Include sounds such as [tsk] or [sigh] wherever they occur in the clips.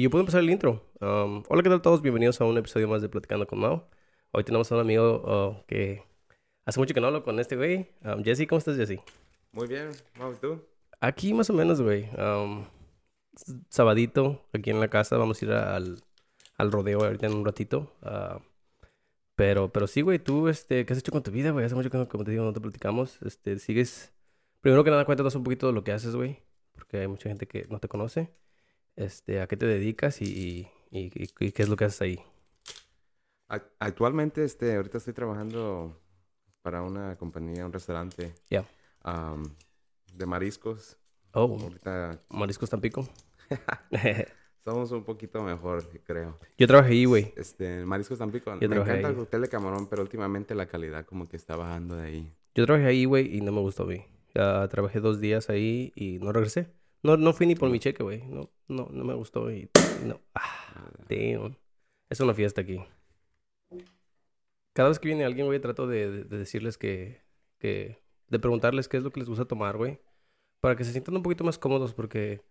Y yo puedo empezar el intro. Um, hola, ¿qué tal todos? Bienvenidos a un episodio más de Platicando con Mao. Hoy tenemos a un amigo uh, que hace mucho que no hablo con este güey. Um, Jesse, ¿cómo estás, Jesse? Muy bien, Mau, ¿y tú? Aquí más o menos, güey. Um, sabadito, aquí en la casa. Vamos a ir al, al rodeo ahorita en un ratito. Uh, pero, pero sí, güey, tú, este, ¿qué has hecho con tu vida, güey? Hace mucho que, no- como te digo, no te platicamos. Este, sigues... Primero que nada, cuéntanos un poquito de lo que haces, güey. Porque hay mucha gente que no te conoce. Este, ¿a qué te dedicas y, y, y- y qué es lo que haces ahí? Ac- Actualmente, este, ahorita estoy trabajando para una compañía, un restaurante Ya. de mariscos. Oh, Ahorita Mariscos Tampico. [laughs] somos un poquito mejor, creo. Yo trabajé ahí, güey. Este, mariscos Tampico. Yo Me trabajé encanta ahí. el cóctel de camarón, pero últimamente la calidad como que está bajando de ahí. Yo trabajé ahí, güey, y no me gustó. Ya trabajé dos días ahí y no regresé. No, no fui ni por mi cheque, güey. No, no, no me gustó y no. Ah, damn. Es una fiesta aquí. Cada vez que viene alguien, güey, trato de, de- de decirles que, que... De preguntarles qué es lo que les gusta tomar, güey. Para que se sientan un poquito más cómodos porque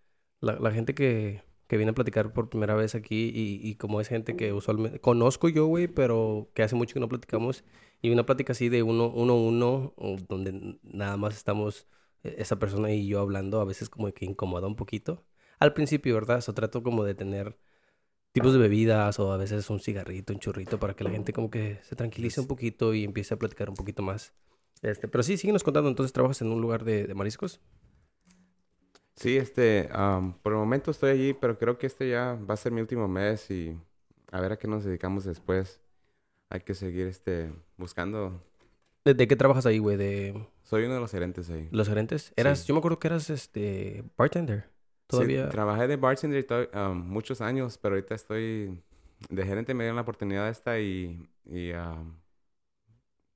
la, la gente que, que viene a platicar por primera vez aquí y, y como es gente que usualmente... Conozco yo, güey, pero que hace mucho que no platicamos. Y una plática así de uno, uno, uno, donde nada más estamos eh, esa persona y yo hablando, a veces como que incomoda un poquito. Al principio, ¿verdad? Eso trato como de tener tipos de bebidas o a veces un cigarrito, un churrito para que la gente como que se tranquilice un poquito y empiece a platicar un poquito más. Este, pero sí, síguenos contando. Entonces, ¿trabajas en un lugar de, de mariscos? Sí, este, am, por el momento estoy allí, pero creo que este ya va a ser mi último mes y a ver a qué nos dedicamos después. Hay que seguir, este, buscando. ¿De, de qué trabajas ahí, güey? ¿De Soy uno de los gerentes ahí. los gerentes? Eras, Sí. yo me acuerdo que eras este bartender. Sí, Todavía. trabajé de bartender to- um, muchos años, pero ahorita estoy de gerente. Me dieron la oportunidad esta y, y um,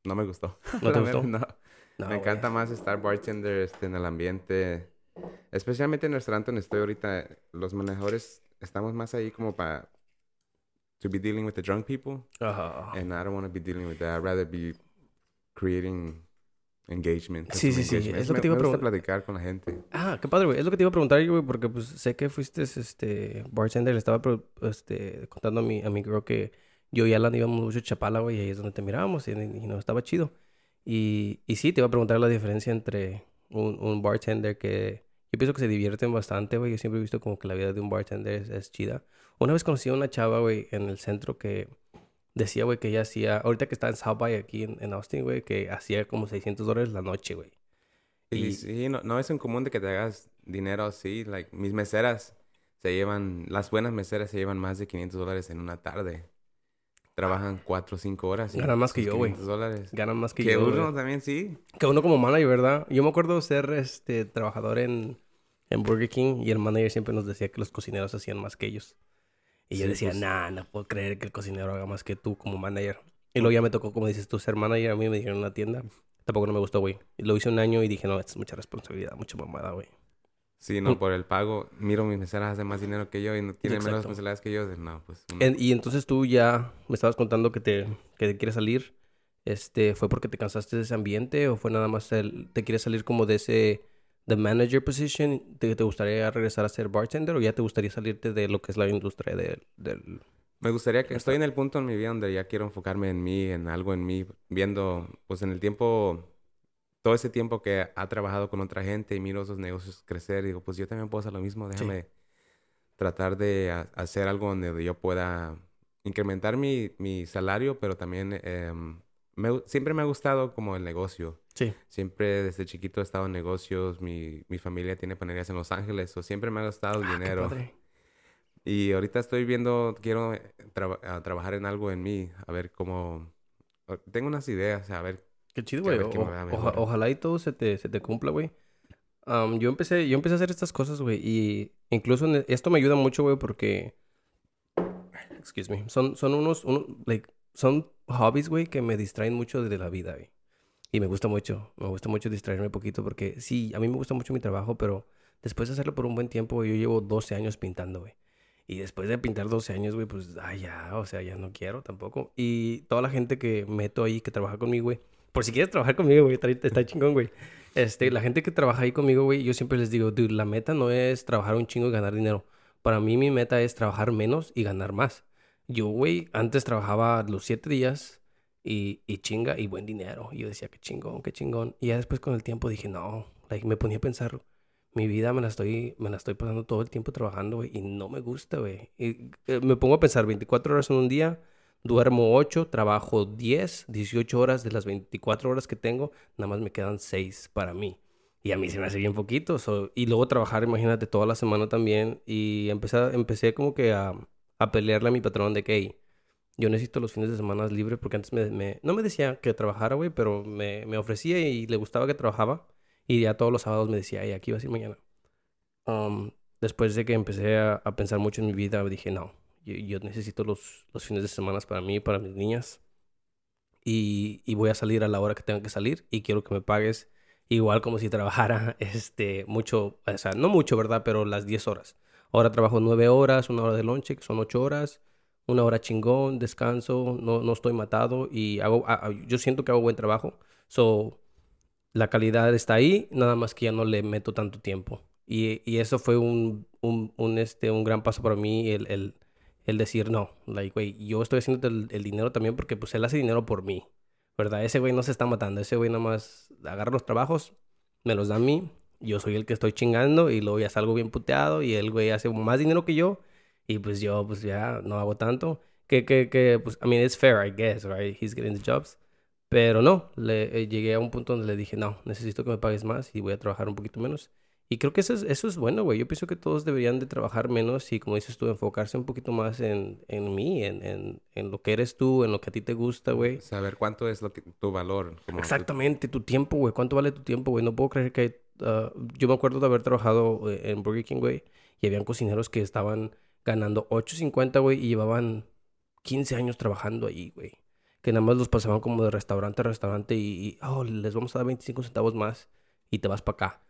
no me gustó. ¿No [laughs] te gustó? no. No, me encanta más estar bartender este, en el ambiente, especialmente en el restaurante donde estoy ahorita. Los manejadores estamos más ahí como para to be dealing with the drunk people, güey. Ajá. and I don't want to be dealing with that. I'd rather be creating engagement. Sí, sí, sí, engagement. es lo que te iba a preguntar. platicar con la gente. Ah, qué padre, güey. Es lo que te iba a preguntar güey, porque pues sé que fuiste este bartender. Le estaba este, contando a mi, a mi girl que yo y Alan íbamos mucho a Chapala, güey, y ahí es donde te mirábamos y, y no estaba chido. Y, y sí, te iba a preguntar la diferencia entre un, un bartender que yo pienso que se divierten bastante, güey. Yo siempre he visto como que la vida de un bartender es, es chida. Una vez conocí a una chava, güey, en el centro que decía, güey, que ella hacía, ahorita que está en South by aquí en, en Austin, güey, que hacía como 600 dólares la noche, güey. Y, Y- sí, no, no es en común de que te hagas dinero así. Like, mis meseras se llevan, las buenas meseras se llevan más de 500 dólares en una tarde. Trabajan 4 o 5 horas. Ganan más que yo, güey. 500 dólares. Ganan más que Que yo, uno güey. también sí. Que uno como manager, ¿verdad? Yo me acuerdo ser este trabajador en, en Burger King y el manager siempre nos decía que los cocineros hacían más que ellos. Y yo Sí, decía, pues. nah, no puedo creer que el cocinero haga más que tú como manager. Y luego ya me tocó, como dices tú, ser manager. A mí me dijeron en la tienda. Tampoco no me gustó, güey. Y lo hice un año y dije, no, es mucha responsabilidad, mucha mamada, güey. Sí, Mm. no, por el pago. Miro mis meseras hacen más dinero que yo y no tienen menos responsabilidades que yo. No, pues. En- y entonces tú ya me estabas contando que te, que te quieres salir. Este, ¿fue porque te cansaste de ese ambiente o fue nada más el, te quieres salir como de ese, the manager position? ¿Te, te gustaría regresar a ser bartender o ya te gustaría salirte de lo que es la industria del... del... Me gustaría que estoy en el punto en mi vida donde ya quiero enfocarme en mí, en algo en mí, viendo, pues en el tiempo, todo ese tiempo que ha trabajado con otra gente y miro esos negocios crecer, digo, pues yo también puedo hacer lo mismo, déjame tratar de ha- hacer algo donde yo pueda incrementar mi, mi salario, pero también em, me siempre me ha gustado como el negocio. Sí. Siempre desde chiquito he estado en negocios, mi, mi familia tiene panaderías en Los Ángeles, o siempre me ha gustado el Ah, qué dinero. padre. Y ahorita estoy viendo, quiero eh, trabajar en algo en mí, a ver cómo... Tengo unas ideas, a ver. Qué chido, güey. qué oja- ojalá y todo se te, se te cumpla, güey. Yo empecé, yo empecé a hacer estas cosas, güey. Y incluso en- esto me ayuda mucho, güey, porque... Excuse me. Son, son unos, unos, like, son hobbies, güey, que me distraen mucho de la vida, güey. Y me gusta mucho, me gusta mucho distraerme un poquito porque sí, a mí me gusta mucho mi trabajo, pero después de hacerlo por un buen tiempo, yo llevo 12 años pintando, güey. Y después de pintar 12 años, güey, pues, ay, ya, o sea, ya no quiero tampoco. Y toda la gente que meto ahí, que trabaja conmigo, güey, por si quieres trabajar conmigo, güey, está, está chingón, güey. Este, la gente que trabaja ahí conmigo, güey, yo siempre les digo, dude, la meta no es trabajar un chingo y ganar dinero. Para mí mi meta es trabajar menos y ganar más. Yo, güey, antes trabajaba los siete días y, y chinga y buen dinero. Y yo decía, qué chingón, qué chingón. Y ya después con el tiempo dije, no, me ponía a pensar, mi vida me la estoy, me la estoy pasando todo el tiempo trabajando, güey, y no me gusta, güey. Y eh, me pongo a pensar 24 horas en un día, duermo 8, trabajo 10, 18 horas de las 24 horas que tengo, nada más me quedan 6 para mí. Y a mí se me hace bien poquito. y luego trabajar, imagínate, toda la semana también. Y empecé, empecé como que a, a pelearle a mi patrón de que, hey, yo necesito los fines de semana libres porque antes me, no me decía que trabajara, güey, pero me, me ofrecía y le gustaba que trabajaba. Y ya todos los sábados me decía, ay, aquí vas a ir mañana. Um, después de que empecé a, pensar mucho en mi vida, dije, no, yo, necesito los, los, fines de semana para mí, para mis niñas. Y, y, voy a salir a la hora que tenga que salir y quiero que me pagues igual como si trabajara [laughs] este, mucho, o sea, no mucho, ¿verdad? Pero las 10 horas. Ahora trabajo 9 horas, una hora de lonche, que son 8 horas, una hora chingón, descanso, no, no estoy matado y hago, yo siento que hago buen trabajo. So, la calidad está ahí, nada más que ya no le meto tanto tiempo. Y, y eso fue un, un, un, este, un gran paso para mí, el, el, el decir, no, like, güey, yo estoy haciendo el, el, dinero también porque pues él hace dinero por mí, ¿verdad? Ese güey no se está matando, ese güey nada más agarra los trabajos, me los da a mí, yo soy el que estoy chingando y luego ya salgo bien puteado y el güey hace más dinero que yo y pues yo pues ya no hago tanto. Que, que, que, pues, I mean, it's fair, I guess, right? He's getting the jobs. Pero no, le, eh, llegué a un punto donde le dije, no, necesito que me pagues más y voy a trabajar un poquito menos. Y creo que eso es, eso es bueno, güey. Yo pienso que todos deberían de trabajar menos y, como dices tú, enfocarse un poquito más en, en mí, en, en, en lo que eres tú, en lo que a ti te gusta, güey. Saber cuánto es lo que, tu valor. Exactamente, tu... tiempo, güey. ¿Cuánto vale tu tiempo, güey? No puedo creer que... Uh, yo me acuerdo de haber trabajado eh, en Burger King, güey, y habían cocineros que estaban ganando 8.50, güey, y llevaban 15 años trabajando ahí, güey que nada más los pasaban como de restaurante a restaurante y, oh, les vamos a dar 25 centavos más y te vas para acá.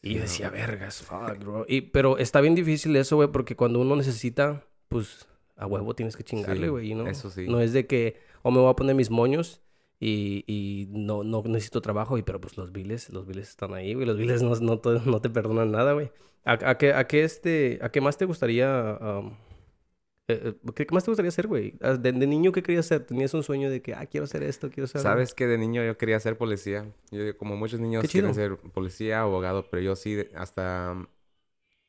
Y yo decía, vergas, fuck, bro. Y, pero está bien difícil eso, güey, porque cuando uno necesita, pues a huevo tienes que chingarle, güey, ¿no? Eso sí. No es de que, o me voy a poner mis moños y, y no, no necesito trabajo, y pero pues los biles, los biles están ahí, güey. Los biles no, no, te, no te perdonan nada, güey. ¿A, a, qué, a, qué este, ¿A qué más te gustaría um, eh, ¿Qué más te gustaría hacer, güey? Ah, de, niño, ¿qué querías hacer? ¿Tenías un sueño de que, ah, quiero hacer esto, quiero hacer... Sabes que de niño yo quería ser policía. Yo, como muchos niños, quieren ser policía, abogado, pero yo sí, hasta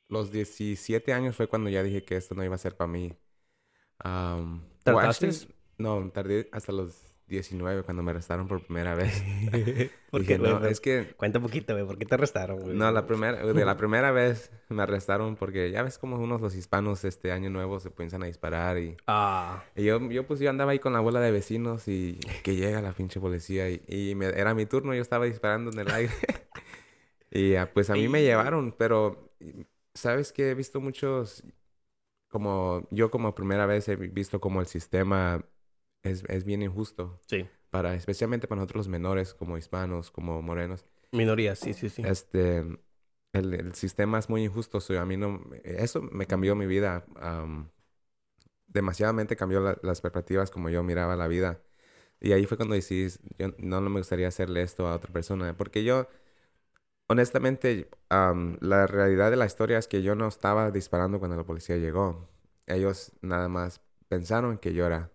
los 17 años fue cuando ya dije que esto no iba a ser para mí. Um, ¿Tardaste? no, tardé hasta los 19 cuando me arrestaron por primera vez. [laughs] [laughs] Porque no, es que... Cuenta un poquito, güey. ¿Por qué te arrestaron, güey? No, la primera... De la primera vez me arrestaron porque ya ves como unos los hispanos este año nuevo se piensan a disparar y... Ah. Y yo, yo pues yo andaba ahí con la abuela de vecinos y que llega la pinche policía y, y me, era mi turno. Yo estaba disparando en el aire. [laughs] y ah, pues a mí me llevaron, pero... ¿Sabes que He visto muchos... Como... Yo como primera vez he visto como el sistema es, es bien injusto. Sí. Para, especialmente para nosotros los menores, como hispanos, como morenos. Minorías, sí, sí, sí. Este, el, el sistema es muy injusto. So, a mí no, eso me cambió mi vida. demasiadamente cambió las perspectivas como yo miraba la vida. Y ahí fue cuando decidí, yo no, no me gustaría hacerle esto a otra persona. Porque yo, honestamente, la realidad de la historia es que yo no estaba disparando cuando la policía llegó. Ellos nada más pensaron que yo era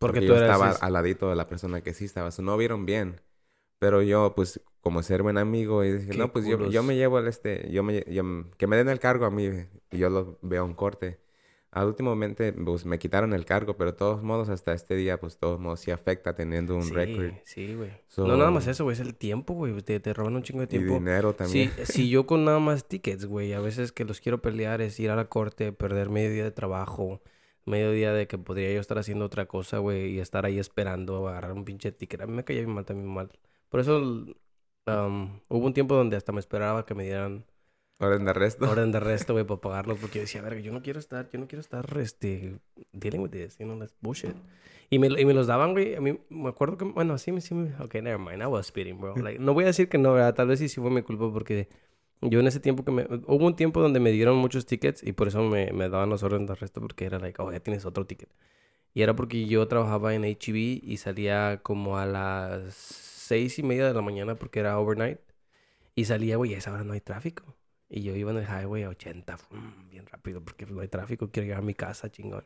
porque, yo estaba al ladito de la persona que sí estaba. no vieron bien. Pero yo, pues, como ser buen amigo, y dije, no, pues yo, yo, me llevo el este, yo me, que me den el cargo a mí, y yo lo veo un corte. Al último momento, pues, me quitaron el cargo, pero de todos modos, hasta este día, pues, de todos modos, sí afecta teniendo un récord. Sí, güey. no nada más eso, güey, es el tiempo, güey. Te, te, roban un chingo de tiempo. Y dinero también. Sí, [laughs] si yo [laughs] con nada más tickets, güey, a veces que los quiero pelear es ir a la corte, perder medio día de trabajo mediodía de que podría yo estar haciendo otra cosa, güey, y estar ahí esperando, agarrar un pinche ticket. A mí me caía bien mal, también mal. Por eso hubo un tiempo donde hasta me esperaba que me dieran... Orden de arresto. Orden de arresto, güey, para pagarlos. Porque yo decía, verga, yo no quiero estar, yo no quiero estar, este, dealing with this, you know, that's bullshit. Y me, y me los daban, güey. A mí me acuerdo que, bueno, sí, sí, ok, never mind, I was speeding, bro. [laughs] Like, no voy a decir que no, ¿verdad? Tal vez sí, sí fue mi culpa porque yo en ese tiempo que me... Hubo un tiempo donde me dieron muchos tickets y por eso me, me daban los órdenes de arresto porque era like, oh, ya tienes otro ticket. Y era porque yo trabajaba en HEB y salía como a las seis y media de la mañana porque era overnight. Y salía, güey, a esa hora no hay tráfico. Y yo iba en el highway a 80, fum, bien rápido, porque no hay tráfico, quiero llegar a mi casa, chingón.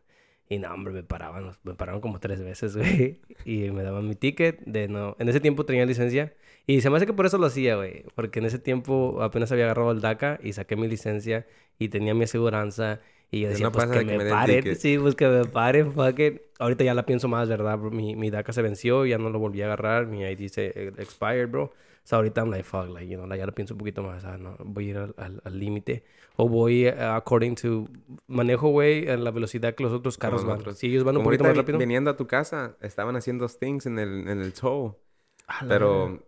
Y no, hombre, me paraban, me pararon como tres veces, [laughs] güey. Y me daban mi ticket de no... En ese tiempo tenía licencia. Y se me hace que por eso lo hacía, güey. Porque en ese tiempo apenas había agarrado el DACA y saqué mi licencia y tenía mi aseguranza. Y yo decía, no pues que que me, me paren. Sí, pues que me paren, fuck it. Ahorita ya la pienso más, ¿verdad? Mi, mi DACA se venció, ya no lo volví a agarrar. Mi ID se eh, expired, bro. O sea, ahorita I'm like, fuck, like, you know, ya lo pienso un poquito más. Ah, no, voy a ir al- límite. o voy eh, according to... Manejo, güey, en la velocidad que los otros carros Como van. nosotros. Si ellos van un Como poquito ahorita más rápido... viniendo a tu casa, estaban haciendo stings en el, en el tow. Ah. Pero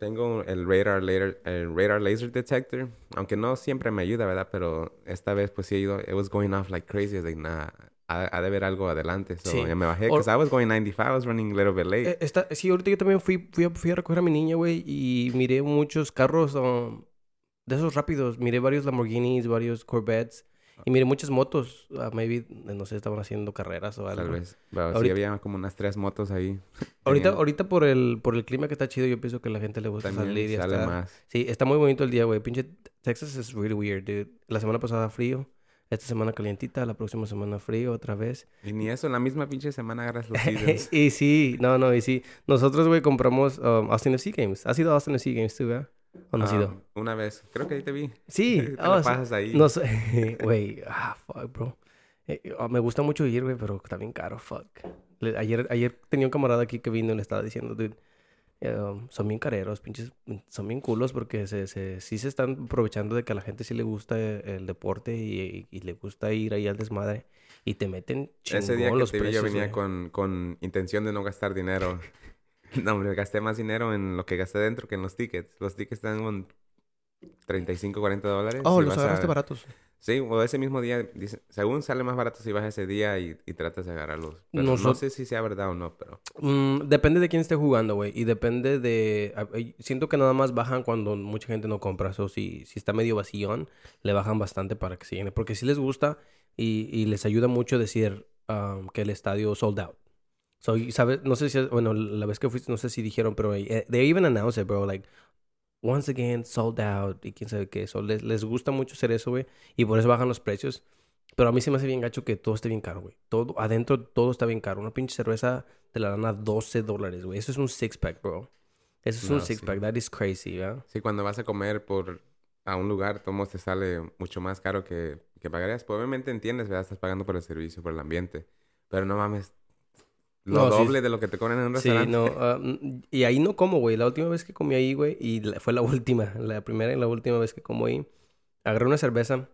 tengo el radar, laser, el radar laser detector. Aunque no siempre me ayuda, ¿verdad? Pero esta vez pues sí. It was going off like crazy. Like, nah, ha, ha de haber algo adelante. So Sí. ya me bajé. Because I was going 95. I was running a little bit late. Eh, esta- sí, ahorita yo también fui, fui, a, fui a recoger a mi niña, güey, y miré muchos carros um, de esos rápidos. Miré varios Lamborghinis, varios Corvettes, y miré muchas motos. Ah, maybe, no sé, estaban haciendo carreras o algo. Tal vez. Pero sí Ahorita- había como unas tres motos ahí. [laughs] Ahorita, ahorita por el, por el clima que está chido, yo pienso que a la gente le gusta también salir y sale está... más. Sí, está muy bonito el día, güey. Pinche Texas es really weird, dude. La semana pasada frío, esta semana calientita, la próxima semana frío otra vez. Y ni eso, en la misma pinche semana agarras los [laughs] seasons. y sí, no, no, y sí. Nosotros, güey, compramos um, Austin FC Games. ¿Has ido a Austin FC Games tú, güey? ¿O no has ido? Ah, Una vez. Creo que ahí te vi. Sí, [laughs] Te oh, la pasas ahí. No sé, [laughs] güey, ah, fuck, bro. Eh, oh, me gusta mucho ir, güey, pero está bien caro, fuck. Le- ayer, ayer tenía un camarada aquí que vino y le estaba diciendo, dude, eh, um, son bien careros, pinches, son bien culos porque se, se, sí se están aprovechando de que a la gente sí le gusta el, deporte y, y le gusta ir ahí al desmadre y te meten chingón Ese día que los te vi precios, yo venía con, con intención de no gastar dinero. [laughs] No, hombre, gasté más dinero en lo que gasté dentro que en los tickets. Los tickets están con 35, 40 dólares. Oh, los vas a- agarraste baratos. Sí, o ese mismo día, dice, según sale más barato si vas ese día y, y tratas de agarrarlos. Pero no Nosot- sé si sea verdad o no, pero... Mm, depende de quién esté jugando, güey. Y depende de... a- Siento que nada más bajan cuando mucha gente no compra. O si, si está medio vacillón, le bajan bastante para que se llene. Porque sí les gusta y, y les ayuda mucho decir um, que el estadio sold out. So, ¿sabes? No sé si... Bueno, la vez que fuiste, no sé si dijeron, pero... eh, they even announced it, bro. Like, once again, sold out. Y quién sabe qué. So, les, les gusta mucho hacer eso, güey. Y por eso bajan los precios. Pero a mí se me hace bien gacho que todo esté bien caro, güey. Todo, adentro todo está bien caro. Una pinche cerveza te la dan a 12 dólares, güey. Eso es un six-pack, bro. Eso es un No, sí. six-pack. That is crazy, ¿verdad? Sí, cuando vas a comer por a un lugar, todo te sale mucho más caro que, que pagarías. Pues obviamente entiendes, ¿verdad? Estás pagando por el servicio, por el ambiente. Pero no mames. Lo No, sí. doble de lo que te cobran en un Sí, restaurante. no. ah, mm, y ahí no como, güey. La última vez que comí ahí, güey, y la- fue la [laughs] última. La primera y la última vez que como ahí. Agarré una cerveza,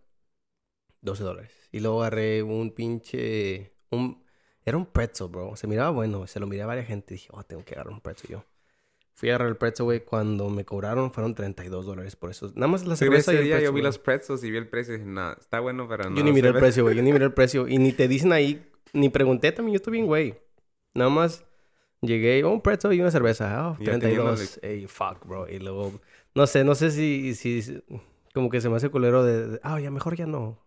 12 dólares. Y luego agarré un pinche... Un, era un pretzel, bro. Se miraba bueno. Se lo miré a varias gente. Dije, oh, tengo que agarrar un pretzel yo. Fui a agarrar el pretzel, güey. Cuando me cobraron fueron 32 dólares por eso. Nada más la Sí, cerveza y el día pretzel, yo vi los pretzels y vi el precio y dije, no, está bueno, pero no. Yo ni miré el ve". precio, güey. Yo ni miré el precio. Y ni te dicen ahí, ni pregunté también. Yo estoy bien, güey. Nada más llegué, oh, un pretzel y una cerveza. Oh, Y ya 32. Ey, fuck, bro. Y luego, no sé, no sé si, si, como que se me hace culero de, ah, ya mejor ya no.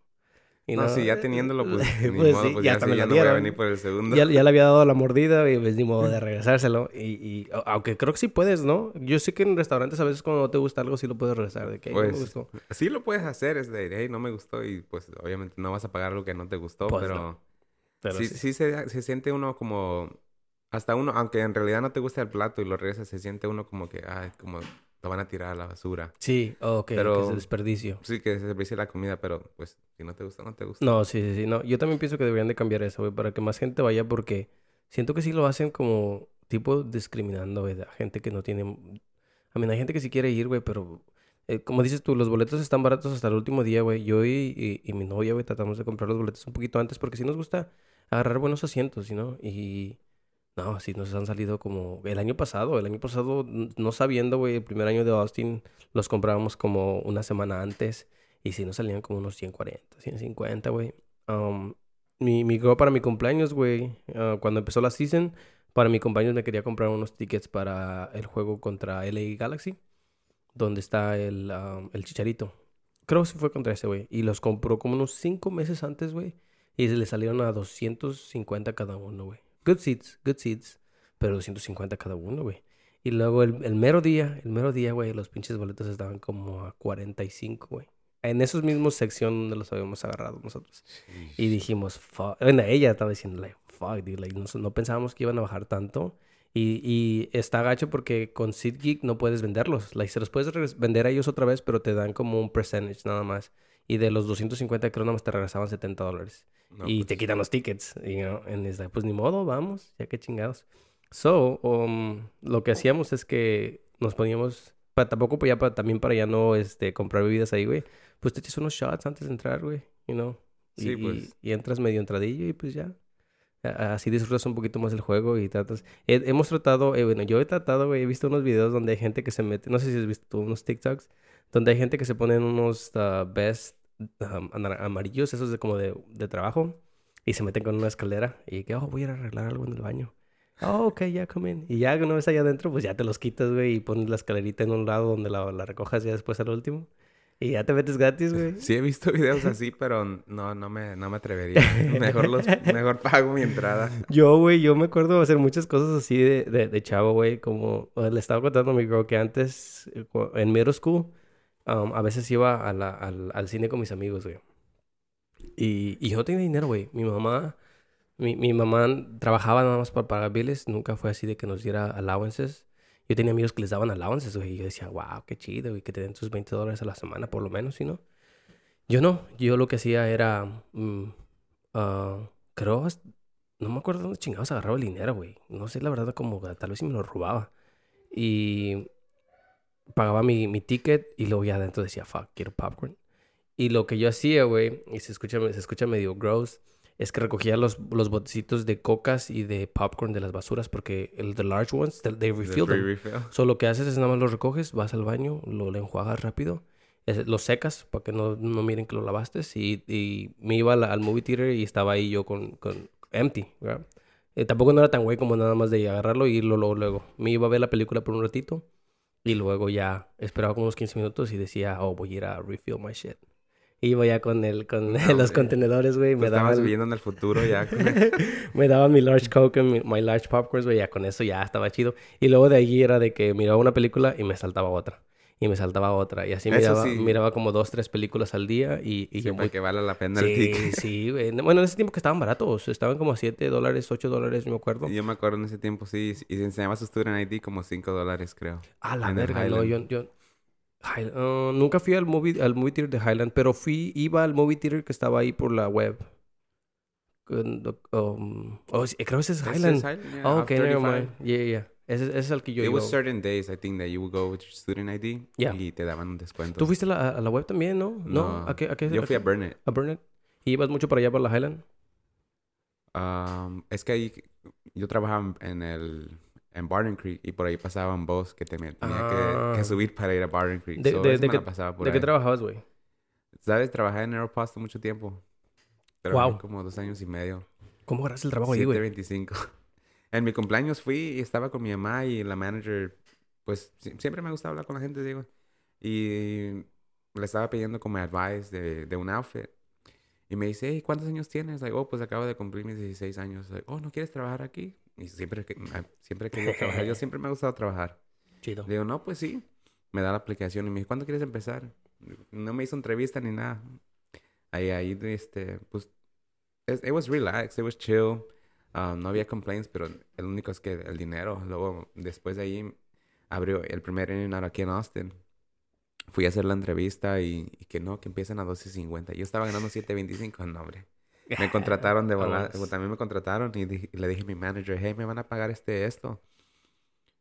Y No, sí, ya teniéndolo, pues, [laughs] ni pues modo, sí, pues ya ya, sí, ya no voy a venir por el segundo. Ya, ya le había dado la mordida y pues ni modo de [laughs] regresárselo. Y, y aunque creo que sí puedes, ¿no? Yo sé que en restaurantes a veces cuando no te gusta algo sí lo puedes regresar. De que "Ay, no me Pues, gustó. sí lo puedes hacer, es de, hey, no me gustó y pues obviamente no vas a pagar lo que no te gustó, Pues, pero, no. Pero sí, sí. sí se, se siente uno como, hasta uno, aunque en realidad no te gusta el plato y lo regresas, se siente uno como que, ay, como lo van a tirar a la basura. Sí, ok, que Pero- es desperdicio. Sí, que se desperdicia la comida, pero pues si no te gusta, no te gusta. No, sí, sí, sí. No, yo también pienso que deberían de cambiar eso, güey, para que más gente vaya porque siento que sí lo hacen como tipo discriminando, güey, a gente que no tiene... A mí hay gente que sí quiere ir, güey, pero eh, como dices tú, los boletos están baratos hasta el último día, güey. Yo y, y, y mi novia, güey, tratamos de comprar los boletos un poquito antes porque sí nos gusta agarrar buenos asientos, ¿no? Y no, sí nos han salido como el año pasado, el año pasado no sabiendo, güey, el primer año de Austin los comprábamos como una semana antes y sí nos salían como unos 140, 150, güey. Um, mi, mi girl para mi cumpleaños, güey, ah, cuando empezó la season, para mi cumpleaños me quería comprar unos tickets para el juego contra LA Galaxy, donde está el, um, el Chicharito. Creo que fue contra ese, güey. Y los compró como unos cinco meses antes, güey. Y se le salieron a 250 cada uno, güey. Good seats, good seats. Pero 250 cada uno, güey. Y luego el, el mero día, el mero día, güey, los pinches boletos estaban como a 45, güey. en esos mismos sección donde los habíamos agarrado nosotros. Y dijimos, fuck. Bueno, ella estaba diciendo, like, fuck, dude, like, no, no pensábamos que iban a bajar tanto. Y, y está gacho porque con SeatGeek no puedes venderlos. Like, se los puedes vender a ellos otra vez, pero te dan como un percentage nada más. Y de los 250 creo nada más te regresaban 70 dólares. No, y pues, te quitan los tickets. You know? Pues ni modo, vamos, ya que chingados. So, um, lo que hacíamos es que nos poníamos, pa- tampoco pues ya también para ya no este, comprar bebidas ahí, güey. Pues te echas unos shots antes de entrar, güey. You know? Y, Sí, y- pues. y entras medio entradillo y pues ya. Así disfrutas un poquito más el juego y tratas. he- hemos tratado, eh, bueno, yo he tratado, güey, he visto unos videos donde hay gente que se mete, no sé si has visto tú unos TikToks, donde hay gente que se ponen unos uh, best um, amarillos, esos de como de, de trabajo, y se meten con una escalera y que, oh, voy a ir a arreglar algo en el baño. Oh, ok, ya, come in. Y ya una vez allá adentro, pues ya te los quitas, güey, y pones la escalerita en un lado donde la, la recojas ya después al último. Y ya te metes gratis, güey. Sí he visto videos así, pero no, no me, no me atrevería. [laughs] Mejor los, mejor pago mi entrada. Yo, güey, yo me acuerdo hacer muchas cosas así de, de, de chavo, güey. Como le estaba contando a mi girl que antes, eh, en middle school, um, a veces iba a la- al, al cine con mis amigos, güey. Y, y yo tenía dinero, güey. Mi mamá, mi, mi mamá trabajaba nada más para pagar biles. Nunca fue así de que nos diera allowances. Yo tenía amigos que les daban allowances, güey. Y yo decía, wow, qué chido, güey, que te den tus 20 dólares a la semana, por lo menos, ¿sí no? Yo no. Yo lo que hacía era, ah, creo, no me acuerdo dónde chingados agarraba el dinero, güey. No sé, la verdad, como tal vez si me lo robaba. Y pagaba mi, mi ticket y luego ya adentro decía, fuck, quiero popcorn. Y lo que yo hacía, güey, y se escucha, se escucha medio gross, es que recogía los, los botecitos de cocas y de popcorn de las basuras porque el the large ones, they, they refill free them. refill. So, lo que haces es nada más lo recoges, vas al baño, lo, lo enjuagas rápido, es- lo secas para que no, no miren que lo lavaste. Y, y me iba al, al movie theater y estaba ahí yo con, con empty. Eh, tampoco no era tan güey como nada más de agarrarlo y irlo luego, luego. Me iba a ver la película por un ratito y luego ya esperaba como unos 15 minutos y decía, oh, voy a ir a refill my shit. Iba ya con el, con No, [laughs] los contenedores, güey. Me estabas daban, viviendo en el futuro ya. [laughs] me daban mi large coke y mi, my large popcorns, güey. Ya con eso ya estaba chido. Y luego de allí era de que miraba una película y me saltaba otra. Y me saltaba otra. Y así miraba, sí. miraba como dos, tres películas al día. Y, yo muy... que valga la pena el Sí, ticket. sí. Bueno, en ese tiempo que estaban baratos. Estaban como a 7 dólares, 8 dólares, me acuerdo. Yo me acuerdo en ese tiempo, sí. Y se enseñaba su student ID como 5 dólares, creo. A la el verga, no, yo, uh, nunca fui al movie, al movie theater de Highland, pero fui, iba al movie theater que estaba ahí por la web. Um, oh, creo que ese es Highland. es Highland, yeah, Oh, off ok, never 35. mind. Yeah, yeah. Ese, ese es el que yo It was certain days, I think, that you would go with your student ID Yeah. y te daban un descuento. ¿Tú fuiste a la, a la web también, no? ¿No? ¿A qué? A qué Yo fui a Burnett. a Burnett? ¿Y ibas mucho para allá, para la Highland? Um, es que ahí yo trabajaba en el en Barton Creek y por ahí pasaba un bus que te tenía que, que Ah. subir para ir a Barton Creek. De- So, de- de la pasaba por ¿De qué trabajabas, güey? ¿Sabes? Trabajé en Aeropost mucho tiempo. Trabajé Wow. como dos años y medio. ¿Cómo agarraste el trabajo ahí, güey? 725. En mi cumpleaños fui y estaba con mi mamá y la manager, pues si- siempre me gusta hablar con la gente, digo. Y le estaba pidiendo como advice de, de un outfit. Y me dice, hey, ¿cuántos años tienes? Like, oh, pues acabo de cumplir mis 16 años. Like, oh, ¿no quieres trabajar aquí? Y siempre que ah, siempre querido trabajar. Yo siempre me ha gustado trabajar. Chido. Le digo, no, pues sí. Me da la aplicación y me dice, ¿cuándo quieres empezar? No me hizo entrevista ni nada. Ahí, ahí, este, pues, it, it was relaxed, it was chill. Um, no había complaints, pero el único es que el dinero. Luego, después de ahí, abrió el primer In-N-Out aquí en Austin. Fui a hacer la entrevista y, y que no, que empiezan a 12.50. Yo estaba ganando 7.25, no, hombre. Me [laughs] contrataron de volada. Vamos. También me contrataron y, dije- y le dije a mi manager, hey, ¿me van a pagar este, esto?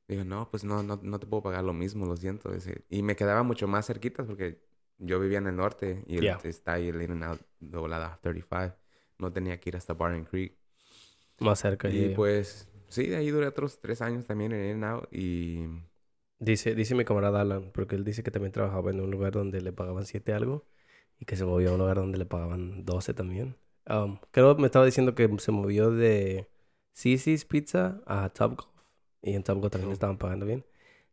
Digo, no, pues no, no, no te puedo pagar lo mismo, lo siento. Y me quedaba mucho más cerquita porque yo vivía en el norte y el- Yeah. está ahí el In-N-Out de volada 35. No tenía que ir hasta Barton Creek. Más cerca. Y pues, sí, de ahí duré otros tres años también en In-N-Out y... Dice, dice mi camarada Alan, porque él dice que también trabajaba en un lugar donde le pagaban 7 algo y que se movió a un lugar donde le pagaban 12 también. Um, creo me estaba diciendo que se movió de Cici's Pizza a Top Golf y en Top Golf también Oh. estaban pagando bien.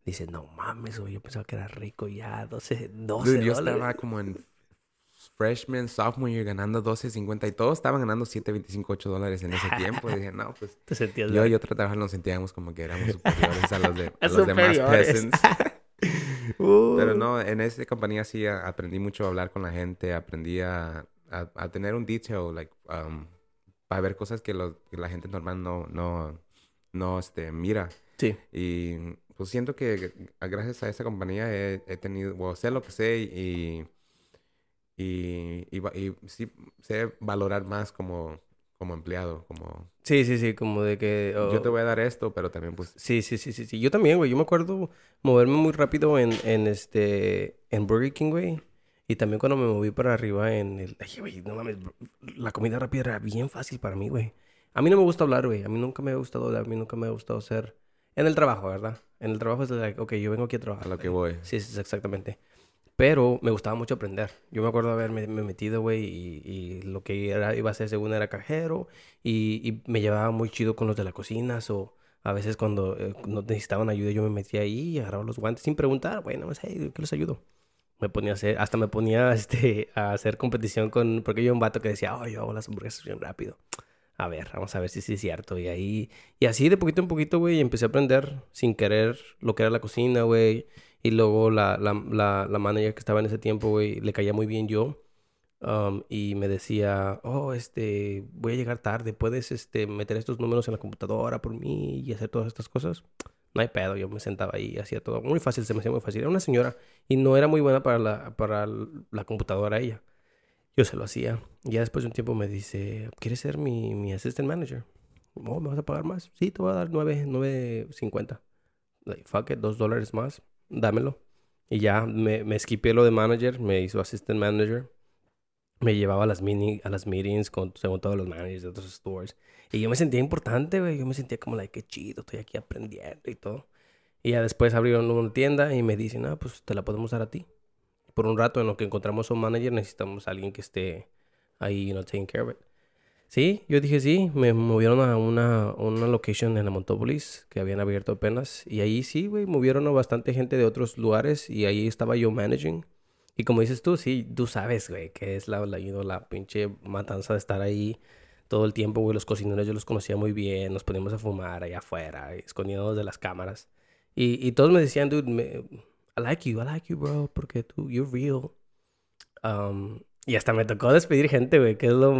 Dice, no mames, yo pensaba que era rico ya, 12, 12 Dude, yo dólares. estaba como en freshman, sophomore year ganando 12.50 y todos estaban ganando 7.25, 8 dólares en ese tiempo. Y dije, no, pues [laughs] Te sentías yo bien. y otro trabajo nos sentíamos como que éramos superiores a los, de, [laughs] a los demás peasants. [laughs] Pero no, en esa compañía sí aprendí mucho a hablar con la gente, aprendí a, a, tener un detail, like, um, para ver cosas que, la gente normal no, no, no este, mira. Sí. Y pues siento que gracias a esa compañía he, tenido, o sé lo que sé y, y, y, sí sé valorar más como, como empleado, como... Sí, sí, sí, como de que... Yo te voy a dar esto, pero también pues... Sí, sí, sí, sí, sí. Yo también, güey. Yo me acuerdo moverme muy rápido en, en este... En Burger King, güey. Y también cuando me moví para arriba en el... Ay, güey, no mames. La comida rápida era bien fácil para mí, güey. A mí no me gusta hablar, güey. A mí nunca me ha gustado hablar. A mí nunca me ha gustado ser... En el trabajo, ¿verdad? En el trabajo es de, like, ok, yo vengo aquí a trabajar. A lo que voy. Sí, sí, exactamente. Pero me gustaba mucho aprender. Yo me acuerdo haberme metido, güey, y, y, lo que era, iba a ser según era cajero. Y, y, me llevaba muy chido con los de la cocina. O a veces cuando eh, no necesitaban ayuda, yo me metía ahí y agarraba los guantes sin preguntar. Bueno, pues, hey, ¿qué les ayudo? Me ponía a hacer, hasta me ponía [laughs] este, a hacer competición con, porque yo un vato que decía, oh, yo hago las hamburguesas bien rápido. A ver, vamos a ver si sí es cierto. Y ahí, y así de poquito en poquito, güey, empecé a aprender sin querer lo que era la cocina, güey. Y luego la, la, la, la manager que estaba en ese tiempo, güey, le caía muy bien yo. Um, y me decía, oh, este, voy a llegar tarde, ¿puedes, este, meter estos números en la computadora por mí y hacer todas estas cosas? No hay pedo, yo me sentaba ahí y hacía todo muy fácil, se me hacía muy fácil. Era una señora y no era muy buena para la, para la computadora ella. Yo se lo hacía. Y ya después de un tiempo me dice, ¿quieres ser mi, mi assistant manager? Oh, ¿me vas a pagar más? Sí, te voy a dar 9, 9.50. Like, fuck it, dos dólares más dámelo. Y ya me, me lo de manager, me hizo assistant manager. Me llevaba a las, mini, a las meetings con, según todos los managers de otros stores. Y yo me sentía importante, güey. Yo me sentía como, like, qué chido, estoy aquí aprendiendo y todo. Y ya después abrieron una tienda y me dicen, ah, pues te la podemos dar a ti. Por un rato en lo que encontramos un manager necesitamos alguien que esté ahí, you know, taking care of it. Sí, yo dije sí, me movieron a una, una location en la Montópolis que habían abierto apenas y ahí sí, güey, movieron a bastante gente de otros lugares y ahí estaba yo managing. Y como dices tú, sí, tú sabes, güey, que es la, la, la pinche matanza de estar ahí todo el tiempo, güey. Los cocineros yo los conocía muy bien, nos poníamos a fumar allá afuera, escondiéndonos de las cámaras. Y, y todos me decían, dude, I like you, I like you, bro, porque tú, you're real. Um, y hasta me tocó despedir gente, güey. Que es lo,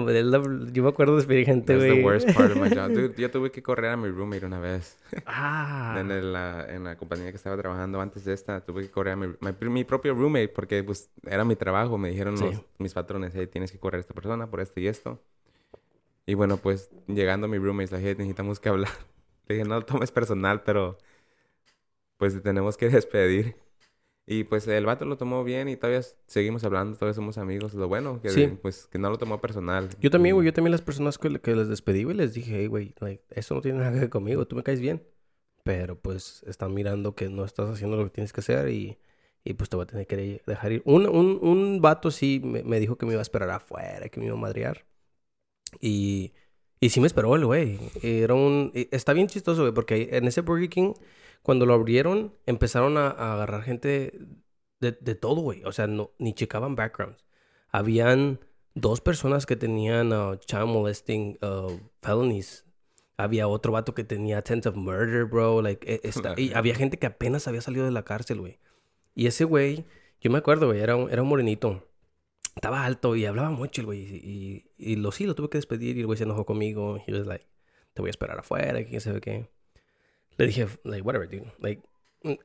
Yo me acuerdo de despedir gente, güey. That's the worst part of my job. [laughs] Dude, yo tuve que correr a mi roommate una vez. Ah. en, la, en la compañía que estaba trabajando antes de esta, tuve que correr a mi, mi, propio roommate porque, pues, era mi trabajo. Me dijeron mis patrones, hey, tienes que correr a esta persona por esto y esto. Y bueno, pues, llegando a mi roommate, la gente, necesitamos que hablar. [laughs] Le dije, no lo tomes personal, pero, pues, tenemos que despedir. Y pues el vato lo tomó bien y todavía seguimos hablando, todavía somos amigos. Lo bueno, que pues que no lo tomó personal. Yo también, güey, yo también las personas que, que les despedí, güey, les dije, hey, güey, like, eso no tiene nada que ver conmigo, tú me caes bien. Pero pues están mirando que no estás haciendo lo que tienes que hacer y, y pues te voy a tener que dejar ir. Un, un, un vato sí me, me, dijo que me iba a esperar afuera, que me iba a madrear. Y, y sí me esperó el güey. Era un... Está bien chistoso, güey, porque en ese Burger King cuando lo abrieron, empezaron a, agarrar gente de, de todo, güey. O sea, no, ni checaban backgrounds. Habían dos personas que tenían uh, child molesting uh, felonies. Había otro vato que tenía attempt of murder, bro. Like, e, y había gente que apenas había salido de la cárcel, güey. Y ese güey, yo me acuerdo, güey, era un, era un morenito. Estaba alto y hablaba mucho el güey. Y, y, lo sí, lo tuve que despedir y el güey se enojó conmigo. Y was like, te voy a esperar afuera, quién sabe qué le dije, like, whatever, dude. Like,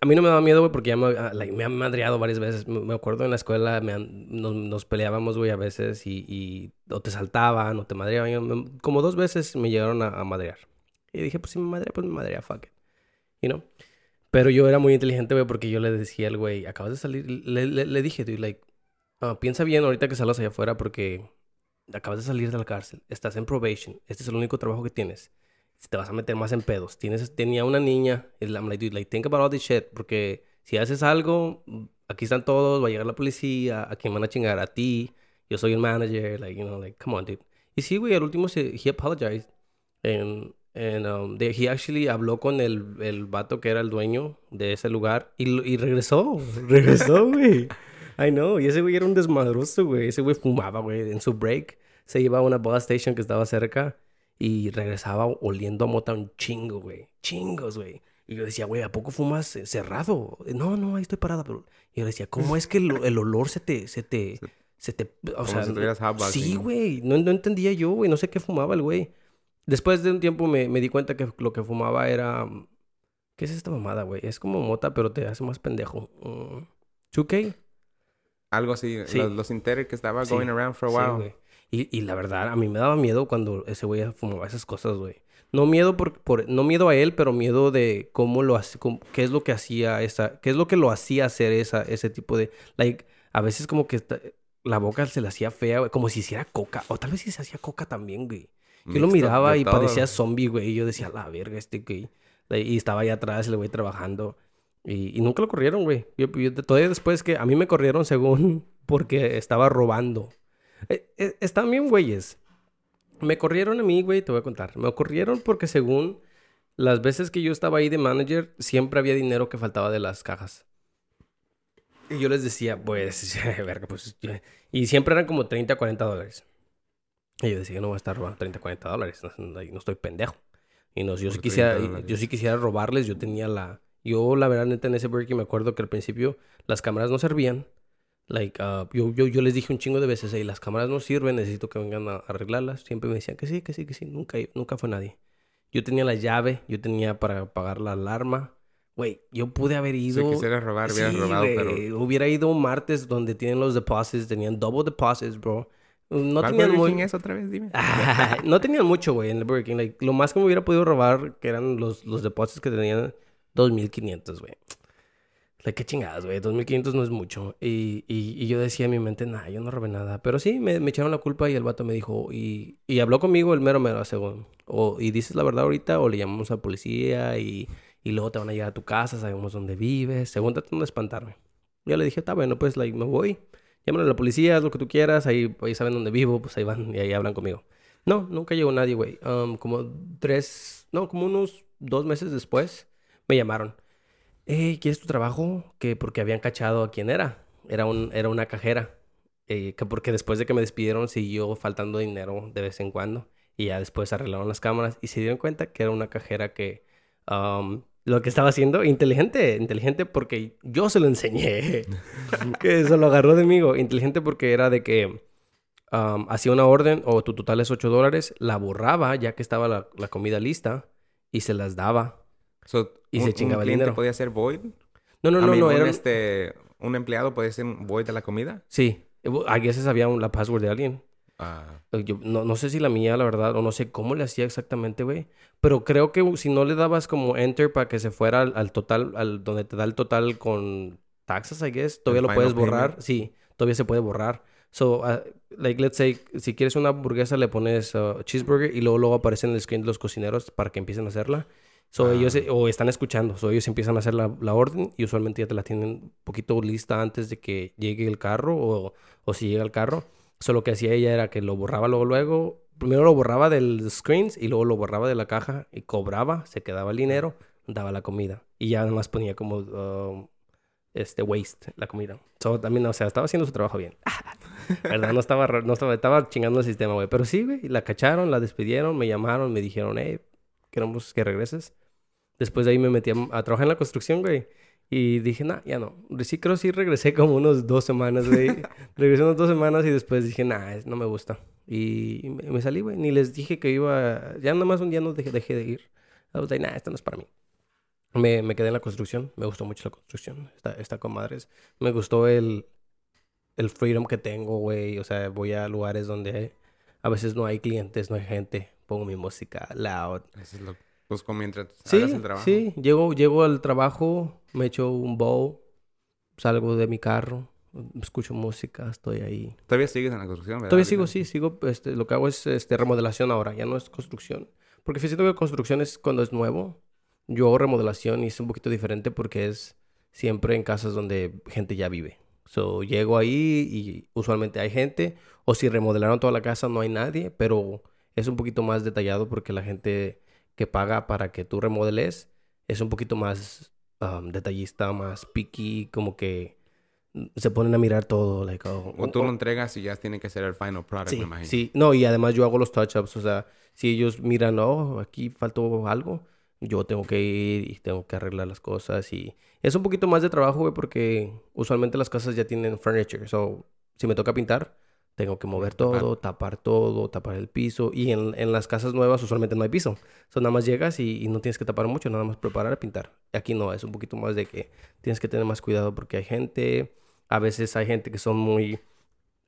a mí no me daba miedo, güey, porque ya me, like, me han madreado varias veces. Me, acuerdo en la escuela, me nos, nos, peleábamos, güey, a veces y, y, o te saltaban o te madreaban. Como dos veces me llegaron a, a, madrear. Y dije, pues si me madrea, pues me madrea, fuck it. You know? Pero yo era muy inteligente, güey, porque yo le decía al güey, acabas de salir. Le, le, dije, dude, like, uh, piensa bien ahorita que salgas allá afuera porque acabas de salir de la cárcel. Estás en probation. Este es el único trabajo que tienes te vas a meter más en pedos. Tienes, tenía una niña, I'm like, dude, like, think about all this shit, porque si haces algo, aquí están todos, va a llegar la policía, a quién van a chingar, a ti, yo soy el manager, like, you know, like, come on, dude. Y sí, güey, al último se, he apologized, and, and um, he actually habló con el, el vato que era el dueño de ese lugar, y, y regresó, [laughs] regresó, güey. I know, y ese güey era un desmadroso, güey, ese güey fumaba, güey, en su break, se iba a una bus station que estaba cerca, y regresaba oliendo a mota un chingo, güey. Chingos, güey. Y yo decía, güey, ¿a poco fumas cerrado? No, no, ahí estoy parada. Pero... Y yo decía, ¿cómo es que el, el olor se te, se te, se te, o Como sea, si tuvieras hot sí, güey, no, no entendía yo, güey, no sé qué fumaba el güey. Después de un tiempo me, me di cuenta que lo que fumaba era, ¿qué es esta mamada, güey? Es como mota, pero te hace más pendejo. Mm, 2K. Algo así. Sí. Los, los que estaba Sí, going around for a Sí, while. güey. Y, y la verdad, a mí me daba miedo cuando ese güey fumaba esas cosas, güey. No miedo por, por, no miedo a él, pero miedo de cómo lo hace, cómo- qué es lo que hacía esa, qué es lo que lo hacía hacer esa, ese tipo de, like, a veces como que esta- la boca se le hacía fea, güey, como si hiciera coca, o tal vez si se hacía coca también, güey. Yo lo miraba y todo. parecía zombie, güey, y yo decía, la verga, este güey. Y estaba allá atrás el güey trabajando. Y, y nunca lo corrieron, güey. Yo, yo- todavía después que a mí me corrieron según [laughs] porque estaba robando. Eh, eh, están bien, güeyes. Me corrieron a mí, güey, te voy a contar. Me corrieron porque según las veces que yo estaba ahí de manager, siempre había dinero que faltaba de las cajas. Y yo les decía, pues, [laughs] verga, pues... Y siempre eran como 30, 40 dólares. Y yo decía, yo no voy a estar robando 30, 40 dólares. No, no- estoy pendejo. Y no, yo sí quisiera, 30 dólares. yo sí quisiera robarles. Yo tenía la... Yo, la verdad, neta, en ese break me acuerdo que al principio las cámaras no servían. Like, ah, yo, yo, yo les dije un chingo de veces, hey, las cámaras no sirven, necesito que vengan a arreglarlas. Siempre me decían que sí, que sí, que sí. Nunca, nunca fue nadie. Yo tenía la llave, yo tenía para apagar la alarma. Güey, yo pude haber Si ido... quisieras robar, hubieras Sí, robado, pero... güey. Hubiera ido un martes donde tienen los deposits, tenían double deposits, bro. No ¿Cuál tenían muy... Es otra vez? Dime. [laughs] no tenían mucho, güey, en el Burger King. Like, lo más que me hubiera podido robar, que eran los, los depósitos que tenían 2.500, güey. Like, qué chingadas, güey. 2.500 no es mucho. Y, y, y yo decía en mi mente, nah, yo no robé nada. Pero sí, me, me echaron la culpa y el vato me dijo... Y, y habló conmigo el mero mero, según. O, y dices la verdad ahorita o le llamamos a la policía y, y luego te van a llegar a tu casa, sabemos dónde vives. Según tratando de espantarme. Yo le dije, está bueno, pues, like, me voy. Llámale a la policía, haz lo que tú quieras. Ahí, ahí saben dónde vivo, pues ahí van y ahí hablan conmigo. No, nunca llegó nadie, güey. Um, como tres, no, como unos dos meses después me llamaron. Hey, ¿quieres tu trabajo? Que porque habían cachado a quién era. Era, un, era una cajera. Eh, que porque después de que me despidieron siguió faltando dinero de vez en cuando. Y ya después arreglaron las cámaras y se dieron cuenta que era una cajera que um, lo que estaba haciendo, inteligente, inteligente porque yo se lo enseñé. [laughs] que eso lo agarró de mí. Inteligente porque era de que um, hacía una orden o tu total es 8 dólares, la borraba ya que estaba la, la comida lista y se las daba. So, Y un, se un chingaba el cliente dinero. podía ser void? No, no, no, no, un, era... este, un empleado puede ser un void de la comida? Sí, a veces había un- la password de alguien. Ah, Yo no, no sé si la mía, la verdad, o no sé cómo le hacía exactamente, güey. Pero creo que si no le dabas como enter para que se fuera al, al total, al donde te da el total con taxes, I guess, todavía El lo puedes borrar. payment. Sí, todavía se puede borrar. So, uh, like, let's say, si quieres una hamburguesa, le pones uh, cheeseburger y luego, luego aparece en el screen de los cocineros para que empiecen a hacerla. So, Ah. ellos, o están escuchando, so, ellos empiezan a hacer la, la orden y usualmente ya te la tienen un poquito lista antes de que llegue el carro o, o si llega el carro. Solo que hacía ella era que lo borraba luego, luego. Primero lo borraba del screens y luego lo borraba de la caja y cobraba, se quedaba el dinero, daba la comida. Y ya además ponía como um, este waste la comida. So, también, o sea, estaba haciendo su trabajo bien. ¿Verdad? No estaba, no estaba, estaba chingando el sistema, güey. Pero sí, güey, la cacharon, la despidieron, me llamaron, me dijeron, hey, queremos que regreses. Después de ahí me metí a, a trabajar en la construcción, güey. Y dije, nah, ya no. Sí, creo que sí regresé como unos dos semanas, güey. [laughs] regresé unas dos semanas y después dije, nah, no me gusta. Y me, me salí, güey. Ni les dije que iba... Ya nada más un día no dejé, dejé de ir. I was like, nah, esto no es para mí. Me, me quedé en la construcción. Me gustó mucho la construcción. Está, está con madres. Me gustó el, el freedom que tengo, güey. O sea, voy a lugares donde a veces no hay clientes, no hay gente. Pongo mi música loud. eso es lo... Pues mientras Sí, hagas el trabajo. sí. Llego, llego al trabajo, me echo un bowl, salgo de mi carro, escucho música, estoy ahí. Todavía sigues en la construcción, ¿verdad? Todavía sigo, sí, sigo. Este, lo que hago es este, remodelación ahora, ya no es construcción. Porque siento que construcción es cuando es nuevo. Yo hago remodelación y es un poquito diferente porque es siempre en casas donde gente ya vive. So, llego ahí y usualmente hay gente. O si remodelaron toda la casa no hay nadie, pero es un poquito más detallado porque la gente que paga para que tú remodeles es un poquito más um, detallista, más picky, como que se ponen a mirar todo. Like, oh, O tú oh, lo entregas y ya tiene que ser el final product, Sí, me imagino. sí. No, y además yo hago los touch-ups. O sea, si ellos miran, oh, aquí faltó algo, yo tengo que ir y tengo que arreglar las cosas y es un poquito más de trabajo, güey, porque usualmente las casas ya tienen furniture. So, si me toca pintar, tengo que mover todo, tapar todo, tapar el piso. Y en, en las casas nuevas usualmente no hay piso. So, nada más llegas y, y no tienes que tapar mucho, nada más preparar a pintar. Aquí no, es un poquito más de que tienes que tener más cuidado porque hay gente, a veces hay gente que son muy,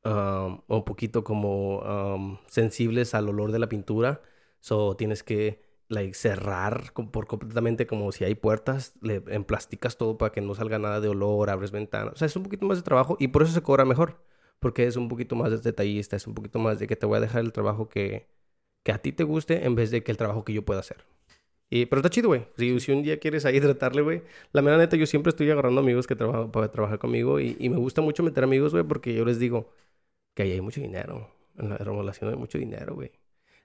um, un poquito como um, sensibles al olor de la pintura. So, tienes que like, cerrar por completamente como si hay puertas, le emplasticas todo para que no salga nada de olor, abres ventanas. O sea, es un poquito más de trabajo y por eso se cobra mejor. Porque es un poquito más detallista, es un poquito más de que te voy a dejar el trabajo que, que a ti te guste en vez de que el trabajo que yo pueda hacer. Y, pero está chido, güey. Si, si un día quieres ahí [laughs] tratarle, güey. La mera neta, yo siempre estoy agarrando amigos que trabajan para trabajar conmigo. Y, y me gusta mucho meter amigos, güey, porque yo les digo que ahí hay mucho dinero. En la remodelación hay mucho dinero, güey.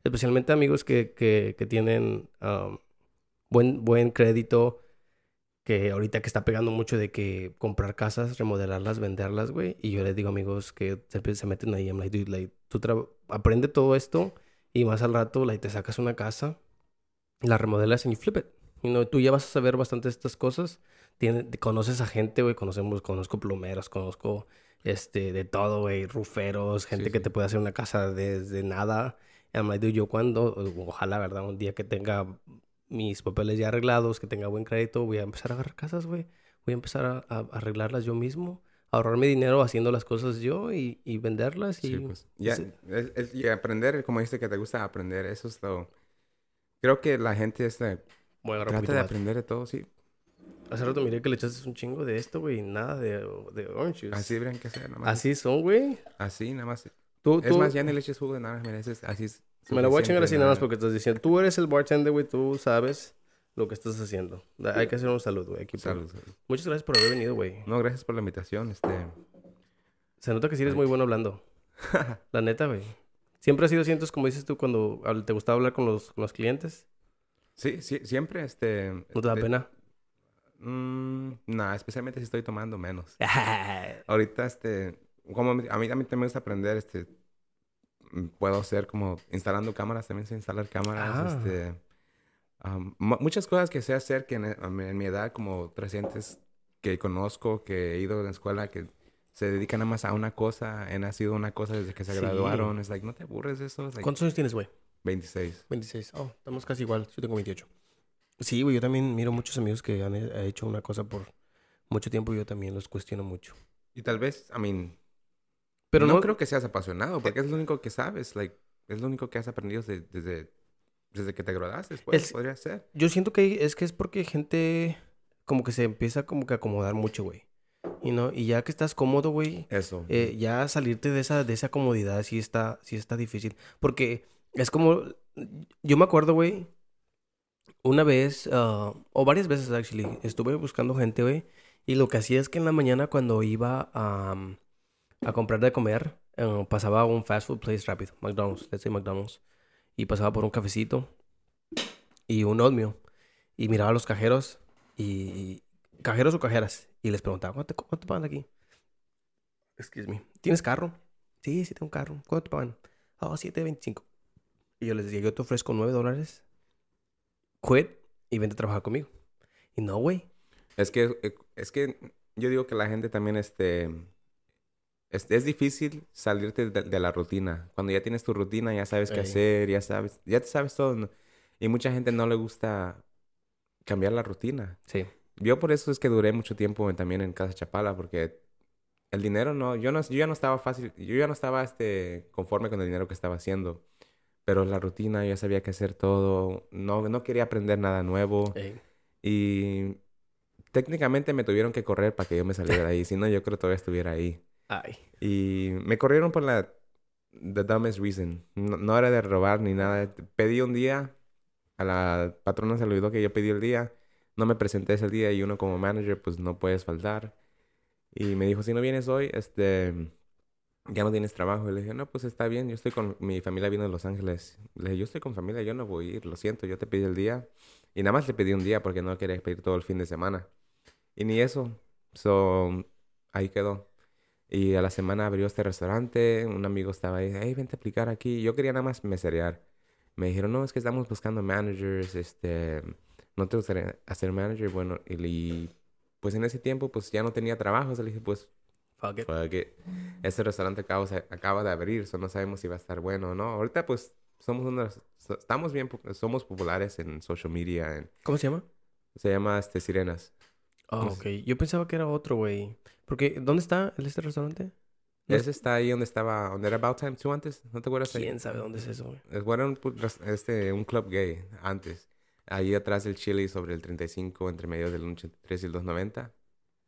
Especialmente amigos que, que, que tienen buen, buen crédito. Que ahorita que está pegando mucho de que comprar casas, remodelarlas, venderlas, güey. Y yo les digo amigos que se, se meten ahí. I'm like, dude, like, tú aprende todo esto. Y más al rato, like, te sacas una casa la remodelas y flip it. You know, tú ya vas a saber bastante de estas cosas. Tienes, conoces a gente, güey. Conocemos, conozco plomeros, conozco este, de todo, güey. Ruferos, gente Sí, que sí. te puede hacer una casa desde nada. I'm like, dude, yo cuando, ojalá, ¿verdad? Un día que tenga mis papeles ya arreglados, que tenga buen crédito, voy a empezar a agarrar casas, güey. Voy a empezar a, a arreglarlas yo mismo. Ahorrarme dinero haciendo las cosas yo y, y venderlas. Y... Sí, pues. Ya, sí. es- es- y aprender, como dijiste que te gusta aprender, eso es todo. Creo que la gente a agarrar un trata de más. aprender de todo, sí. Hace rato miré que le echaste un chingo de esto, güey. Nada de, de orange. Así deberían que ser. Así son, güey. Así, nada más. Tú, Es tú... más, ya ni le eches jugo de nada, mira, ese es- así es. Me lo voy a chingar así nada más porque estás diciendo. Tú eres el bartender, güey. Tú sabes lo que estás haciendo. Da- Hay que hacer un saludo, güey. por- Salud, salud. Muchas gracias por haber venido, güey. No, gracias por la invitación, este... Se nota que sí eres muy bueno hablando. [laughs] La neta, güey. Siempre has sido, sientes, como dices tú, cuando te gustaba hablar con los, con los clientes. Sí, sí, siempre, este... ¿No te da eh, pena? Mm, nah, especialmente si estoy tomando menos. [laughs] Ahorita, este, como a mí, a mí también me gusta aprender, este, puedo hacer como instalando cámaras, también sé instalar cámaras, Ah. este, mu- muchas cosas que sé hacer que en, en mi edad, como 300 que conozco, que he ido a la escuela, que se dedican nada más a una cosa, han nacido una cosa desde que se Sí. graduaron, es like, no te aburres de eso, es like, ¿Cuántos años tienes, güey? 26. 26. Oh, estamos casi igual. Yo tengo 28. Sí, güey. Yo también miro muchos amigos que han he- hecho una cosa por mucho tiempo y yo también los cuestiono mucho. Y tal vez, I mean, Pero no, no, creo que seas apasionado, porque es lo único que sabes, like, es lo único que has aprendido de- desde, desde que te graduaste, pues, podría ser. Yo siento que es que es porque gente como que se empieza como que a acomodar mucho, güey. Y no, y ya que estás cómodo, güey, Eso. eh, ya salirte de esa, de esa comodidad sí está, sí está difícil. Porque es como, yo me acuerdo, güey, una vez, ah, o varias veces, actually, estuve buscando gente, güey, y lo que hacía es que en la mañana cuando iba a, a comprar de comer, eh, pasaba a un fast food place rápido, McDonald's, let's say McDonald's, y pasaba por un cafecito y un oatmeal, y miraba a los cajeros, y cajeros o cajeras, y les preguntaba, ¿cuánto, cuánto pagan aquí? Excuse me. ¿Tienes carro? Sí, sí tengo carro. ¿Cuánto te pagan? Oh, 7.25. Y yo les decía, yo te ofrezco 9 dólares. Quit y vente a trabajar conmigo. Y no, güey. Es que, eh, es que yo digo que la gente también, este, es, es difícil salirte de, de la rutina. Cuando ya tienes tu rutina, ya sabes qué Ey. hacer, ya sabes, ya te sabes todo. Y mucha gente no le gusta cambiar la rutina. Sí. Yo por eso es que duré mucho tiempo en- también en Casa Chapala, porque el dinero no, yo no, yo ya no estaba fácil, yo ya no estaba, este, conforme con el dinero que estaba haciendo. Pero la rutina, yo ya sabía qué hacer todo, no, no quería aprender nada nuevo. Ey. Y técnicamente me tuvieron que correr para que yo me saliera de ahí. Si no, yo creo que todavía estuviera ahí. Ay. Y me corrieron por la... The dumbest reason. No, no era de robar ni nada. Pedí un día. A la patrona se le olvidó que yo pedí el día. No me presenté ese día y uno como manager pues no puedes faltar. Y me dijo, si no vienes hoy, este... Ya no tienes trabajo. Y le dije, no, pues está bien. Yo estoy con... Mi familia vino de Los Ángeles. Le dije, yo estoy con familia. Yo no voy a ir. Lo siento. Yo te pedí el día. Y nada más le pedí un día porque no quería pedir todo el fin de semana. Y ni eso. So, ahí quedó. Y a la semana abrió este restaurante. Un amigo estaba ahí. Hey, vente a aplicar aquí. Yo quería nada más meserear. Me dijeron, no, es que estamos buscando managers. Este, ¿no te gustaría hacer manager? Bueno, y, y, pues en ese tiempo pues ya no tenía trabajo, le dije pues Fuck it. fuck it. Este restaurante acaba, acaba de abrir, so no sabemos si va a estar bueno o no. Ahorita pues somos unos, estamos bien, somos populares en social media, en- ¿Cómo se llama? se llama este Sirenas. Ah, ok. Yo pensaba que era otro, güey. Porque, ¿dónde está este restaurante? Ese está ahí donde estaba, donde era About Time 2 antes, ¿no te acuerdas? ahí? ¿Quién sabe dónde es eso, güey? Es bueno, un, este, un club gay antes. Ahí atrás del Chili sobre el 35, entre medio del 183 y el 290.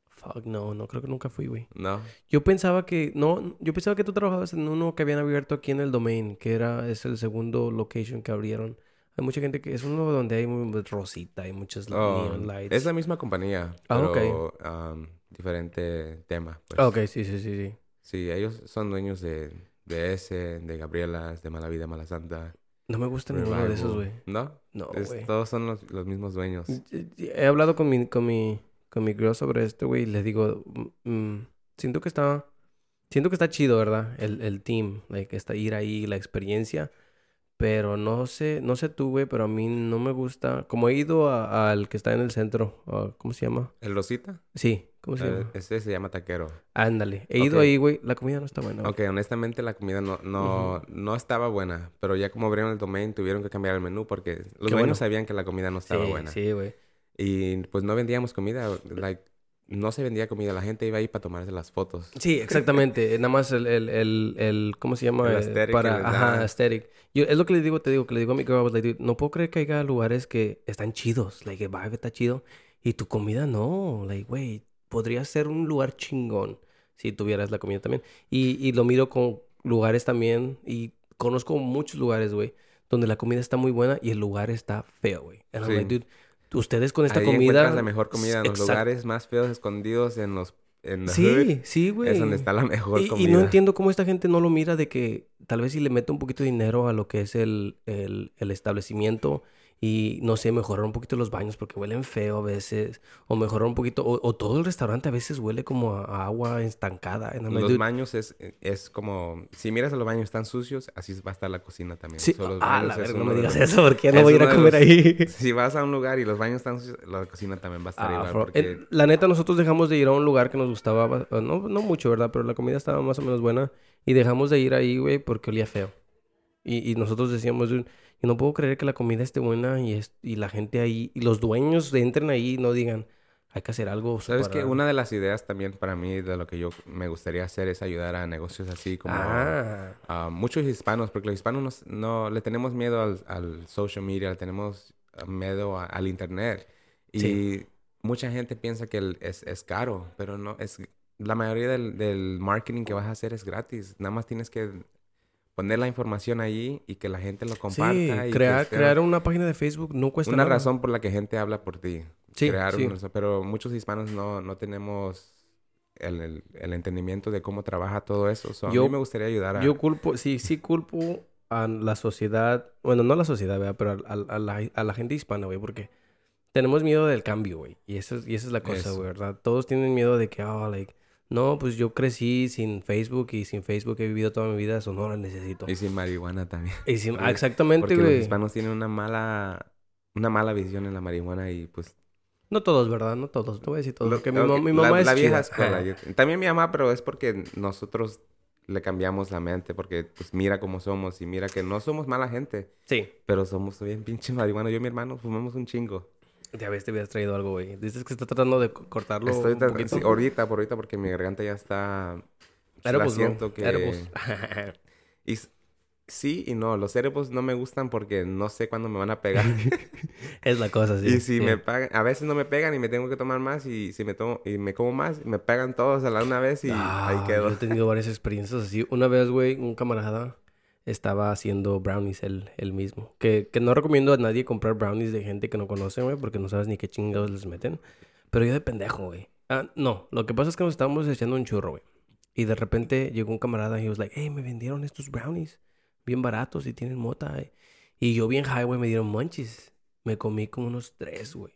Fuck, no, no creo que nunca fui, güey. No. Yo pensaba que, no, yo pensaba que tú trabajabas en uno que habían abierto aquí en el Domain, que era, es el segundo location que abrieron. Hay mucha gente que, es uno donde hay muy- rosita, hay muchas Oh, neon lights. es la misma compañía, Ah, pero um, diferente tema. Pues. Ok, sí, sí, sí, sí. Sí, ellos son dueños de, de ese, de Gabrielas, de Mala Vida, Mala Santa. No me gusta ninguno de esos, güey. ¿No? No, güey. todos son los, los mismos dueños. He hablado con mi, con mi, con mi girl sobre esto, güey, y les digo, mm, mm, siento que está, siento que está chido, ¿verdad? El, el team, like, está ir ahí, la experiencia, pero no sé, no sé tú, güey, pero a mí no me gusta, como he ido al que está en el centro, ah, ¿cómo se llama? ¿El Rosita? Sí, ¿cómo se Eh, llama? ese se llama Taquero. Ándale, he ido ahí, güey, la comida no está buena. güey. Ok, honestamente la comida no, no, no estaba buena, pero ya como abrieron el domain tuvieron que cambiar el menú porque los dueños bueno. sabían que la comida no estaba Sí, buena. sí, güey. Y pues no vendíamos comida, like, no se vendía comida, la gente iba ahí para tomarse las fotos. Sí, exactamente. [laughs] Nada más el, el, el, el- ¿cómo se llama? El Eh, aesthetic Para, ajá, aesthetic. Yo, es lo que le digo, te digo, que le digo a mi girl, like, dude, no puedo creer que haya lugares que están chidos, like, el vibe está chido, y tu comida no, like, güey, podría ser un lugar chingón si tuvieras la comida también. Y, y lo miro con lugares también, y conozco muchos lugares, güey, donde la comida está muy buena y el lugar está feo, güey. And I'm Sí. like, dude, ustedes con esta ahí comida... la mejor comida en los Exact- lugares más feos escondidos en los en hood, Sí, sí, güey. es donde está la mejor Y, y comida. no entiendo cómo esta gente no lo mira de que tal vez si le mete un poquito de dinero a lo que es el, el, el establecimiento y no sé, mejorar un poquito los baños porque huelen feo a veces o mejorar un poquito o, o todo el restaurante a veces huele como a, a agua estancada. Like, Los baños es, es como, si miras a los baños están sucios, así va a estar la cocina también. sí, So, ah, la verga, no me digas eso porque no voy a ir a comer los- ahí. [laughs] Si vas a un lugar y los baños están sucios, la cocina también va a estar Ah, igual. Porque En- la neta, nosotros dejamos de ir a un lugar que nos gustaba, ba- no, no mucho, ¿verdad? Pero la comida estaba más o menos buena. Y dejamos de ir ahí, güey, porque olía feo. Y, y nosotros decíamos, "Dude, yo no puedo creer que la comida esté buena y, es, y la gente ahí, y los dueños entren ahí y no digan, hay que hacer algo. Sabes que para-". una de las ideas también para mí de lo que yo me gustaría hacer es ayudar a negocios así como Ah, a muchos hispanos, porque los hispanos nos- no, le tenemos miedo al, al social media, le tenemos miedo a- al internet. Y Sí. mucha gente piensa que el- es, es caro, pero no, es la mayoría del, del marketing que vas a hacer es gratis. Nada más tienes que poner la información ahí y que la gente lo comparta. sí, y crear, esté- crear una página de Facebook no cuesta una nada. razón por la que gente habla por ti. Sí, crear sí. una pero muchos hispanos no, no tenemos el, el- el entendimiento de cómo trabaja todo eso. So, a Yo- mí me gustaría ayudar a... Yo culpo, sí, sí culpo a la sociedad, bueno, no a la sociedad, ¿verdad? Pero a, a- a la, a la gente hispana, güey, porque tenemos miedo del cambio, güey. Y, eso es- y esa es la cosa, güey, ¿verdad? Todos tienen miedo de que, oh, like, no, pues yo crecí sin Facebook y sin Facebook he vivido toda mi vida, eso no lo necesito. Y sin marihuana también. Y sin- Porque- exactamente, Porque los güey. hispanos tienen una mala... Una mala visión en la marihuana y pues... No todos, ¿verdad? No todos, te voy a decir todos. lo- mi, mamá la, es la vieja escuela. Yo- también mi mamá, pero es porque nosotros le cambiamos la mente. Porque pues mira cómo somos y mira que no somos mala gente. Sí. Pero somos bien pinche marihuana. Yo y mi hermano fumamos un chingo. Ya ves, te hubieras traído algo, güey. Dices que está tratando de co- cortarlo Estoy un poquito. sí, ahorita, por ahorita, porque mi garganta ya está... la Edibles, bro. siento que... Edibles. [laughs] Y sí y no. Los cerebros no me gustan porque no sé cuándo me van a pegar. [laughs] es la cosa, sí. y si sí. me pagan... A veces no me pegan y me tengo que tomar más. Y si me tomo... Y me como más, me pegan todos a la una vez y Ah, ahí quedo. Yo he tenido varias experiencias así. Una vez, güey, un camarada estaba haciendo brownies él, mismo. Que, que no recomiendo a nadie comprar brownies de gente que no conoce, güey, porque no sabes ni qué chingados les meten. Pero yo de pendejo, güey. Ah, no, lo que pasa es que nos estábamos echando un churro, güey. Y de repente llegó un camarada y was like, hey, me vendieron estos brownies bien baratos y tienen mota. eh". Y yo bien high, güey, me dieron munchies. Me comí como unos tres, güey.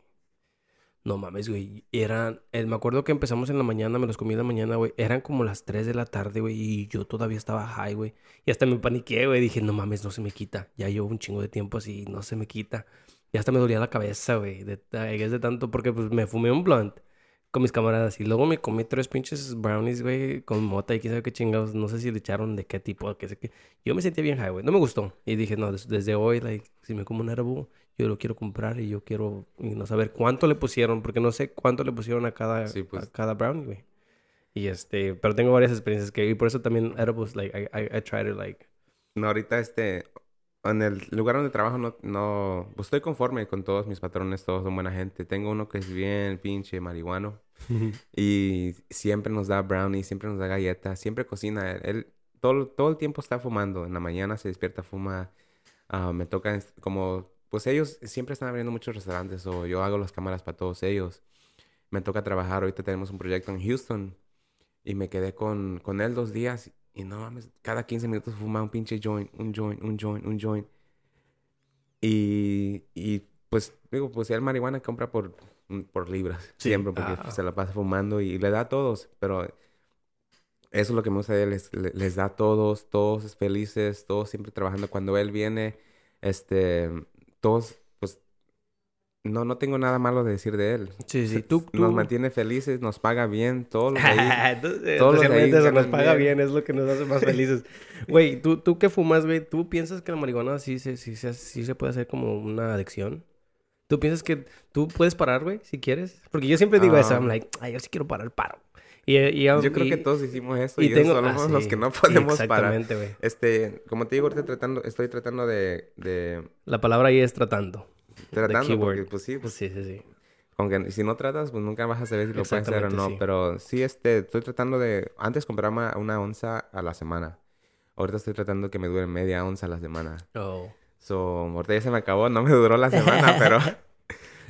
No mames, güey. Eran, eh, me acuerdo que empezamos en la mañana, me los comí en la mañana, güey. Eran como las 3 de la tarde, güey. Y yo todavía estaba high, güey. Y hasta me paniqué, güey. Dije, no mames, no se me quita. Ya llevo un chingo de tiempo así, no se me quita. Y hasta me dolía la cabeza, güey. De, de tanto, porque pues me fumé un blunt con mis camaradas. Y luego me comí tres pinches brownies, güey, con mota y quién sabe qué chingados. No sé si le echaron de qué tipo, qué sé qué. Yo me sentía bien high, güey. No me gustó. Y dije, no, desde hoy, like, si me como un árbol, yo lo quiero comprar y yo quiero y no saber cuánto le pusieron, porque no sé cuánto le pusieron a cada, pues. a cada brownie, güey. Y este, pero tengo varias experiencias que, y por eso también edibles, like, I, I, I try to, like... No, ahorita, este, en el lugar donde trabajo no, no, pues estoy conforme con todos mis patrones, todos son buena gente. Tengo uno que es bien pinche marihuano [laughs] y siempre nos da brownies, siempre nos da galletas, siempre cocina. Él, todo, todo el tiempo está fumando. En la mañana se despierta, fuma. Uh, me toca como, pues ellos siempre están abriendo muchos restaurantes o yo hago las cámaras para todos ellos. Me toca trabajar. Ahorita tenemos un proyecto en Houston y me quedé con, con él dos días y no mames, cada 15 minutos fuma un pinche joint, un joint, un joint, un joint. Y, y pues, digo, pues el marihuana compra por, por libras, [laughs] siempre, porque ah. se la pasa fumando y le da a todos, pero eso es lo que me gusta de él, les, les da a todos, todos felices, todos siempre trabajando. Cuando él viene, este, todos no, no tengo nada malo de decir de él. Sí, sí. [laughs] Tú, Nos mantiene felices, nos paga bien, todos los ahí. [laughs] todos los ahí eso nos paga bien. es lo que nos hace más [laughs] felices. Güey, ¿tú, tú qué fumas, güey, ¿tú piensas que la marihuana sí se, sí, sí, sí se puede hacer como una adicción? ¿Tú piensas que tú puedes parar, güey, si quieres? Porque yo siempre digo eso, I'm like, ay, yo sí quiero parar, paro. Y, y, yo creo que todos hicimos eso y, tengo, somos los que no podemos exactamente, parar. Este, como te digo, ahorita tratando, estoy tratando de, de... La palabra ahí es tratando. Tratando, porque pues sí, pues sí, sí, sí. Aunque si no tratas, pues nunca vas a saber si lo puedes hacer o no. Pero sí, este, estoy tratando de... Antes compraba una onza a la semana. Ahorita estoy tratando que me dure media onza a la semana. Oh. So, ahorita ya se me acabó. No me duró la semana, [laughs] pero...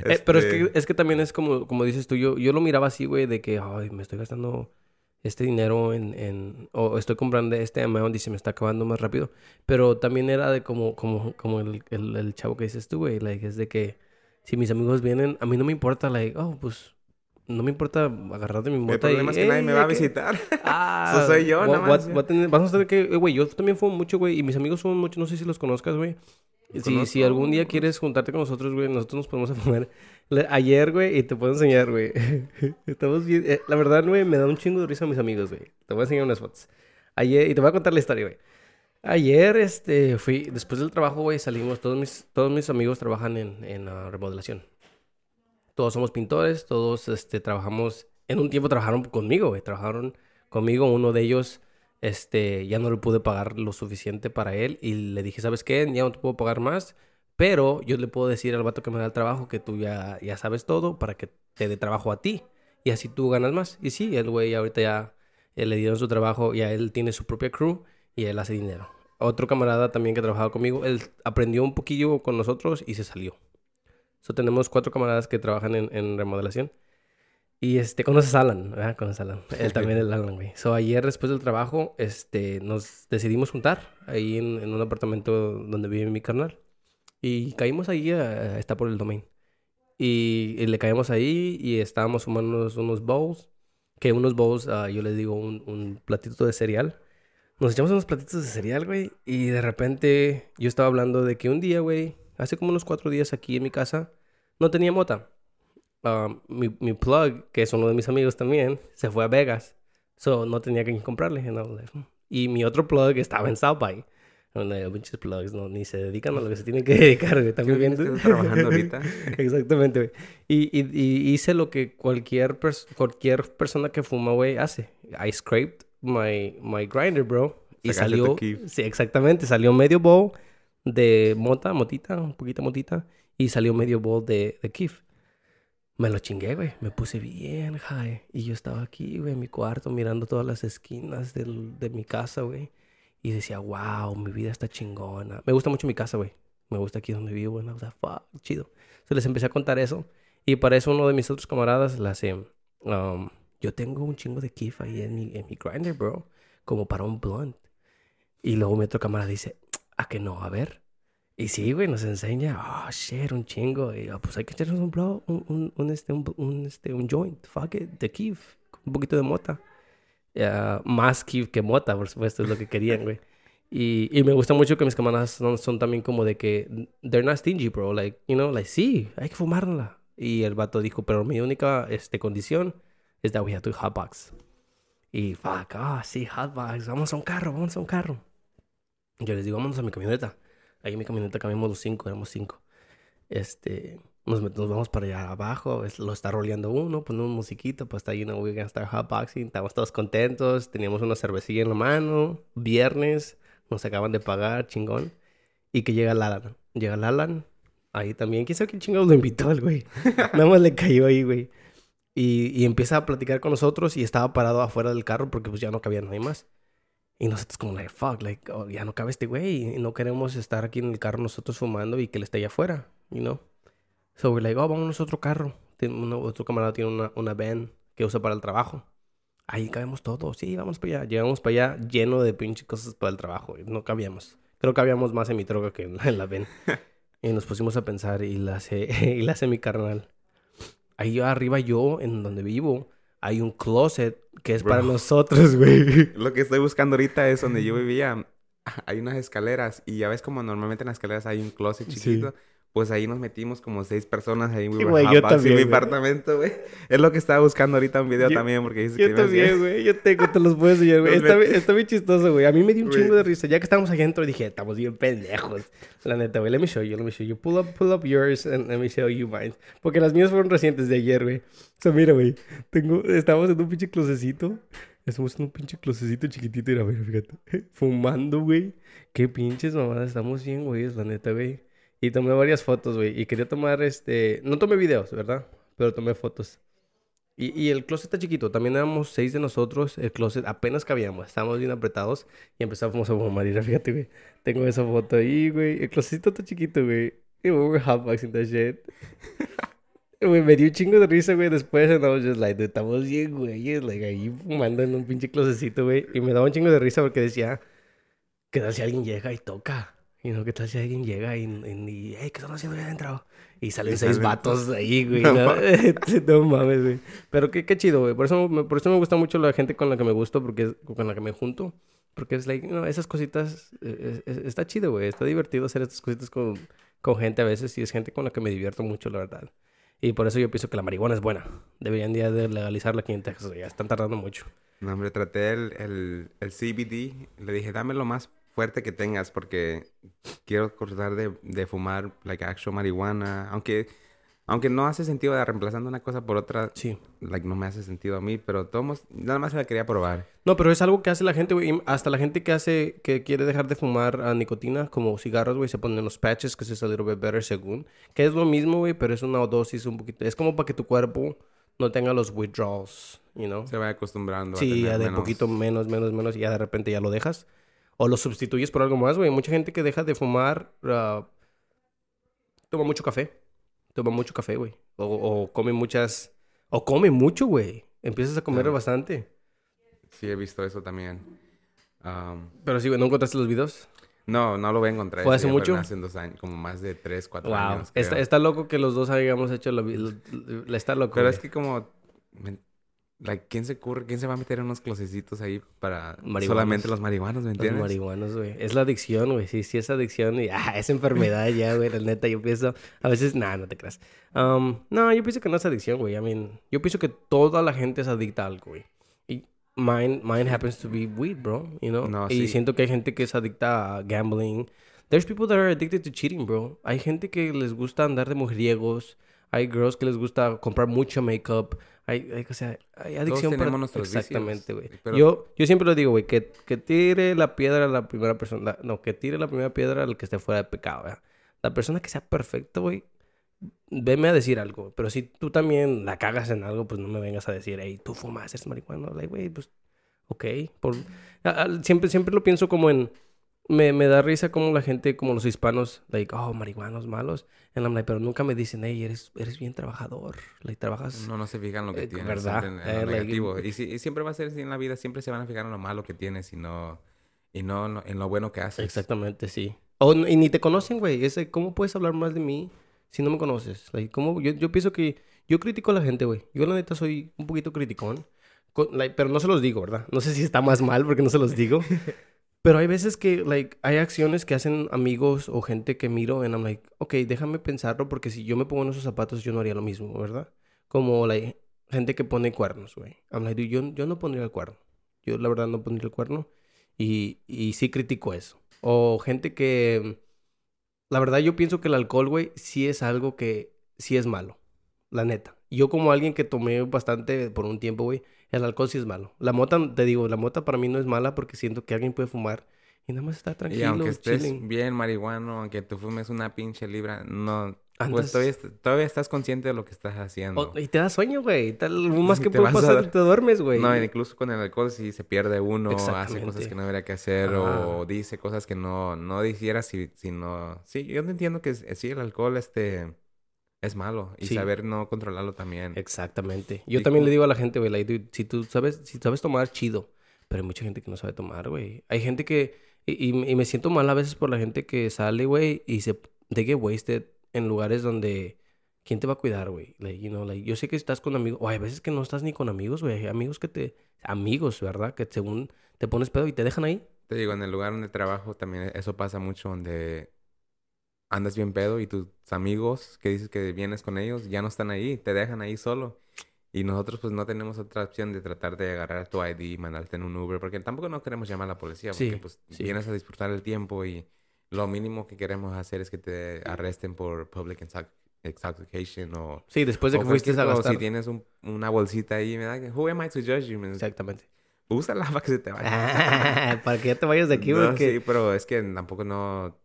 Eh, pero es que, este es que también es como, como dices tú. Yo, yo lo miraba así, güey, de que... Ay, me estoy gastando este dinero en, en, o estoy comprando este amount y se me está acabando más rápido. Pero también era de como, como, como el, el, el chavo que dices tú, güey, like, es de que si mis amigos vienen, a mí no me importa, like, oh, pues, no me importa agarrar de mi moto. El problema es que nadie me va a visitar. [laughs] Ah, Eso soy yo, nada más. vas a tener que, eh, güey, yo también fumo mucho, güey, y mis amigos fuman mucho, no sé si los conozcas, güey. Si, si algún día quieres juntarte con nosotros, güey, nosotros nos podemos [laughs] fumar ayer, güey, y te puedo enseñar, güey. [laughs] Estamos bien. Eh, la verdad, güey, me da un chingo de risa a mis amigos, güey. Te voy a enseñar unas fotos. Ayer, y te voy a contar la historia, güey. Ayer, este, fui, después del trabajo, güey, salimos. Todos mis, todos mis amigos trabajan en, en uh, remodelación. Todos somos pintores, todos, este, trabajamos. En un tiempo trabajaron conmigo, güey. Trabajaron conmigo. Uno de ellos, este, ya no le pude pagar lo suficiente para él. Y le dije, ¿sabes qué? Ya no te puedo pagar más pero yo le puedo decir al vato que me da el trabajo que tú ya, ya sabes todo para que te dé trabajo a ti. Y así tú ganas más. Y sí, el güey ahorita ya le dieron su trabajo, ya él tiene su propia crew y él hace dinero. Otro camarada también que trabajaba conmigo, él aprendió un poquillo con nosotros y se salió. So, tenemos cuatro camaradas que trabajan en remodelación. Y este, conoces a Alan, ¿verdad? Conoces a Alan. Él también es Alan, güey. So, ayer después del trabajo, este, nos decidimos juntar ahí en, en un apartamento donde vive mi carnal. Y caímos ahí, está por el domain. Y, le caímos ahí y estábamos fumando unos, bowls. Que unos bowls, uh, yo les digo, un, un, platito de cereal. Nos echamos unos platitos de cereal, güey. Y de repente yo estaba hablando de que un día, güey, hace como unos cuatro días aquí en mi casa, no tenía mota. Uh, mi, mi, plug, que es uno de mis amigos también, se fue a Vegas. So no tenía que comprarle. Hmm". Y mi otro plug estaba en South By. Pinches plugs, no, ni se dedican a lo que se tienen que [laughs] dedicar, güey. También viendo. trabajando ahorita. [laughs] Exactamente, güey. Y, y, y, hice lo que cualquier, cualquier persona que fuma, güey, hace. I scraped my, my grinder, bro. Y salió. Sí, exactamente. Salió medio bowl de mota, motita, un poquito motita. Y salió medio bowl de, de Kif. Me lo chingué, güey. Me puse bien high. Y yo estaba aquí, güey, en mi cuarto, mirando todas las esquinas de mi casa, güey. Y decía, wow, mi vida está chingona. Me gusta mucho mi casa, güey. Me gusta aquí donde vivo, güey. O sea, fuck, chido. Entonces les empecé a contar eso. Y para eso uno de mis otros camaradas le hace, um, yo tengo un chingo de kiff ahí en mi, en mi grinder, bro. Como para un blunt. Y luego mi otro camarada dice, ¿a que no? A ver. Y sí, güey, nos enseña, oh, shit, un chingo. Y oh, pues hay que echarnos un blow, un, un, un, este, un, este, un joint, fuck it, de kiff, un poquito de mota más que, que mota, por supuesto, es lo que querían, güey. Y, y me gusta mucho que mis camaradas son, son también como de que they're not stingy, bro. Like, you know, like, sí, hay que fumárnosla. Y el vato dijo, pero mi única este, condición es that we have to hotbox. Y fuck, ah, sí, hotbox, vamos a un carro, vamos a un carro. Yo les digo, vámonos a mi camioneta. Ahí en mi camioneta cambiamos los cinco, éramos cinco. Este, nos, nos vamos para allá abajo, es- lo está roleando uno, ponemos musiquita, pues está ahí, no, we're gonna start hotboxing, estamos todos contentos, teníamos una cervecilla en la mano, viernes, nos acaban de pagar, chingón. Y que llega Lalan, llega Lalan, ahí también, quién sabe quién chingados lo invitó el güey, [laughs] nada más le cayó ahí, güey. Y, y empieza a platicar con nosotros y estaba parado afuera del carro porque pues ya no cabía nadie más. Y nosotros como, like, fuck, like, oh, ya no cabe este güey. Y no queremos estar aquí en el carro nosotros fumando y que él esté allá afuera, you know. So we're like, oh, vámonos a otro carro. Tiene uno- otro camarada tiene una, una van que usa para el trabajo. Ahí cabemos todos. Sí, vamos para allá. Llegamos para allá lleno de pinches cosas para el trabajo. y No cabíamos. Creo que habíamos más en mi troca que en la, en la van. [laughs] y nos pusimos a pensar y la hace, [laughs] y la hace mi carnal. Ahí arriba yo, en donde vivo, hay un closet que es para nosotros, [laughs] güey. Lo que estoy buscando ahorita es donde yo vivía. Hay unas escaleras y ya ves como normalmente en las escaleras hay un closet Sí. Pues ahí nos metimos como seis personas ahí. were Güey, yo también, mi güey. apartamento, güey. Es lo que estaba buscando ahorita un video Yo- también porque dice Yo que me hacía- también, güey. Yo tengo, te los puedo enseñar, güey. Está, está bien chistoso, güey. A mí me dio un chingo de risa. Ya que estábamos allá adentro, dije, estamos bien pendejos. La neta, güey. Let me show you, let me show you. Pull up, pull up yours and let me show you mine. Porque las mías fueron recientes de ayer, güey. O sea, mira, güey. Tengo, estamos en un pinche closecito. Estamos en un pinche closecito chiquitito. Mira, mira, fíjate. [laughs] Fumando, güey. Qué pinches mamadas. Estamos bien, güey. La neta, güey. Y tomé varias fotos, güey. Y quería tomar, este... No tomé videos, ¿verdad? Pero tomé fotos. Y, y el closet está chiquito. También éramos seis de nosotros. El closet apenas cabíamos. Estábamos bien apretados. Y empezamos a fumar. Mira, fíjate, güey. Tengo esa foto ahí, güey. El closetito está chiquito, güey. Y we were hotboxing that shit. [laughs] Güey, me dio un chingo de risa, güey. Después, and I was just like, estamos bien, güey. Like, ahí fumando en un pinche closecito, güey. Y me daba un chingo de risa porque decía, ¿qué tal si alguien llega y toca? Y no, ¿qué tal si alguien llega y, y, hey, ¿qué están haciendo ahí adentro? Y salen Y seis salen vatos ahí, güey. No No, [laughs] no mames, güey. Pero qué, qué chido, güey. Por eso, me- por eso me gusta mucho la gente con la que me gusto, porque es- con la que me junto. Porque es like, no, esas cositas, es- es- está chido, güey. Está divertido hacer estas cositas con, con gente a veces y es gente con la que me divierto mucho, la verdad. Y por eso yo pienso que la marihuana es buena. Deberían ya de legalizarla aquí en Texas. Ya están tardando mucho. No, hombre, traté el, el, el CBD. Le dije, dame lo más fuerte que tengas porque quiero cortar de, de fumar, like, actual marihuana. Aunque, aunque no hace sentido de reemplazando una cosa por otra, Sí. like, no me hace sentido a mí. Pero todos, nada más la quería probar. No, pero es algo que hace la gente, güey. Hasta la gente que hace, que quiere dejar de fumar a nicotina, como cigarros, güey, se ponen los patches, que es a little bit better según. Que es lo mismo, güey, pero es una dosis un poquito. Es como para que tu cuerpo no tenga los withdrawals, you know. Se va acostumbrando a Sí, tener ya de menos- poquito menos, menos, menos, y ya de repente ya lo dejas. O lo sustituyes por algo más, güey. Mucha gente que deja de fumar ah, toma mucho café. Toma mucho café, güey. O, o come muchas... O come mucho, güey. Empiezas a comer bastante. Sí, he visto eso también. Um, Pero sí, güey, ¿no encontraste los videos? no, no lo voy a encontrar. ¿Fue hace ya mucho? Hace dos años, como más de tres, cuatro Wow. años. Está, loco que los dos hayamos hecho lo lo- lo- Está loco. Pero güey. es que como... like, ¿quién se ocurre? ¿Quién se va a meter en unos closecitos ahí para Marihuanos. solamente los marihuanos, ¿me Los entiendes? marihuanos, güey. Es la adicción, güey. Sí, sí es adicción. Y, [laughs] ah, es enfermedad ya, güey. La neta, yo pienso... A veces... Nah, no te creas. Um, no, yo pienso que no es adicción, güey. I mean... Yo pienso que toda la gente es adicta a algo, güey. Y mine, mine happens to be weed, bro. You know? No, y sí. siento que hay gente que es adicta a gambling. There's people that are addicted to cheating, bro. Hay gente que les gusta andar de mujeriegos. Hay girls que les gusta comprar mucho makeup. Hay, hay, o sea, hay adicción para... Exactamente, güey. pero- Yo, yo siempre lo digo, güey, que, que tire la piedra a la primera persona. no, que tire la primera piedra al que esté fuera de pecado, ¿verdad? La persona que sea perfecta, güey, veme a decir algo. Pero si tú también la cagas en algo, pues no me vengas a decir, hey, tú fumas, eres marihuana. Like, güey, pues, ok. Por... siempre, siempre lo pienso como en... Me, me da risa como la gente, como los hispanos, like, oh, marihuanos malos. And I'm like, pero nunca me dicen, hey, eres, eres bien trabajador. Like, trabajas... No, no se fijan lo que Eh, tienes, ¿verdad? en, en Eh, lo like, negativo. Y, sí- y siempre va a ser así en la vida, siempre se van a fijar en lo malo que tienes y no, y no en lo- en lo bueno que haces. Exactamente, sí. O, n- y ni te conocen, güey. Ese, ¿Cómo puedes hablar más de mí si no me conoces? Like, ¿cómo? Yo, yo pienso que... Yo critico a la gente, güey. Yo, la neta, soy un poquito criticón. Con- like, pero no se los digo, ¿verdad? No sé si está más mal porque no se los digo. [laughs] Pero hay veces que, like, hay acciones que hacen amigos o gente que miro and I'm like, ok, déjame pensarlo porque si yo me pongo en esos zapatos yo no haría lo mismo, ¿verdad? Como, like, gente que pone cuernos, güey. I'm like, yo, yo no pondría el cuerno. Yo, la verdad, no pondría el cuerno. Y, y sí critico eso. O gente que... La verdad, yo pienso que el alcohol, güey, sí es algo que sí es malo. La neta. Yo como alguien que tomé bastante por un tiempo, güey, el alcohol sí es malo. La mota, te digo, la mota para mí no es mala porque siento que alguien puede fumar y nada más está tranquilo. Y aunque estés chilling. bien marihuano, aunque tú fumes una pinche libra, no... Andas- Pues todavía, todavía estás consciente de lo que estás haciendo. Y te da sueño, güey. Más Sí, que te puede pasar, dar- te duermes, güey. No, incluso con el alcohol si se pierde uno, hace cosas que no debería que hacer Ah. o dice cosas que no, no dijera si, si no... Sí, yo entiendo que sí, el alcohol este es malo y Sí. saber no controlarlo también. Exactamente. Yo también como- le digo a la gente, güey, like, si tú sabes, si sabes tomar, chido. Pero hay mucha gente que no sabe tomar, güey. Hay gente que... Y, y- y me siento mal a veces por la gente que sale, güey, y se de get wasted en lugares donde... ¿Quién te va a cuidar, güey? Like, you know, like, yo sé que estás con amigos. O hay veces que no estás ni con amigos, güey. Hay amigos que te... Amigos, ¿verdad? Que según te pones pedo y te dejan ahí. Te digo, en el lugar donde trabajo también eso pasa mucho donde andas bien pedo y tus amigos que dices que vienes con ellos ya no están ahí, te dejan ahí solo. Y nosotros pues no tenemos otra opción de tratar de agarrar tu ID y mandarte en un Uber porque tampoco no queremos llamar a la policía porque Sí, pues sí. vienes a disfrutar el tiempo y lo mínimo que queremos hacer es que te arresten por public intox- intoxication o, Sí, después de que fuiste a cualquier- o gastar. si tienes un- una bolsita ahí, me da que, who am I to judge you? man?" Exactamente. Úsala [laughs] para que se te vaya. [laughs] Para que ya te vayas de aquí, No, porque... sí, pero es que tampoco no...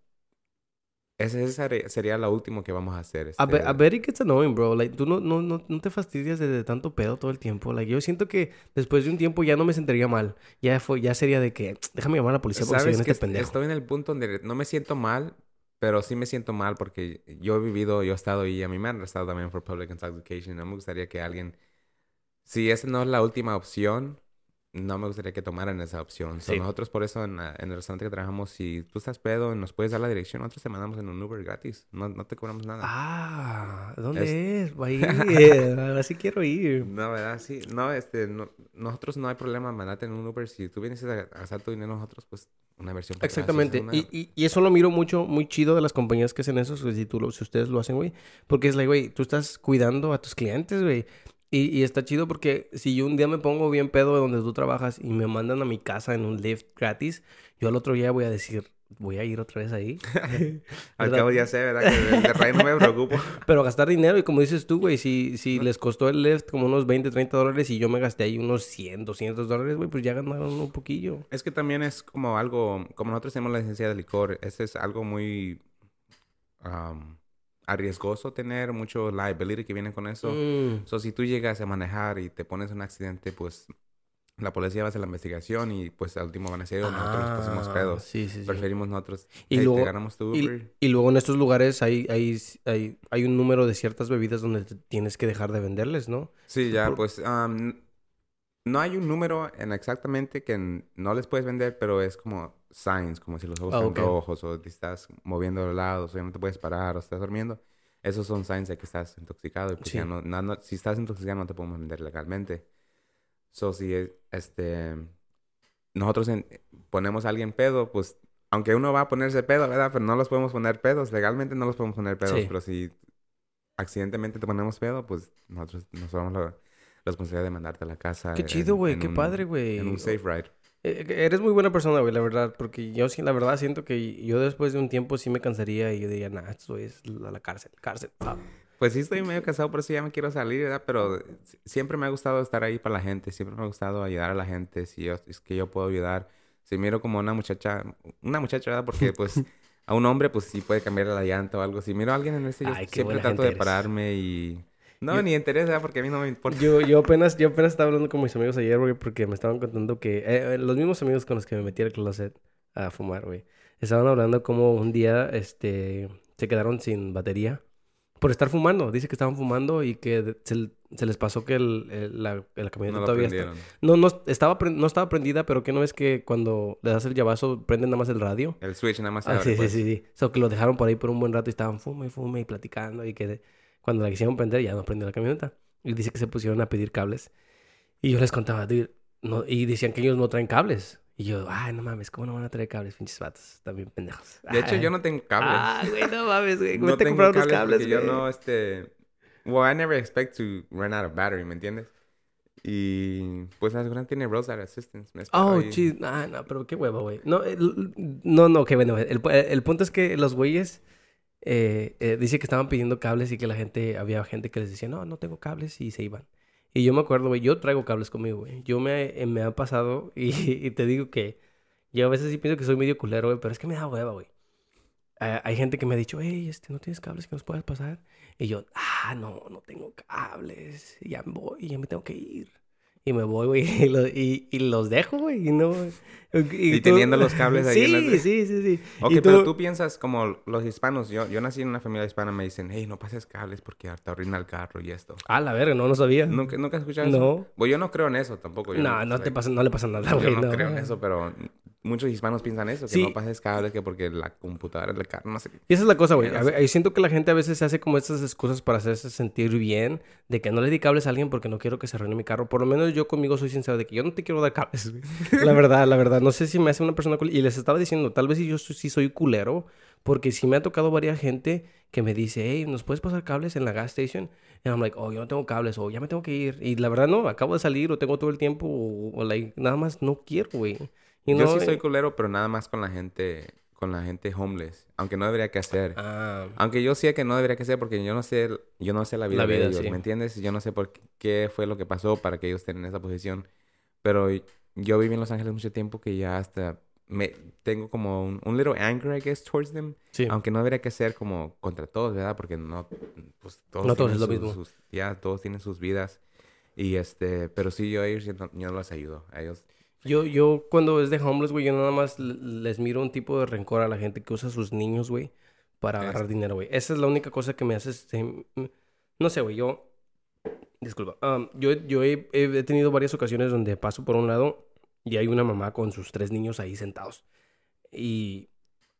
Ese, sería- lo último que vamos a hacer. A, ver, este, a ver, it gets annoying, bro. Like, tú no, no, no, no te fastidias de, de tanto pedo todo el tiempo. Like, yo siento que después de un tiempo ya no me sentiría mal. Ya fue, ya sería de que, [tsk] déjame llamar a la policía porque se ¿Sabes viene que este est- pendejo. estoy en el punto donde no me siento mal, pero sí me siento mal porque yo he vivido, yo he estado ahí, a mí me han arrestado también por public intoxication. No me gustaría que alguien... Si esa no es la última opción, no me gustaría que tomaran esa opción. So. Nosotros por eso en, la- en el restaurante que trabajamos, si tú estás pedo y nos puedes dar la dirección, nosotros te mandamos en un Uber gratis. No, no te cobramos nada. Ah, ¿dónde es? Va a ir. Ahora sí quiero ir. No, ¿verdad? Sí. No, este, no- nosotros no hay problema mandarte en un Uber. Si tú vienes a gastar tu dinero nosotros, pues una versión. Exactamente. una- Y, y, y eso lo miro mucho, muy chido de las compañías que hacen eso, si, tú lo- si ustedes lo hacen, güey. Porque es like, güey, tú estás cuidando a tus clientes, güey. Y, y está chido porque si yo un día me pongo bien pedo de donde tú trabajas y me mandan a mi casa en un lift gratis, yo al otro día voy a decir, voy a ir otra vez ahí. [laughs] [laughs] Al cabo ya sé, ¿verdad? Que de, de no me preocupo. [laughs] Pero gastar dinero, y como dices tú, güey, si, si les costó el lift como unos 20, 30 dólares y yo me gasté ahí unos 100, 200 dólares, güey, pues ya ganaron un poquillo. Es que también es como algo, como nosotros tenemos la licencia de licor, ese es algo muy um, arriesgoso tener, mucho liability que viene con eso. Mm, So, si tú llegas a manejar y te pones un accidente, pues la policía va a hacer la investigación y pues al último van a decir, "Oh, nosotros nos pusimos ah, pedos. Sí, sí, sí. Preferimos nosotros, Y "Hey, luego- te tu Uber. Y, y luego en estos lugares hay, hay, hay, hay un número de ciertas bebidas donde tienes que dejar de venderles, ¿no? Sí, ya, por- pues um, no hay un número en exactamente que no les puedes vender, pero es como signs, como si los ojos Ah, están ok. rojos o te estás moviendo de lados o ya no te puedes parar o estás durmiendo. Esos son signs de que estás intoxicado y pues Sí. ya no, no- no- si estás intoxicado no te podemos vender legalmente. So, si es- este, nosotros en- ponemos a alguien pedo, pues aunque uno va a ponerse pedo, ¿verdad? Pero no los podemos poner pedos, legalmente no los podemos poner pedos, Sí. pero si accidentalmente te ponemos pedo, pues nosotros nos vamos la responsabilidad de mandarte a la casa. Qué en- chido, güey, qué un- padre, güey. En un safe ride. Eh, Eres muy buena persona, güey, la verdad, porque yo sí, la verdad siento que yo después de un tiempo sí me cansaría y yo diría, nah, esto es la, la cárcel, cárcel. pa". Pues sí estoy medio cansado, por eso ya me quiero salir, ¿verdad? Pero s- siempre me ha gustado estar ahí para la gente, siempre me ha gustado ayudar a la gente, si yo, es que yo puedo ayudar. Si miro como una muchacha, una muchacha, ¿verdad? Porque pues [laughs] a un hombre pues sí puede cambiar la llanta o algo. Si miro a alguien en este, yo Ay, siempre trato de eres. pararme y... No, Yo- ni interés, ¿verdad? Porque a mí no me importa. Yo, yo apenas, yo apenas estaba hablando con mis amigos ayer, güey, porque me estaban contando que, eh, eh, los mismos amigos con los que me metí al closet a fumar, güey, estaban hablando como un día, este, se quedaron sin batería por estar fumando. Dice que estaban fumando y que se, se les pasó que el, el- la, la camioneta No todavía está. No, no, estaba, no estaba prendida, pero que no es que cuando le das el llavazo prende nada más el radio. El switch nada más Ah, abre, sí, pues. sí, sí, sí. So, que lo dejaron por ahí por un buen rato y estaban fume y fume y platicando y que cuando la quisieron prender ya no prendió la camioneta. Y dice que se pusieron a pedir cables. Y yo les contaba, dude, no, y decían que ellos no traen cables. Y yo, ay, no mames, ¿cómo no van a traer cables, pinches vatos? También pendejos. De hecho, Ay. yo no tengo cables. Ah, güey, no mames, güey. [laughs] ¿Cómo no te tengo compraron los cables cables, porque yo güey? no, este... Well, I never expect to run out of battery, ¿me entiendes? Y pues la seguridad tiene roadside assistance. Me Oh, chis. Ah, no, pero qué huevo, güey. No, el- no, no, qué bueno. El, el punto es que los güeyes eh, eh, dice que estaban pidiendo cables y que la gente, había gente que les decía, no, no tengo cables y se iban. Y yo me acuerdo, güey, yo traigo cables conmigo, güey. Yo me, eh, me ha pasado [laughs] y, te digo que yo a veces sí pienso que soy medio culero, güey, pero es que me da hueva, güey. Hay gente que me ha dicho, hey, este, ¿no tienes cables que nos puedas pasar? Y yo, ah, no, no tengo cables. Ya me voy, ya me tengo que ir. Y me voy, güey, [laughs] y, lo- y- y los dejo, güey, y no... Y [laughs] teniendo los cables ahí Sí, en la- sí, sí, sí. Ok, Y pero tú piensas como los hispanos. Yo, yo nací en una familia hispana. Me dicen, hey, no pases cables porque te arruina el carro y esto. Ah, la verga, no, no sabía. ¿Nunca, ¿Nunca has escuchado eso? No. Bueno, yo no creo en eso tampoco. Yo No, no te pasa, no le pasa nada, Yo güey. no, creo en eso, pero muchos hispanos piensan eso. Que Sí. no pases cables que porque la computadora del carro, no sé. Y esa es la cosa, güey. Ve- Siento que la gente a veces se hace como estas excusas para hacerse sentir bien, de que no le di cables a alguien porque no quiero que se arruine mi carro. Por lo menos yo conmigo soy sincero de que yo no te quiero dar cables. [laughs] La verdad, la verdad. No sé si me hace una persona. Y les estaba diciendo, tal vez si yo sí soy culero, porque sí me ha tocado varias gente que me dice, hey, ¿nos puedes pasar cables en la gas station? Y I'm like, oh, yo no tengo cables, o ya me tengo que ir. Y la verdad, no, acabo de salir, o tengo todo el tiempo, o, o, like, nada más no quiero, güey. Y Yo no, sí soy eh, culero, pero nada más con la gente, con la gente homeless. Aunque no debería que hacer. Ah, Aunque yo sé que no debería que hacer porque yo no sé, yo no sé la vida, La vida, de ellos, sí. ¿me entiendes? Yo no sé por qué fue lo que pasó para que ellos estén en esa posición. Pero yo viví en Los Ángeles mucho tiempo que ya hasta me tengo como un, un little anger, I guess, towards them. sí. Aunque no debería que ser como contra todos, ¿verdad? Porque no, pues todos No todos tienen es lo sus- mismo. sus- ya todos tienen sus vidas. Y este, pero sí, yo a ellos yo no, yo no los ayudo. A ellos. Yo, yo cuando es de homeless, güey, yo nada más les miro un tipo de rencor a la gente que usa a sus niños, güey, para agarrar Es- dinero, güey. Esa es la única cosa que me hace... este, No sé, güey, yo... Disculpa. Um, yo yo he, he- he tenido varias ocasiones donde paso por un lado y hay una mamá con sus tres niños ahí sentados. Y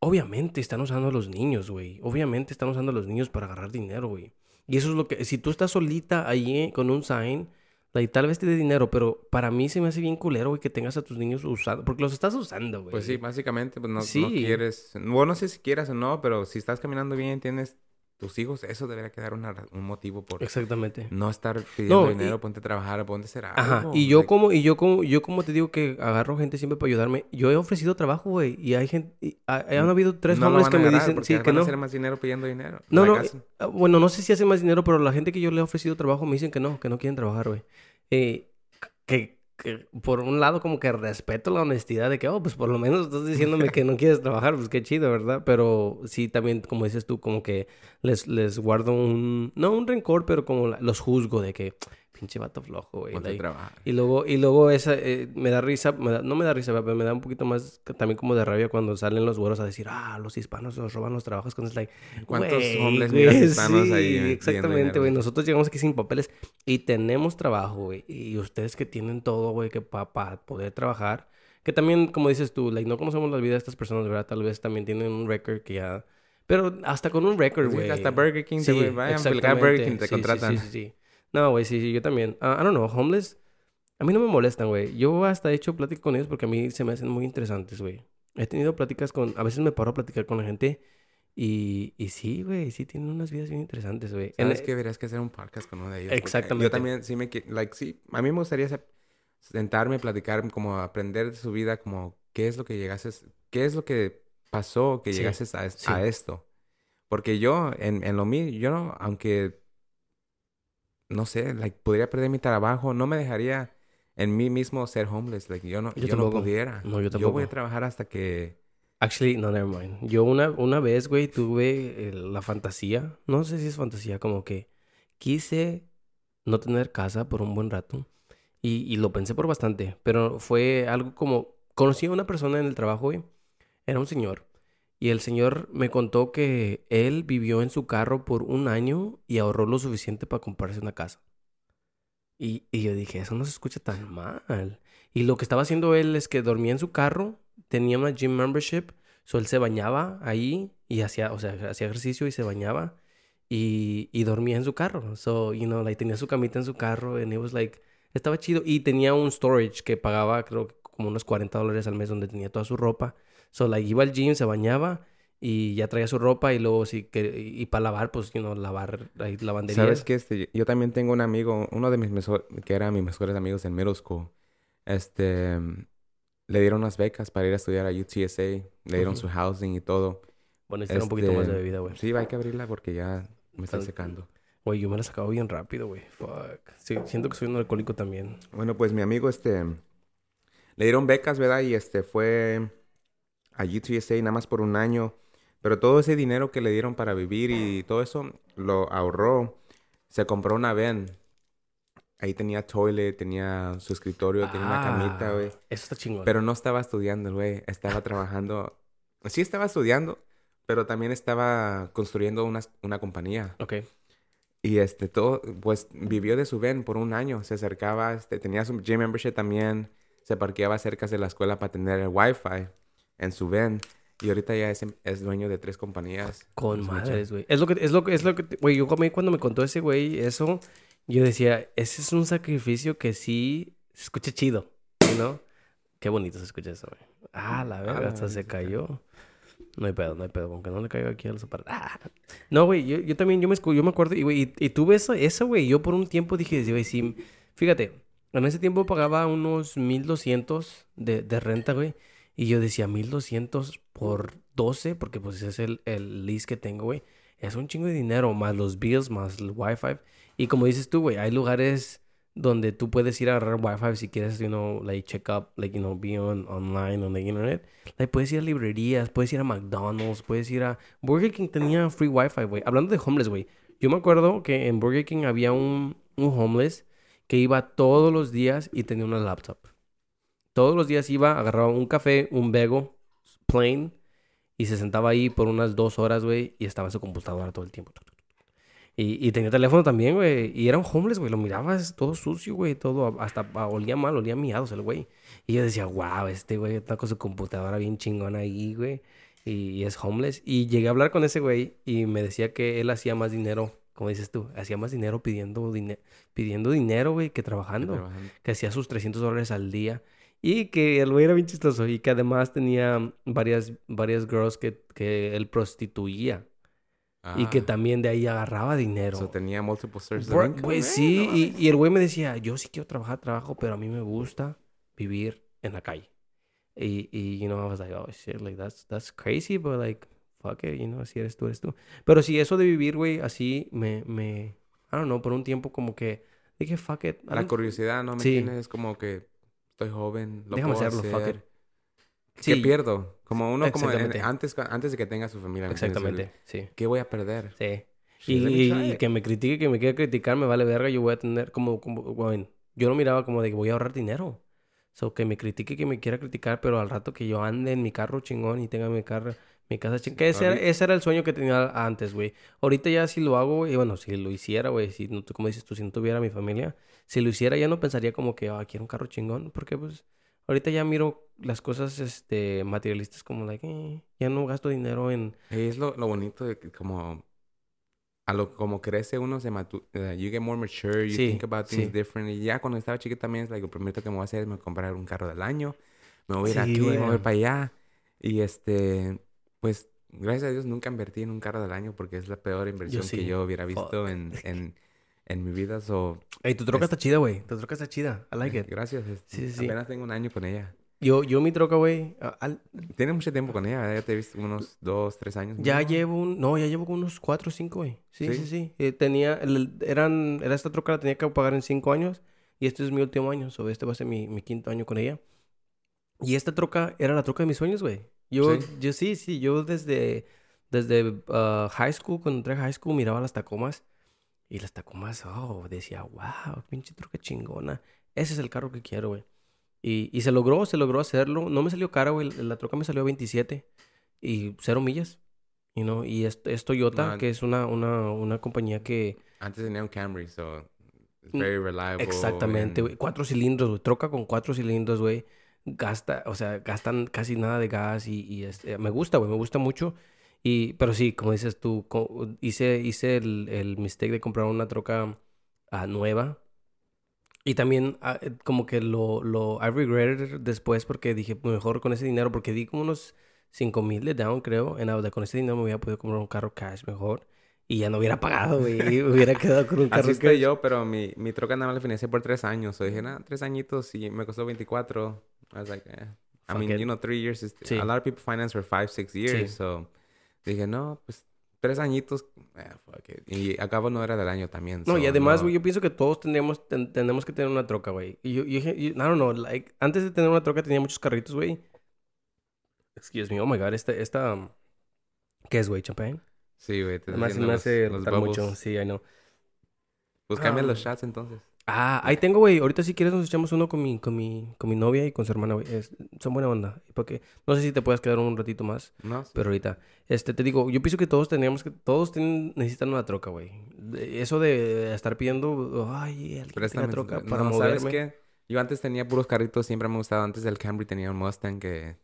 obviamente están usando a los niños, güey. Obviamente están usando a los niños para agarrar dinero, güey. Y eso es lo que... Si tú estás solita ahí eh, con un sign... like, tal vez te dé dinero, pero para mí se me hace bien culero, güey, que tengas a tus niños usando. Porque los estás usando, güey. Pues sí, básicamente, pues no, quieres. Bueno, no sé si quieras o no, pero si estás caminando bien, tienes tus hijos, eso debería quedar una un motivo por Exactamente. no estar pidiendo No, y- dinero, ponte a trabajar, ponte a hacer algo. Ajá, y yo like, como, y yo como, yo como te digo que agarro gente siempre para ayudarme, yo he ofrecido trabajo, güey, y hay gente, y ha- han habido tres no hombres que me dicen, sí, que no. hacer más dinero pidiendo dinero. No, no, hacen- eh, bueno, no sé si hace más dinero, pero la gente que yo le he ofrecido trabajo me dicen que no, que no quieren trabajar, güey. Eh, que, que por un lado como que respeto la honestidad de que, oh, pues por lo menos estás diciéndome que no quieres trabajar, pues qué chido, ¿verdad? Pero sí también, como dices tú, como que les, les guardo un, no un rencor, pero como los juzgo de que, pinche vato flojo, güey. like, y luego, y luego esa, eh, me da risa, me da- no me da risa, pero me da un poquito más también como de rabia cuando salen los güeros a decir, ah, los hispanos nos roban los trabajos. Cuando es like, ¿Cuántos hombres [laughs] hispanos sí, ahí Exactamente, güey. Nosotros llegamos aquí sin papeles y tenemos trabajo, güey. Y ustedes que tienen todo, güey, que para poder trabajar. Que también, como dices tú, like, no conocemos la vida de estas personas, ¿verdad? Tal vez también tienen un récord que ya... Pero hasta con un récord, Sí, güey. hasta Burger King te- güey, vayan a. Burger King, te Sí, sí, contratan. Sí, sí, sí. No, güey, sí, sí, yo también. Ah, I don't know, homeless... A mí no me molestan, güey. Yo hasta he hecho pláticas con ellos porque a mí se me hacen muy interesantes, güey. He tenido pláticas con... A veces me paro a platicar con la gente y, y sí, güey, sí tienen unas vidas bien interesantes, güey. En- ¿Sabes que deberías que hacer un podcast con uno de ellos? Exactamente. Yo también sí me... Like, sí, a mí me gustaría se- sentarme, platicar, como aprender de su vida, como qué es lo que llegases... ¿Qué es lo que pasó que Sí, llegases a, es- sí. a esto? Porque yo, en, en lo mío, yo no... Aunque... No sé, like, podría perder mi trabajo, no me dejaría en mí mismo ser homeless. Like, yo no, Yo yo no pudiera. No, yo Yo voy a trabajar hasta que... Actually, no, never mind. Yo una, una vez, güey, tuve eh, la fantasía, no sé si es fantasía, como que quise no tener casa por un buen rato y, y lo pensé por bastante, pero fue algo como, conocí a una persona en el trabajo, güey, era un señor, y el señor me contó que él vivió en su carro por un año y ahorró lo suficiente para comprarse una casa. Y, y yo dije, eso no se escucha tan mal. Y lo que estaba haciendo él es que dormía en su carro, tenía una gym membership, so él se bañaba ahí y hacía, o sea, hacía ejercicio y se bañaba y, y dormía en su carro. So, you know, like tenía su camita en su carro and it was like, estaba chido. Y tenía un storage que pagaba creo como unos 40 dólares al mes donde tenía toda su ropa. So, like, iba al gym, se bañaba y ya traía su ropa y luego sí que y, para lavar pues you know, lavar ahí lavandería sabes que este yo también tengo un amigo uno de mis mejores que era mis mejores amigos en middle school. Este le dieron unas becas para ir a estudiar a UTSA le dieron su housing y todo. Bueno necesitan un poquito más de Este, bebida güey. sí hay que abrirla porque ya me están secando. Güey yo me la sacaba bien rápido güey. Fuck. Sí, siento que soy un alcohólico también. Bueno pues mi amigo este le dieron becas verdad y este fue a UTSA nada más por un año pero todo ese dinero que le dieron para vivir y todo eso lo ahorró se compró una van ahí tenía toilet tenía su escritorio tenía una camita Ah, güey eso está chingón Pero no estaba estudiando, güey. Estaba trabajando. [laughs] Sí estaba estudiando, pero también estaba construyendo una, una compañía. Ok. Y este, todo, pues vivió de su ven por un año. Se acercaba, este, tenía su gym membership también. Se parqueaba cerca de la escuela para tener el wifi en su ven. Y ahorita ya es, es dueño de tres compañías. Con Es mucho. madres, güey. Es lo que, es lo que, es lo que, güey, yo comí cuando me contó ese güey eso, yo decía, ese es un sacrificio que sí se escucha chido, ¿no? Qué bonito se escucha eso, güey. Ah, la verga, Ah, hasta se cayó. No hay pedo, no hay pedo, aunque no le caiga aquí a los aparatos. Ah. No, güey, yo, yo también, yo me, yo me acuerdo, y, güey, y, y tuve eso, eso, güey, yo por un tiempo dije, güey, sí, fíjate, en ese tiempo pagaba unos 1200 de, de renta, güey, y yo decía, 1200 por 12, porque pues ese es el, el lease que tengo, güey. Es un chingo de dinero, más los bills, más el wifi. Y como dices tú, güey, hay lugares donde tú puedes ir a agarrar wifi si quieres, you know, like check up, like, you know, be on, online on the internet. Like, puedes ir a librerías, puedes ir a McDonald's, puedes ir a... Burger King tenía free wifi, güey. Hablando de homeless, güey. Yo me acuerdo que en Burger King había un, un homeless que iba todos los días y tenía una laptop. Todos los días iba, agarraba un café, un bego, plain, y se sentaba ahí por unas dos horas, güey, y estaba en su computadora todo el tiempo. Y, y tenía teléfono también, güey. Y era un homeless, güey. Lo mirabas todo sucio, güey. Todo, hasta olía mal, olía miados el güey. Y yo decía, wow, este güey está con su computadora bien chingona ahí, güey. Y, y es homeless. Y llegué a hablar con ese güey y me decía que él hacía más dinero, como dices tú, hacía más dinero pidiendo, pidiendo dinero, güey, que trabajando Trabajando. que hacía sus 300 dólares al día y que el güey era bien chistoso y que además tenía varias, varias girls que, que él prostituía y que Ah, también de ahí agarraba dinero. so tenía multiple sources Bro, income, Güey, sí, no y, y el güey me decía, yo sí quiero trabajar, trabajo, pero a mí me gusta vivir en la calle. Y, y you know, I was like, oh, shit, like, that's, that's crazy, but like, fuck it, you know, si eres tú, eres tú. Pero sí, eso de vivir, güey, así, me, me, I don't know, por un tiempo como que dije, fuck it. La curiosidad, ¿no? ¿Me Sí. entiendes? Es como que estoy joven, lo Déjame puedo hacerlo, hacer. it. ¿Qué Sí. pierdo? Como uno, como en- antes, antes de que tenga su familia. Exactamente, sí. ¿Qué voy a perder? Sí. Y, y- que me critique, que me quiera criticar, me vale verga. Yo voy a tener como, como, bueno, yo lo miraba como de que voy a ahorrar dinero. So, que me critique, que me quiera criticar, pero al rato que yo ande en mi carro chingón y tenga mi carro, mi casa chingón. Que ese era, ese era el sueño que tenía antes, güey. Ahorita ya si lo hago, güey, bueno, si lo hiciera, güey, si no, como dices tú, si no tuviera mi familia, si lo hiciera ya no pensaría como que, ah, quiero un carro chingón, porque pues ahorita ya miro las cosas, este, materialistas como, like, eh, ya no gasto dinero en... Es lo, lo bonito de que como... A lo como crece uno se matu uh, you get more mature, you Sí, think about things sí. different. Y ya cuando estaba chiquita también es like, lo primero que me voy a hacer es me comprar un carro del año. Me voy a ir Sí, aquí, me voy a ir para allá. Y este, pues, gracias a Dios nunca invertí en un carro del año porque es la peor inversión sí. que yo hubiera visto en, en, en mi vida. So, Ey, tu troca Es- está chida, güey. Tu troca está chida. I like it. gracias. Sí, sí, sí. Apenas tengo un año con ella. Yo, yo mi troca, güey, al- Tiene mucho tiempo con ella. Ya te he visto unos dos, tres años. ya ¿no? llevo un... No, ya llevo unos cuatro o cinco, güey. Sí, sí, ¿Sí? sí. Eh, tenía... el- eran... Era esta troca la tenía que pagar en cinco años. Y este es mi último año. So, este va a ser mi, mi quinto año con ella. Y esta troca era la troca de mis sueños, güey. Yo, ¿Sí? yo sí, sí. Yo desde... Desde ah, high school, cuando entré a high school, miraba las Tacomas. Y las Tacomas, oh, decía, wow, pinche troca chingona. Ese es el carro que quiero, güey. Y, y se logró, se logró hacerlo. No me salió caro, güey. La troca me salió a 27 y cero millas. You know? Y es, es Toyota, que es una, una, una compañía que... Antes tenía un Camry, so it's Mm, very reliable. Exactamente, and- güey. Cuatro cilindros, güey. Troca con cuatro cilindros, güey. Gasta, o sea, gastan casi nada de gas y, y este, me gusta, güey. Me gusta mucho. Y, pero sí, como dices tú, hice, hice el, el mistake de comprar una troca ah, nueva. Y también eh, como que lo, lo, I regretted después porque dije, mejor con ese dinero, porque di como unos 5 mil de down, creo. En Auda, con ese dinero me hubiera podido comprar un carro cash mejor. Y ya no hubiera pagado, güey. Hubiera quedado con un [laughs] carro Así estoy cash. yo, pero mi, mi troca nada más la financié por tres años. O dije, nada, tres añitos y me costó 24. I was like, eh. I mean, it. you know, three years. Is, Sí. A lot of people finance for five, six years. Sí. So, dije, no, pues tres añitos. eh, fuck it. Y acabo no era del año también. No, so, y además, no. güey, yo pienso que todos tendríamos, ten- tenemos que tener una troca, güey. Y yo, yo dije, don't know, like, antes de tener una troca tenía muchos carritos, güey. Excuse me, oh my god, esta, esta, um, ¿qué es, güey? ¿Champagne? Sí, güey. te Además, me los- hace los bubbles. mucho, sí, I know. Pues cambia Ah. los shots entonces. Ah, ahí tengo, güey. Ahorita si quieres nos echamos uno con mi, con mi, con mi novia y con su hermana, güey. Son buena onda. Porque no sé si te puedes quedar un ratito más, No, sí. pero ahorita. Este, te digo, yo pienso que todos tendríamos que, todos tienen, necesitan una troca, güey. Eso de estar pidiendo, ay, tenga tu- troca no, para ¿sabes moverme. qué? Yo antes tenía puros carritos, siempre me gustaba. Antes del Camry tenía un Mustang que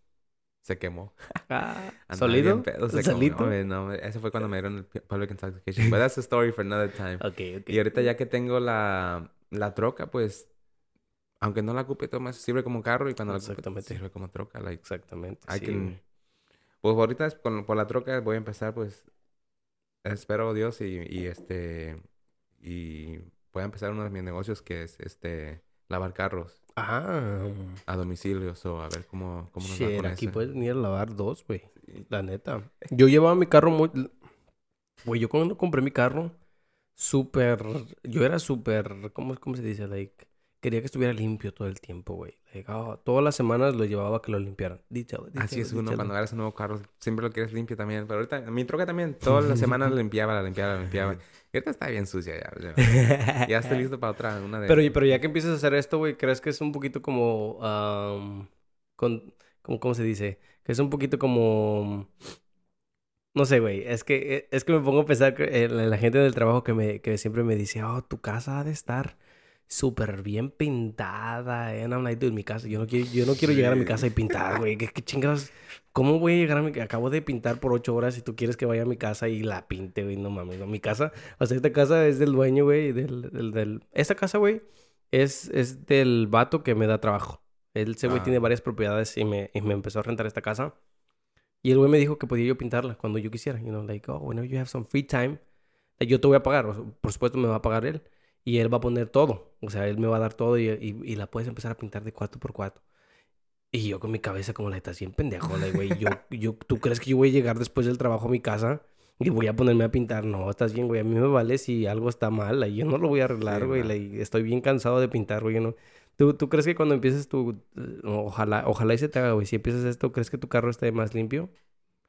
se quemó. [laughs] Ah, bien pedo, se ¿Solito? comió, güey, no, ese fue cuando me dieron el pu- Public Intoxication. But that's a story for another time. [laughs] Ok, ok. Y ahorita ya que tengo la, la troca, pues... Aunque no la ocupe, toma, sirve como carro. Y cuando la ocupe, Exactamente. sirve como troca. Like, Exactamente. Sí, can-. Pues ahorita es con, por la troca voy a empezar, pues... Espero Dios y, y este... Y voy a empezar uno de mis negocios que es este... Lavar carros Ah, a domicilio. O a ver cómo, cómo nos va shit, con aquí eso. puedes venir a lavar dos, güey. Sí. La neta. Yo llevaba mi carro muy... Güey, yo cuando compré mi carro, súper... Yo era súper... ¿Cómo, ¿Cómo se dice? Like... Quería que estuviera limpio todo el tiempo, güey. Like, ah, todas las semanas lo llevaba a que lo limpiaran. Díchalo, Así es uno cuando agarras un nuevo carro, siempre lo quieres limpio también. Pero ahorita, mi troca también, todas las semanas la limpiaba, la limpiaba, la limpiaba. [laughs] Y ahorita está bien sucia ya. Ya, ya estoy listo para otra, una de... Pero, pero ya que empiezas a hacer esto, güey, ¿crees que es un poquito como... con, como ¿Cómo se dice? Que es un poquito como... No sé, güey. Es que, es que me pongo a pensar que, en la gente del trabajo que, me, que siempre me dice, oh, tu casa ha de estar súper bien pintada. eh". And I'm like, dude, mi casa, yo no quiero, yo no quiero llegar a mi Sí. casa y pintar, güey. ¿Qué, qué [laughs] chingados? ¿Cómo voy a llegar a mi casa? Acabo de pintar por ocho horas y tú quieres que vaya a mi casa y la pinte, güey. No mames, no. Mi casa, o sea, esta casa es del dueño, güey, del, del, del... Esta casa, güey, es, es del vato que me da trabajo. Él, ese güey Ah. tiene varias propiedades y me, y me empezó a rentar esta casa. Y el güey me dijo que podía yo pintarla cuando yo quisiera. You know, like, oh, whenever you have some free time, yo te voy a pagar. O sea, por supuesto, me va a pagar él. Y él va a poner todo. O sea, él me va a dar todo y, y, y la puedes empezar a pintar de cuatro por cuatro. Y yo con mi cabeza como la estás bien pendejo, like, güey. Yo, [laughs] yo, ¿Tú crees que yo voy a llegar después del trabajo a mi casa y voy a ponerme a pintar? No, estás bien, güey. A mí me vale si algo está mal. yo no lo voy a arreglar, Sí, güey. estoy bien cansado de pintar, güey. yo no- ¿Tú, ¿Tú crees que cuando empieces tu... eh, Ojalá, ojalá y se te haga, güey. Si empiezas esto, ¿crees que tu carro esté más limpio?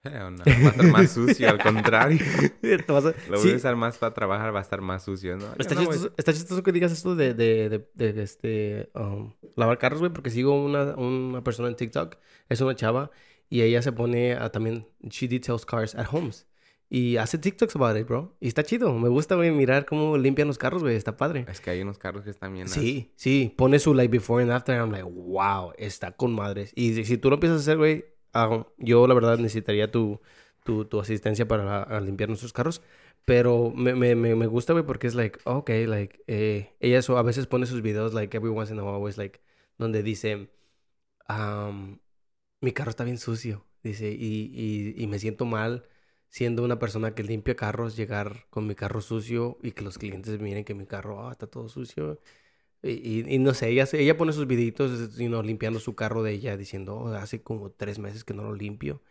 Hell no, Va a estar más sucio, al contrario. [laughs] Lo Sí, voy a usar más para trabajar, va a estar más sucio, ¿no? Está, no chistoso, está chistoso que digas esto de, de, de, de- de este, um, lavar carros, güey, porque sigo una, una persona en TikTok, es una chava, y ella se pone a también, she details cars at homes, y hace TikToks about it, bro, y está chido, me gusta, güey, mirar cómo limpian los carros, güey, está padre. Es que hay unos carros que están bien... Sí, sí, pone su like before and after, and I'm like, wow, está con madres. Y si, si tú lo empiezas a hacer, güey, ah, yo la verdad necesitaría tu, tu, tu asistencia para a limpiar nuestros carros. Pero me, me, me, me gusta, güey, porque es like, ok, like, eh, ella so- a veces pone sus videos, like, every once in a while, always, like, donde dice, um, mi carro está bien sucio, dice, y, y, y me siento mal siendo una persona que limpia carros, llegar con mi carro sucio y que los clientes miren que mi carro, ah, está todo sucio. Y, y, y no sé, ella, ella pone sus videitos, you limpiando su carro de ella, diciendo, "Oh, hace como tres meses que no lo limpio.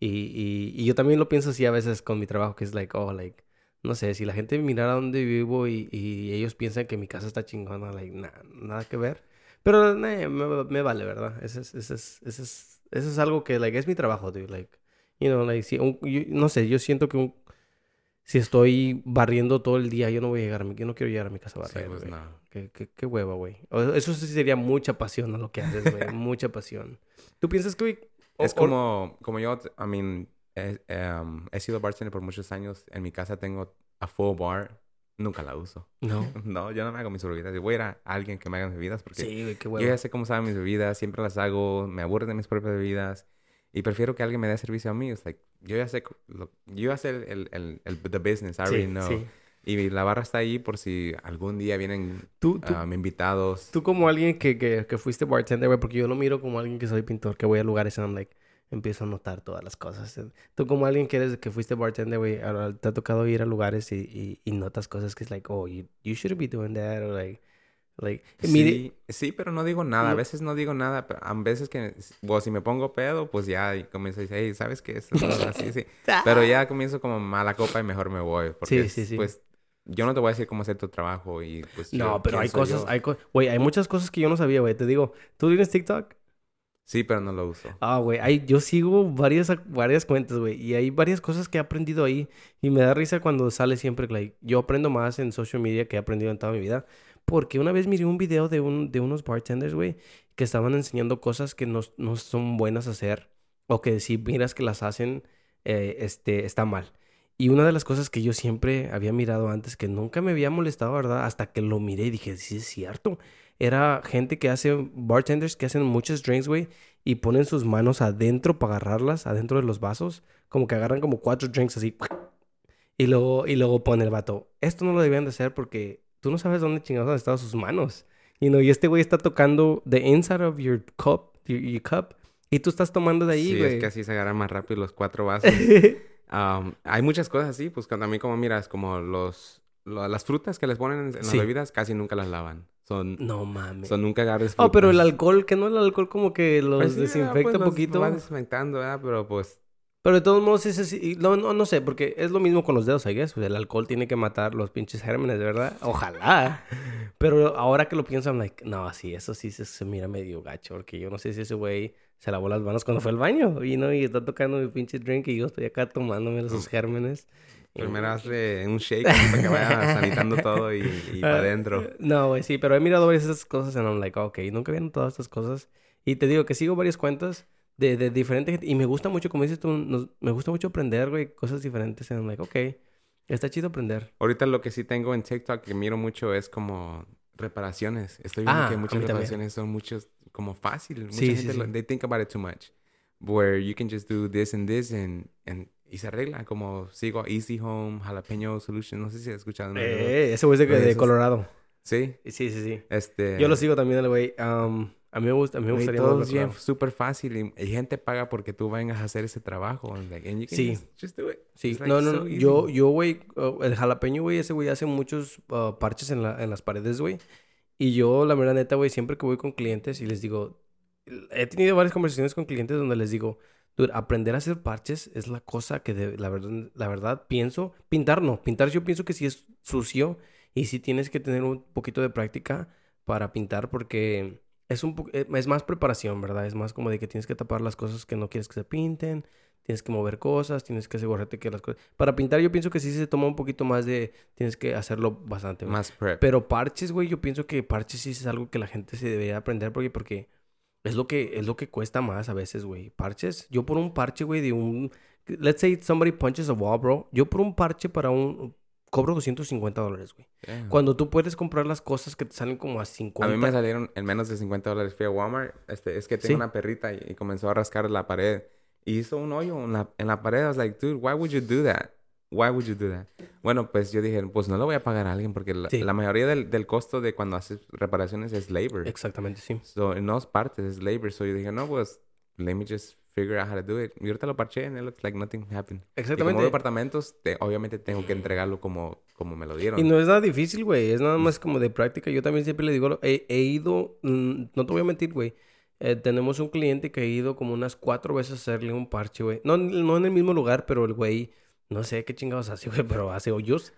Y, y, yo también lo pienso así a veces con mi trabajo, que es like, oh, like, no sé, si la gente mirara dónde vivo y, ellos piensan que mi casa está chingona, like, na- nada que ver. Pero nah, me, me vale, ¿verdad? Eso es, es, es, es algo que, like, es mi trabajo, dude, like, you know, like, si un- yo- no sé, yo siento que un- si estoy barriendo todo el día, yo no voy a llegar a mi, yo no quiero llegar a mi casa a Sí, pues no. Qué, qué, qué hueva, güey. Eso sí sería mucha pasión a lo que haces, güey. [laughs] mucha pasión. ¿Tú piensas que, o- Es o- como, como yo, I mean, he, um, he sido bartender por muchos años. En mi casa tengo a full bar. Nunca la uso. No. [laughs] No, yo no me hago mis bebidas. Yo voy a ir a alguien que me haga mis bebidas porque Sí, güey, qué yo ya sé cómo saben mis bebidas. Siempre las hago. Me aburro de mis propias bebidas. Y prefiero que alguien me dé servicio a mí. It's like, yo ya sé, lo- yo ya sé el, el, el, el- the business. I already Sí, know. sí. Y la barra está ahí por si algún día vienen Tú, tú, um, invitados. tú como alguien que, que, que fuiste bartender, güey, porque yo lo miro como alguien que soy pintor, que voy a lugares y I'm like, empiezo a notar todas las cosas. Tú como alguien que eres, que fuiste bartender, güey, te ha tocado ir a lugares y, y, y notas cosas que es like, oh, you, you shouldn't be doing that, or like, like, mire, Sí, sí, pero no digo nada. A veces no digo nada. Pero a veces que... O si me pongo pedo, pues ya y comienzo a decir, hey, ¿sabes qué? Esto así, sí. [laughs] Pero ya comienzo como mala copa y mejor me voy. Porque, Sí, sí, sí. pues, yo no te voy a decir cómo hacer tu trabajo y pues... yo- No, pero ¿quién hay cosas, yo? hay co- güey, hay muchas cosas que yo no sabía, güey. Te digo, ¿tú tienes TikTok? Sí, pero no lo uso. Ah, güey, yo sigo varias, varias cuentas, güey, y hay varias cosas que he aprendido ahí y me da risa cuando sale siempre, like, yo aprendo más en social media que he aprendido en toda mi vida, porque una vez miré un video de, un, de unos bartenders, güey, que estaban enseñando cosas que no, no son buenas hacer o que si miras que las hacen, eh, este, está mal. Y una de las cosas que yo siempre había mirado antes, que nunca me había molestado, ¿verdad? Hasta que lo miré y dije, sí es cierto. Era gente que hace, bartenders que hacen muchos drinks, güey, y ponen sus manos adentro para agarrarlas, adentro de los vasos. Como que agarran como cuatro drinks así. Y luego, y luego pone el vato. Esto no lo debían de hacer porque tú no sabes dónde chingados han estado sus manos. You know, y este güey está tocando the inside of your cup, your, your cup. Y tú estás tomando de ahí, sí, güey. es que así se agarran más rápido los cuatro [laughs] vasos. Um, hay muchas cosas así, pues cuando a mí como miras, como los... lo- las frutas que les ponen en, en las Sí. bebidas casi nunca las lavan. Son... no mames. son nunca agarres Oh, pero el frutas. alcohol, que no el alcohol como que los Pues sí, desinfecta pues un los poquito. va desinfectando, ¿verdad? Pero pues... Pero de todos modos, es así. No, no, no sé, porque es lo mismo con los dedos, I guess. El alcohol tiene que matar los pinches gérmenes, ¿verdad? [laughs] Ojalá. Pero ahora que lo pienso, I'm like, no, sí, eso sí se, se mira medio gacho. Porque yo no sé si ese güey se lavó las manos cuando fue al baño. Y, ¿no? y está tocando mi pinche drink y yo estoy acá tomándome esos gérmenes. Y- Primero hazle un shake para que vaya [laughs] sanitando todo y, y para Ah, adentro. No, güey, sí, pero he mirado varias de esas cosas y I'm like, ok, nunca había notado estas cosas. Y te digo que sigo varias cuentas de, de diferente gente. Y me gusta mucho, como dices tú, nos- me gusta mucho aprender, güey, cosas diferentes. I'm like, ok, está chido aprender. Ahorita lo que sí tengo en TikTok que miro mucho es como reparaciones. Estoy viendo Ah, que muchas mí también. reparaciones son muchos como fácil. Mucha Sí, sí, gente lo- sí. they think about it too much. Where you can just do this and this and, and y se arregla. Como sigo Easy Home, Jalapeno Solution. No sé si has escuchado. Eh, ese güey es de, de Colorado. Sí. Sí, sí, sí. Este... Yo lo sigo también, el güey. Um, a mí me gusta, a mí me gustaría todo es bien súper fácil y, y gente paga porque tú vengas a hacer ese trabajo. like, and you can Sí. just, just do it. Sí, like no, no, so no. easy. Yo, yo, güey, uh, el jalapeño, güey, ese güey hace muchos uh, parches en, la, en las paredes, güey. Y yo, la verdad, neta, güey, siempre que voy con clientes y les digo, he tenido varias conversaciones con clientes donde les digo, dude, aprender a hacer parches es la cosa que, de- la, verdad, la verdad, pienso, pintar no, pintar yo pienso que sí es sucio y sí tienes que tener un poquito de práctica para pintar porque es un eh, es más preparación, ¿verdad? Es más como de que tienes que tapar las cosas que no quieres que se pinten, tienes que mover cosas, tienes que asegurarte que las cosas... Para pintar yo pienso que sí se toma un poquito más de... Tienes que hacerlo bastante, güey. Más prep. Pero parches, güey, yo pienso que parches sí es algo que la gente se debería aprender porque, porque es lo que es lo que cuesta más a veces, güey. Parches, yo por un parche, güey, de un let's say somebody punches a wall, bro. Yo por un parche para un cobro 250 dólares, güey. Damn. Cuando tú puedes comprar las cosas que te salen como a A 50. mí me salieron en menos de 50 dólares. Fui a Walmart. Este, es que tengo Sí. una perrita y, y comenzó a rascar la pared. Y hizo un hoyo en la, en la pared. I was like, dude, why would you do that? Why would you do that? Bueno, pues yo dije, pues no lo voy a pagar a alguien porque la, Sí. la mayoría del, del costo de cuando haces reparaciones es labor. Exactamente, sí. So, no es partes, es labor. So yo dije, no, pues, let me just figure out how to do it. Y ahorita lo parché and it looks like nothing happened. Y como Exactamente. departamentos, te- obviamente tengo que entregarlo como, como me lo dieron. Y no es nada difícil, güey. Es nada más como de práctica. Yo también siempre le digo, he, he ido, mm, no te voy a mentir, güey. Eh, tenemos un cliente que ha ido como unas cuatro veces a hacerle un parche, güey. No, no en el mismo lugar, pero el güey, no sé qué chingados hace, [laughs] güey, pero hace hoyos.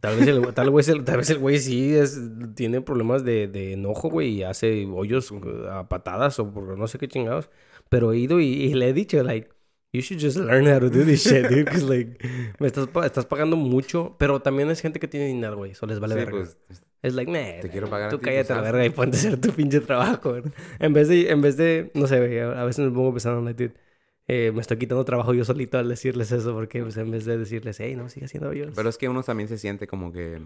Tal vez el, tal vez el, tal vez el güey sí es, tiene problemas de, de enojo, güey, y hace hoyos a patadas o por no sé qué chingados. Pero he ido y, y le he dicho, like, you should just learn how to do this shit, dude. Because, like, me estás, estás pagando mucho. Pero también es gente que tiene dinero, güey. Eso les vale Sí, verga. pues, Es like, nah, Te quiero pagar a Tú ti, cállate pues, a la haz. verga y ponte a hacer tu pinche trabajo, güey. En vez de, en vez de, no sé, güey, a a veces me pongo pensando, like, dude, eh, me estoy quitando trabajo yo solito al decirles eso, porque pues, en vez de decirles, hey, no, sigue haciendo yo. Pero es que uno también se siente como que...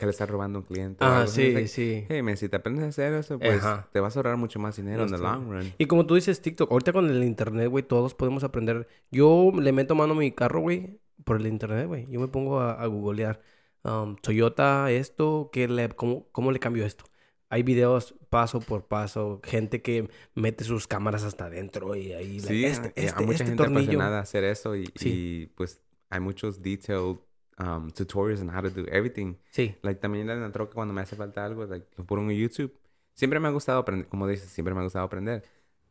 Que le está robando un cliente. Ah, sí, like, sí. Hey, man, si te aprendes a hacer eso, pues Ajá. te vas a ahorrar mucho más dinero en the Este, long run. Y como tú dices, TikTok, ahorita con el internet, güey, todos podemos aprender. Yo le meto mano a mi carro, güey, por el internet, güey. Yo me pongo a, a googlear um, Toyota, esto, ¿qué le, cómo, ¿cómo le cambio esto? Hay videos paso por paso, gente que mete sus cámaras hasta adentro y ahí... Sí, este, hay- este, hay mucha este gente tornillo. apasionada a hacer eso y, Sí. y, pues hay muchos detailed um, tutorials on how to do everything. Sí, Like, también en la troca cuando me hace falta algo, like, lo pongo en YouTube. Siempre me ha gustado aprender, como dices, siempre me ha gustado aprender.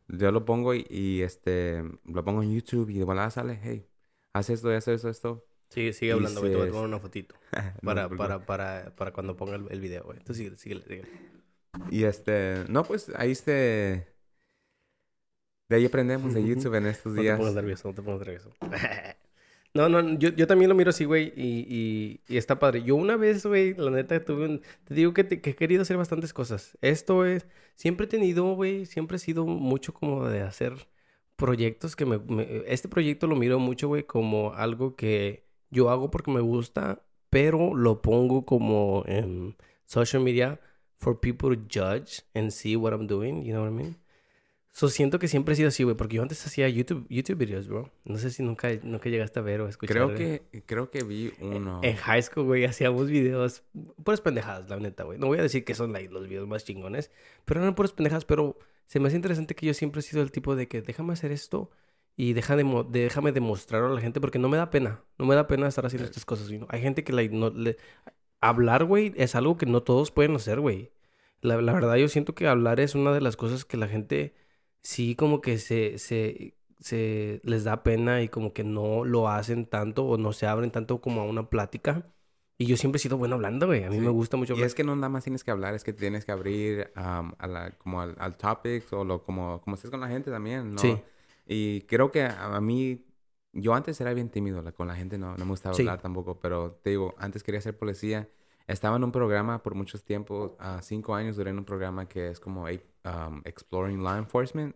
Yo lo pongo y, y, este, lo pongo en YouTube y de volada sale, hey, haz esto, esto, esto, esto. sigue, sigue hablando, güey. Te voy a tomar una fotito. [laughs] No, Para, por para, para, para cuando ponga el, el video, güey. Entonces sigue, sigue, sigue. Y este, no, pues ahí este, de ahí aprendemos de [laughs] YouTube en estos No te días. pongas nervioso, no te pongas nervioso. [laughs] No, no, yo, yo también lo miro así, güey, y, y, y está padre. Yo una vez, güey, la neta, tuve un... Te digo que, he querido hacer bastantes cosas. Esto es... Siempre he tenido, güey, siempre he sido mucho como de hacer proyectos que me... me- este proyecto lo miro mucho, güey, como algo que yo hago porque me gusta, pero lo pongo como en social media for people to judge and see what I'm doing, you know what I mean? So, siento que siempre he sido así, güey, porque yo antes hacía YouTube, YouTube videos, bro. No sé si nunca, nunca llegaste a ver o escuchar. Creo que, creo que vi uno. En high school, güey, hacíamos videos, puras pendejadas, la neta, güey. No voy a decir que son like, los videos más chingones, pero eran puras pendejadas. Pero se me hace interesante que yo siempre he sido el tipo de que déjame hacer esto y deja de déjame demostrarlo a la gente porque no me da pena. No me da pena estar haciendo estas cosas, güey. Hay gente que like, no, le... hablar, güey, es algo que no todos pueden hacer, güey. La, la verdad, yo siento que hablar es una de las cosas que la gente sí como que se, se, se les da pena y como que no lo hacen tanto o no se abren tanto como a una plática. Y yo siempre he sido bueno hablando, güey. A mí Sí. me gusta mucho Y hablar. es que no nada más tienes que hablar, es que tienes que abrir a la, como al, al topic o lo, como, como estés con la gente también, ¿no? Sí. Y creo que a, a mí, yo antes era bien tímido, la- con la gente no, no me gustaba Sí. hablar tampoco, pero te digo, antes quería ser policía. Estaba en un programa por muchos tiempos, a cinco años duré en un programa que es como um, Exploring Law Enforcement.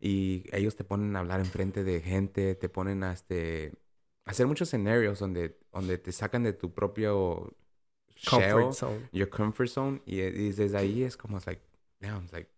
Y ellos te ponen a hablar enfrente de gente, te ponen a este, hacer muchos escenarios donde, donde te sacan de tu propio shell Comfort zone. your comfort zone y, y desde ahí es como it's like damn it's like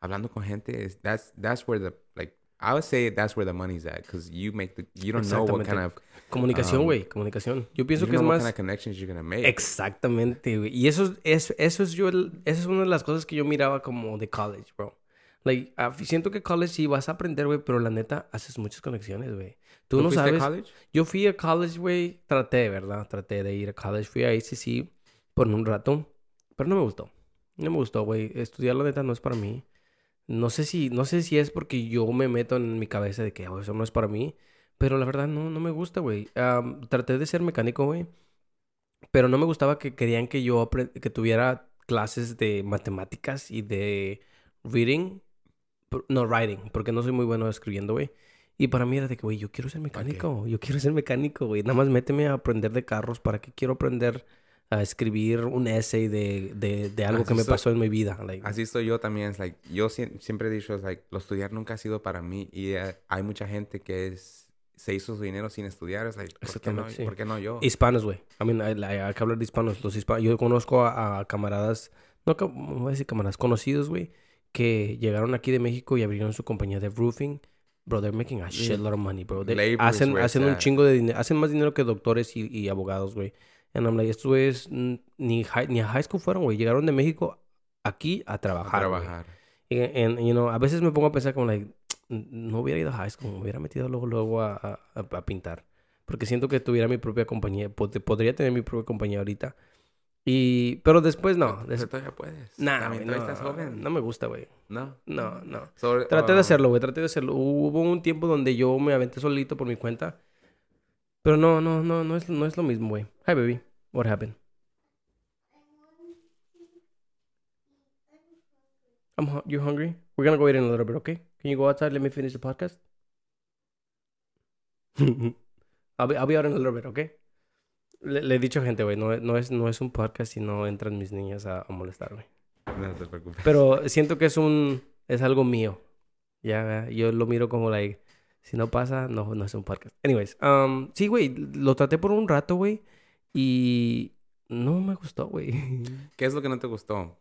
hablando con gente is that's that's where the like I would say that's where the money's at because you make the you don't know what kind of Comunicación, um, güey. Comunicación. Yo you pienso don't que es más... kind of connections you're gonna make Exactamente, güey. Y eso es, eso es yo, esa es una de las cosas que yo miraba como de college, bro. Like, ah, siento que college sí vas a aprender, güey, pero la neta haces muchas conexiones, güey. Tú, ¿Tú no fuiste a sabes. college? Yo fui a college, güey. Traté, ¿verdad? Traté de ir a college. Fui a ACC por un rato, pero no me gustó. No me gustó, güey. Estudiar la neta no es para mí. No sé si, no sé si es porque yo me meto en mi cabeza de que "Oh, eso no es para mí, pero la verdad no, no me gusta, güey. Am, traté de ser mecánico, güey, pero no me gustaba que querían que yo que tuviera clases de matemáticas y de reading, no writing, porque no soy muy bueno escribiendo, güey. Y para mí era de que, güey, yo quiero ser mecánico, yo quiero ser mecánico, güey. Nada más méteme a aprender de carros, ¿para qué quiero aprender a escribir un essay de, de, de algo Así que me soy- pasó en mi vida? Like, Así estoy yo también. Es like, yo sie- siempre he dicho, es like, lo estudiar nunca ha sido para mí. Y eh, hay mucha gente que es, se hizo su dinero sin estudiar. Es like, ¿por, qué no, sí. ¿por qué no yo? Hispanos, güey. I mean, hay, hay- que hablar de hispanos. Los hispanos. Yo conozco a, a camaradas, no voy a decir camaradas conocidos, güey, que llegaron aquí de México y abrieron su compañía de roofing. Bro, they're making a shitload of money, bro. They- hacen hacen un chingo de dinero. Hacen más dinero que doctores y, y abogados, güey. And I'm like, estos güeyes ni, high- ni a high school fueron, güey. Llegaron de México aquí a a trabajar, güey. trabajar. Y, and, you know, a veces me pongo a pensar como, like, no hubiera ido a high school, me hubiera metido luego, luego a, a- a- a pintar. Porque siento que tuviera mi propia compañía, pod- podría tener mi propia compañía ahorita. Y, pero después no. Pero Des- todavía puedes. Nah, güey, no, estás joven. no me gusta, güey. No. No, no. Sobre- Traté de oh, hacerlo, güey, traté de hacerlo. Hubo un tiempo donde yo me aventé solito por mi cuenta. Pero no, no, no, no es, no es lo mismo, güey. Hi, baby. What happened? I'm hu- you hungry? We're gonna go eat in a little bit, okay? Can you go outside? Let me finish the podcast. [laughs] I'll be, I'll be out in a little bit, okay? Le, le he dicho a gente, güey, no, no, es, no es un podcast si no entran mis niñas a, a molestarme. No te preocupes. Pero siento que es un... Es algo mío. Ya, yo lo miro como, like... Si no pasa, no, no es un podcast. Anyways, um, sí, güey. Lo traté por un rato, güey. Y... No me gustó, güey. [laughs] ¿Qué es lo que no te gustó?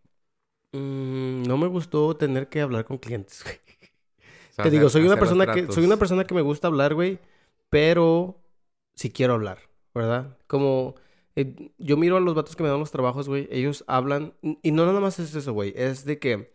Mm, no me gustó tener que hablar con clientes, güey. O sea, Te digo, soy una persona que... Soy una persona que me gusta hablar, güey. Pero... si quiero hablar, ¿verdad? Como eh, yo miro a los vatos que me dan los trabajos, güey, ellos hablan, y no nada más es eso, güey, es de que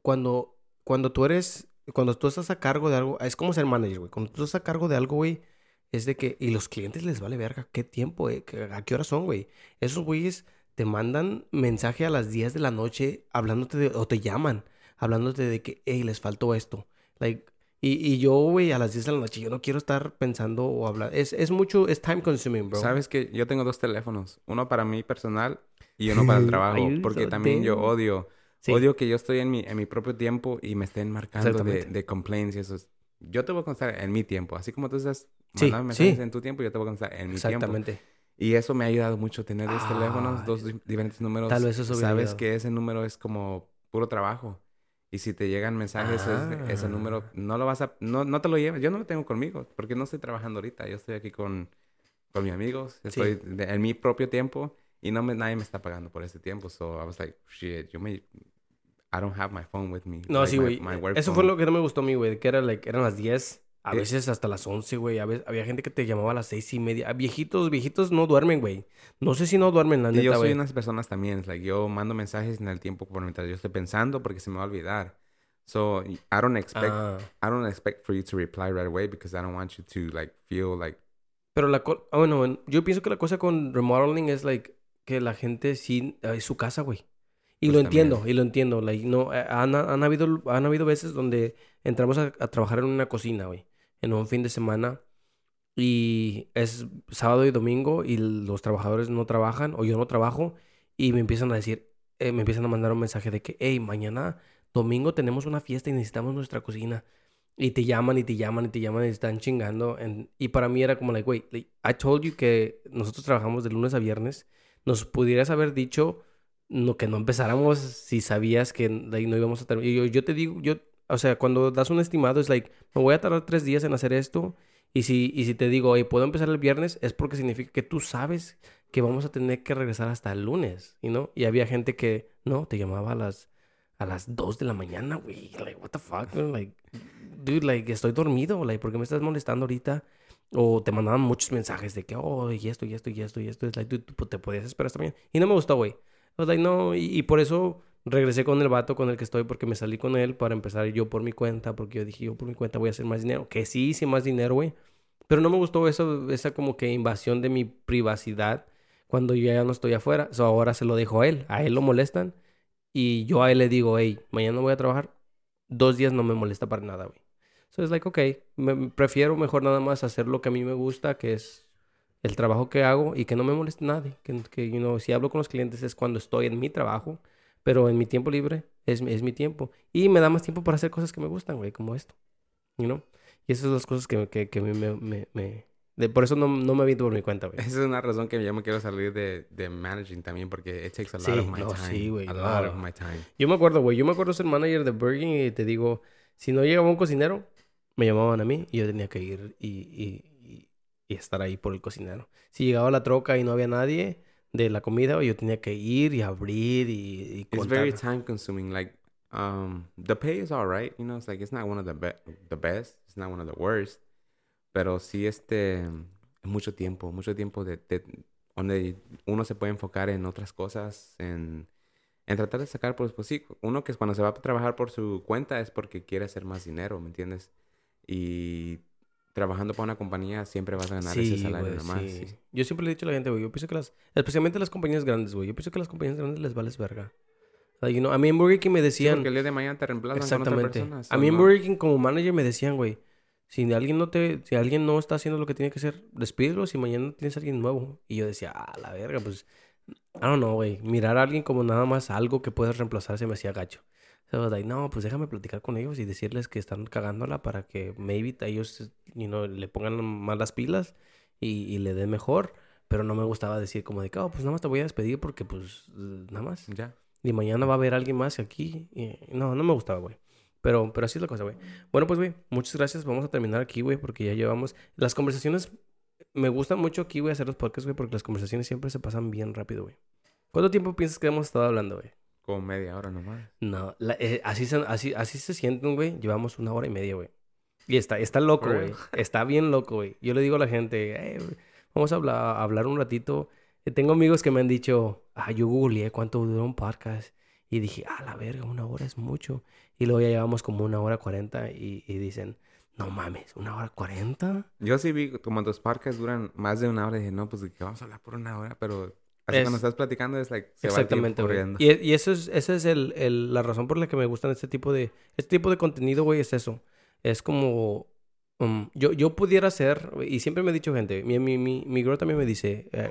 cuando, cuando tú eres, cuando tú estás a cargo de algo, es como ser manager, güey, cuando tú estás a cargo de algo, güey, es de que, y los clientes les vale verga, qué tiempo, eh, a qué hora son, güey. Esos güeyes te mandan mensaje a las 10 de la noche hablándote de, o te llaman, hablándote de que, hey, les faltó esto. Like, y, y yo, güey, a las 10 de la noche, yo no quiero estar pensando o hablar. Es, es mucho, es time consuming, bro. Sabes que yo tengo dos teléfonos, uno para mí personal y uno para el trabajo, porque también yo odio, odio que yo estoy en mi, en mi propio tiempo y me estén marcando de, de complaints y eso. Yo te voy a contestar en mi tiempo, así como tú estás mandando mensajes en tu tiempo, yo te voy a contestar en mi tiempo. Exactamente. Y eso me ha ayudado mucho tener dos teléfonos, dos diferentes números. Tal vez eso Sabes que ese número es como puro trabajo. Y si te llegan mensajes, ese, número ah. no lo vas a, no, no te lo llevas. Yo no lo tengo conmigo porque no estoy trabajando ahorita. Yo estoy aquí con, con mis amigos. Estoy en mi propio tiempo y no me, nadie me está pagando por ese tiempo. So I was like, shit, yo me, I don't have my phone with me. No, sí, güey. Eso fue lo que no me gustó a mí, güey. Que era, like, eran las 10 a veces hasta las 11, güey. A veces, había gente que te llamaba a las seis y media. Viejitos, viejitos no duermen, güey. No sé si no duermen, la neta, Yo soy unas personas también. Like, yo mando mensajes en el tiempo por mientras yo estoy pensando porque se me va a olvidar. So, I don't expect... Ah. I don't expect for you to reply right away because I don't want you to, like, feel like... Pero la... Ah, bueno, yo pienso que la cosa con remodeling es, like, que la gente sí... Es su casa, güey. Y pues lo entiendo, y lo entiendo. Like, no, eh, han, han, habido, han habido veces donde entramos a, a trabajar en una cocina, güey en un fin de semana y es sábado y domingo y los trabajadores no trabajan o yo no trabajo y me empiezan a decir, eh, me empiezan a mandar un mensaje de que, hey, mañana domingo tenemos una fiesta y necesitamos nuestra cocina. Y te llaman y te llaman y te llaman y están chingando. y para mí era como, like, wait, I told you que nosotros trabajamos de lunes a viernes. Nos pudieras haber dicho no, que no empezáramos si sabías que no íbamos a terminar. Yo, yo te digo, yo o sea, cuando das un estimado es like, me voy a tardar tres días en hacer esto. Y si, y si te digo, oye, puedo empezar el viernes, es porque significa que tú sabes que vamos a tener que regresar hasta el lunes, ¿y no? Y había gente que, no, te llamaba a las, a las 2 de la mañana, güey. Like, what the fuck, Like, dude, like, estoy dormido, like, ¿por qué me estás molestando ahorita? O te mandaban muchos mensajes de que, oh, y esto, y esto, y esto, y esto. Es like, dude, te podías esperar hasta mañana. Y no me gustó, güey. O like, no, y por eso regresé con el vato con el que estoy porque me salí con él para empezar yo por mi cuenta, porque yo dije, yo por mi cuenta voy a hacer más dinero. Que sí hice más dinero, güey. Pero no me gustó eso, esa como que invasión de mi privacidad cuando yo ya no estoy afuera. So, ahora se lo dejo a él. A él lo molestan. Y yo a él le digo, hey, mañana voy a trabajar. Dos días no me molesta para nada, güey. So es like, ok, me, prefiero mejor nada más hacer lo que a mí me gusta, que es el trabajo que hago y que no me moleste nadie. Que, que you know, si hablo con los clientes es cuando estoy en mi trabajo pero en mi tiempo libre es, es mi tiempo. Y me da más tiempo para hacer cosas que me gustan, güey, como esto. You know? Y esas son las cosas que, que, que me, me, me de, por eso no, no me visto por mi cuenta, güey. Esa es una razón que yo me quiero salir de, de managing también, porque it takes a lot of my time. Sí, güey. A lot of my time. Yo me acuerdo, güey. Yo me acuerdo ser manager de Burger y te digo, si no llegaba un cocinero, me llamaban a mí y yo tenía que ir y, y, y estar ahí por el cocinero. Si llegaba la troca y no había nadie, de la comida, yo tenía que ir y abrir y, y It's very time consuming. Like, um, the pay is alright, you know, it's like, it's not one of the, be the best, it's not one of the worst. Pero sí, este, mucho tiempo, mucho tiempo de, de, donde uno se puede enfocar en otras cosas, en, en tratar de sacar, pues, pues sí, uno que es cuando se va a trabajar por su cuenta es porque quiere hacer más dinero, ¿me entiendes? Y trabajando para una compañía siempre vas a ganar ese salario nomás. Sí. Yo siempre le he dicho a la gente, güey, yo pienso que las, especialmente las compañías grandes, güey, yo pienso que las compañías grandes les vales verga. a mí en Burger King me decían... Sí, porque el día de mañana te reemplazan Exactamente. Con a mí en Burger King como manager me decían, güey, si alguien no te, si alguien no está haciendo lo que tiene que hacer, despídelo si mañana tienes a alguien nuevo. Y yo decía, ah, la verga, pues, I don't know, güey, mirar a alguien como nada más algo que puedes reemplazar se me hacía gacho no, pues déjame platicar con ellos y decirles que están cagándola para que maybe ellos you know, le pongan más las pilas y, le den mejor. Pero no me gustaba decir como de que, oh, pues nada más te voy a despedir porque pues nada más. Ya. Y mañana va a haber alguien más aquí. Y, no, no me gustaba, güey. Pero, pero así es la cosa, güey. Bueno, pues, güey, muchas gracias. Vamos a terminar aquí, güey, porque ya llevamos... Las conversaciones... Me gustan mucho aquí, güey, hacer los podcasts, güey, porque las conversaciones siempre se pasan bien rápido, güey. ¿Cuánto tiempo piensas que hemos estado hablando, güey? Como media hora nomás. No, eh, así, se, así, así se sienten, güey. Llevamos una hora y media, güey. Y está, está loco, güey. [laughs] Está bien loco, güey. Yo le digo a la gente, vamos a hablar, a hablar un ratito. Eh, Tengo amigos que me han dicho, ah, yo googleé cuánto dura un podcast. Y dije, ah, la verga, una hora es mucho. Y luego ya llevamos como una hora cuarenta y, y dicen, no mames, una hora cuarenta. Yo sí vi como los podcasts duran más de una hora. Y dije, no, pues que vamos a hablar por una hora. Pero así Es- cuando estás platicando es like, se Exactamente, va el. Y, y eso es, esa es el, el- la razón por la que me gustan este tipo de, este tipo de contenido, güey, es eso. Es como, um, yo, yo pudiera hacer, y siempre me ha dicho gente, mi, mi, mi, mi girl también me dice, eh,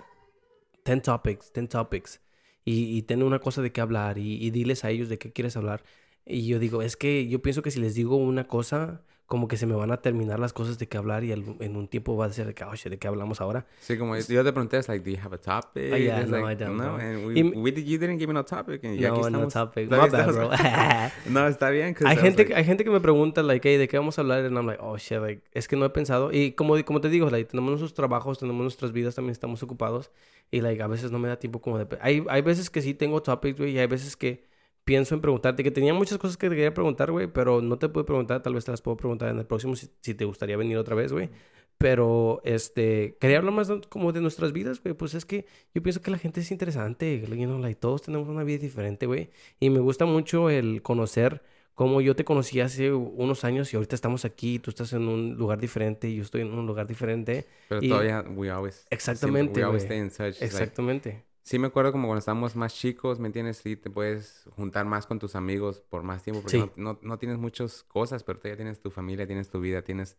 10 topics, 10 topics, y, y ten una cosa de qué hablar, y, y diles a ellos de qué quieres hablar. Y yo digo, es que yo pienso que si les digo una cosa, como que se me van a terminar las cosas de qué hablar y al- en un tiempo va a ser de que, oh, shit, ¿de qué hablamos ahora? Sí, como yo te pregunté, es like, do you have a topic? Oh, yeah, It's no, like, I don't, no, bro. and Y- we, we did- you didn't give me no topic. And y aquí No, no estamos. topic. My bad, estamos- bro. [laughs] [laughs] no, está bien. Hay gente, like- hay gente que me pregunta, like, hey, ¿de qué vamos a hablar? And I'm like, oh, shit, like, es que no he pensado. Y como, como te digo, like, tenemos nuestros trabajos, tenemos nuestras vidas, también estamos ocupados. Y, like, a veces no me da tiempo como de... Hay, hay veces que sí tengo topics, güey, y hay veces que pienso en preguntarte, que tenía muchas cosas que te quería preguntar, güey, pero no te puedo preguntar, tal vez te las puedo preguntar en el próximo si, si te gustaría venir otra vez, güey. Pero, este, quería hablar más como de nuestras vidas, güey. Pues es que yo pienso que la gente es interesante, you know, like, todos tenemos una vida diferente, güey. Y me gusta mucho el conocer cómo yo te conocí hace unos años y ahorita estamos aquí, tú estás en un lugar diferente y yo estoy en un lugar diferente. Pero y- todavía, we always... Exactamente, We always stay in touch. It's like, Exactamente. Sí me acuerdo como cuando estábamos más chicos, ¿me entiendes? Sí te puedes juntar más con tus amigos por más tiempo. Porque Sí. no, no, no tienes muchas cosas, pero tú ya tienes tu familia, tienes tu vida, tienes...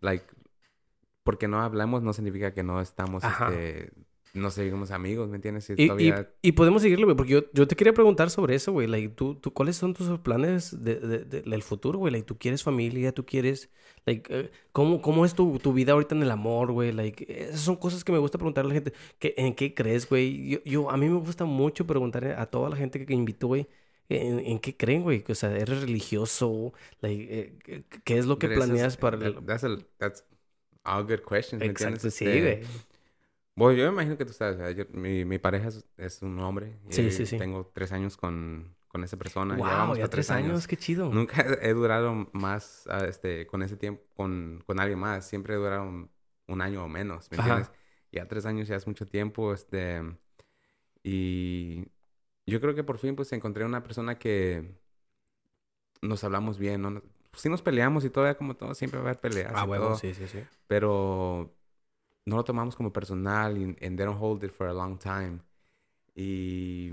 Like... Porque no hablamos no significa que no estamos, este... No seguimos amigos, ¿me entiendes? Y Y, y, todavía... y podemos seguirle, güey, porque yo, yo te quería preguntar sobre eso, güey. Like, ¿tú, tú, ¿Cuáles son tus planes de, de- de- del futuro, güey? Like, ¿tú quieres familia? ¿Tú quieres...? Like, eh, ¿cómo, ¿Cómo es tu, tu vida ahorita en el amor, güey? Like, esas son cosas que me gusta preguntarle a la gente. ¿Qué, ¿En qué crees, güey? Yo, yo, a mí me gusta mucho preguntarle a toda la gente que, invito, güey. ¿En, en qué creen, güey? O sea, ¿eres religioso? Like, eh, ¿qué- ¿Qué es lo que planeas para el...? that- that's, a- that's all good questions. Exacto, sí, Este, güey. Bueno, yo me imagino que tú sabes, yo- mi, mi pareja es, es un hombre. y Sí, sí, sí. Tengo tres años con, con esa persona. Wow, vamos ya tres años, qué chido. Nunca [laughs] he durado más ah, este, con ese tiempo, con, con alguien más. Siempre he durado un, un año o menos, ¿me Ajá. entiendes? Ya tres años ya es mucho tiempo, este... Y yo creo que por fin pues encontré una persona que nos hablamos bien, ¿no? Sí nos peleamos y todavía como todo, siempre va a haber peleas Ah, y huevo, todo, sí, sí, sí. pero no lo tomamos como personal y and they don't hold it for a long time. Y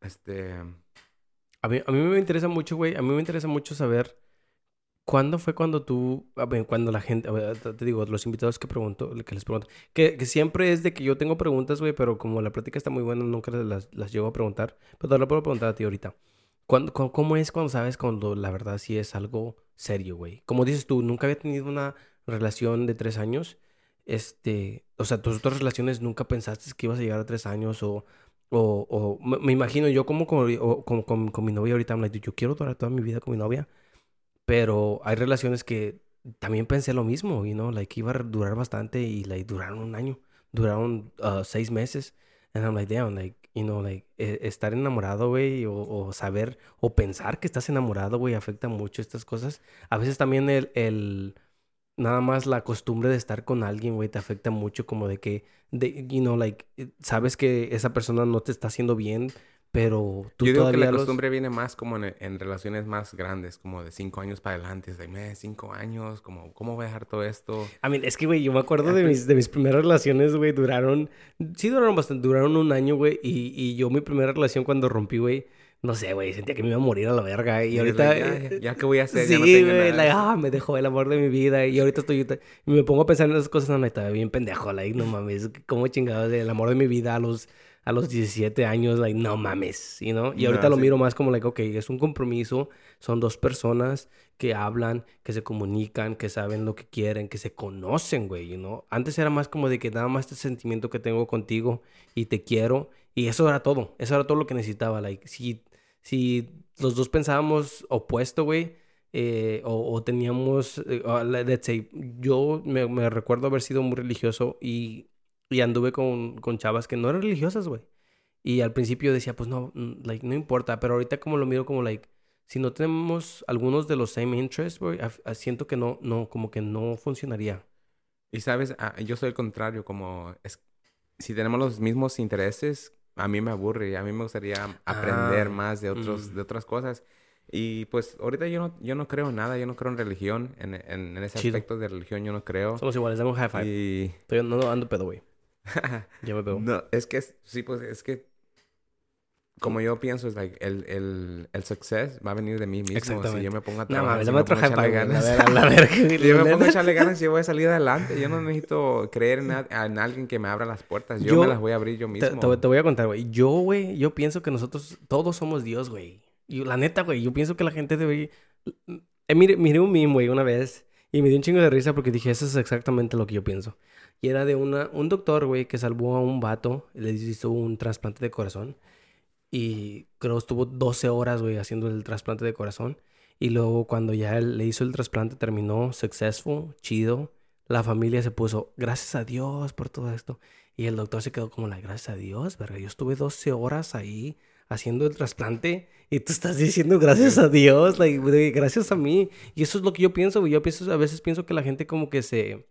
este A mí, a mí me interesa mucho, güey. A mí me interesa mucho saber cuándo fue cuando tú, cuando la gente, te digo, los invitados que pregunto, que les pregunto, que, que siempre es de que yo tengo preguntas, güey, pero como la plática está muy buena, nunca las, las llego a preguntar. Pero te lo puedo preguntar a ti ahorita. ¿Cuándo- cómo, cómo es cuando sabes cuando la verdad sí es algo serio, güey? Como dices tú, nunca había tenido una relación de tres años. Este, o sea, tus otras relaciones nunca pensaste que ibas a llegar a tres años o, o, o me, me imagino yo como con, o- con, con- mi novia ahorita, I'm like, yo quiero durar toda mi vida con mi novia, pero hay relaciones que también pensé lo mismo, you know, like iba a durar bastante y like duraron un año, duraron uh, seis meses, and I'm like, damn, like, you know, like eh, estar enamorado, güey, o, o saber, o pensar que estás enamorado, güey, afecta mucho estas cosas. A veces también el, el nada más la costumbre de estar con alguien, güey, te afecta mucho como de que, de, you know, like, eh, sabes que esa persona no te está haciendo bien, pero tú Yo digo que la los- costumbre viene más como en, en relaciones más grandes, como de cinco años para adelante. Es de, "Meh, cinco años, como, ¿cómo voy a dejar todo esto? I mean, es que, güey, yo me acuerdo de [laughs] mis, de mis primeras relaciones, güey, duraron, sí duraron bastante, duraron un año, güey, y, y yo mi primera relación cuando rompí, güey, no sé, güey, sentía que me iba a morir a la verga, y es ahorita... like, ya, ya, ¿qué voy a hacer? [laughs] Sí, ya no tengo nada. like, ah, me dejó el amor de mi vida, y ahorita estoy, y me pongo a pensar en esas cosas, no, estaba bien pendejo, like, no mames, cómo chingados, el amor de mi vida a los, a los 17 años, like, no mames, you know, y No, ahorita lo sí. miro más como, like, ok, es un compromiso, son dos personas que hablan, que se comunican, que saben lo que quieren, que se conocen, güey, you know. Antes era más como de que nada más este sentimiento que tengo contigo y te quiero, y eso era todo, eso era todo lo que necesitaba, like, si, si los dos pensábamos opuesto, güey, eh, o, o teníamos, eh, le- let's say, yo me, recuerdo haber sido muy religioso y, y anduve con, con chavas que no eran religiosas, güey. Y al principio decía, pues no, like, no importa, pero ahorita como lo miro como, like, si no tenemos algunos de los same interests, güey, ah, siento que no, no, como que no funcionaría. Y sabes, ah, yo soy el contrario, como es, si tenemos los mismos intereses, a mí me aburre, a mí me gustaría aprender Ah, más de otros, mm. de otras cosas. Y pues ahorita yo no, yo no creo en nada, yo no creo en religión, en, en, en ese Chido. aspecto de religión yo no creo. Somos iguales, dame un high five. Y Estoy, no, no ando pedo, güey. [laughs] Ya me pego. no, es que sí, pues es que como yo pienso, es like, el, el, el success va a venir de mí mismo. Si Exactamente. yo me pongo a No trabajar, mames, si dame me otro pongo a echarle güey. A ganas, ver, a güey. Si yo me pongo a echarle ganas, yo voy a salir adelante. Yo no necesito creer en, en alguien que me abra las puertas. Yo, Yo- me las voy a abrir yo mismo. te- te voy a contar, güey. Yo, güey, yo pienso que nosotros todos somos Dios, güey. Y la neta, güey, yo pienso que la gente debe... Eh, miré, miré un meme, güey, una vez. Y me dio un chingo de risa porque dije, eso es exactamente lo que yo pienso. Y era de una, un doctor, güey, que salvó a un vato. Le hizo un trasplante de corazón. Y creo estuvo 12 horas, güey, haciendo el trasplante de corazón. Y luego cuando ya él le hizo el trasplante, terminó successful, chido. La familia se puso, gracias a Dios por todo esto. Y el doctor se quedó como, la gracias a Dios, verga. Yo estuve 12 horas ahí haciendo el trasplante y tú estás diciendo gracias a Dios, like, gracias a mí. Y eso es lo que yo pienso, güey. Yo pienso, a veces pienso que la gente como que se,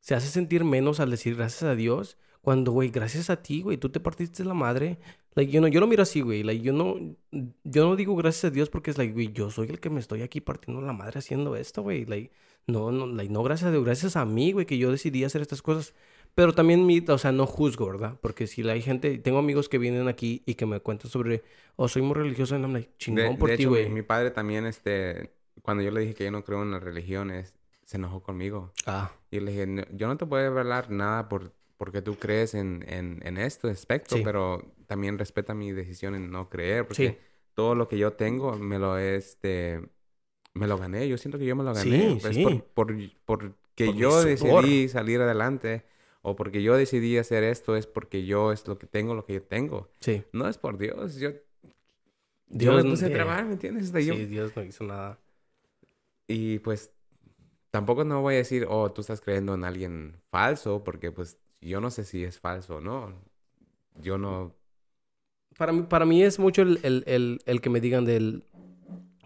se hace sentir menos al decir gracias a Dios. Cuando, güey, gracias a ti, güey, tú te partiste la madre. Like, yo no, yo lo miro así, güey. Like, yo no, yo no digo gracias a Dios porque es like, güey, yo soy el que me estoy aquí partiendo la madre haciendo esto, güey. Like, no, no, like, no gracias a Dios, gracias a mí, güey, que yo decidí hacer estas cosas. Pero también, mi, o sea, no juzgo, ¿verdad? Porque si hay gente, tengo amigos que vienen aquí y que me cuentan sobre, oh, soy muy religioso, y I'm like, De, chingón por de ti, hecho, mi, güey. mi padre también, este, cuando yo le dije que yo no creo en las religiones, se enojó conmigo. Ah, Y le dije, "No- yo no te puedo revelar nada por, porque tú crees en, en, en este aspecto, Sí. pero también respeta mi decisión en no creer, porque Sí. todo lo que yo tengo me lo, este, me lo gané. Yo siento que yo me lo gané. Sí, Es sí. por, por, porque Por yo decidí salir adelante o porque yo decidí hacer esto, es porque yo es lo que tengo, lo que yo tengo. sí. No es por Dios. Yo, yo Dios me puse a eh, trabajar, ¿me entiendes? Sea, yo- Sí, Dios no hizo nada. y pues tampoco no voy a decir, oh, tú estás creyendo en alguien falso, porque pues yo no sé si es falso o no. Yo no... Para mí, para mí es mucho el, el, el, el que me digan del...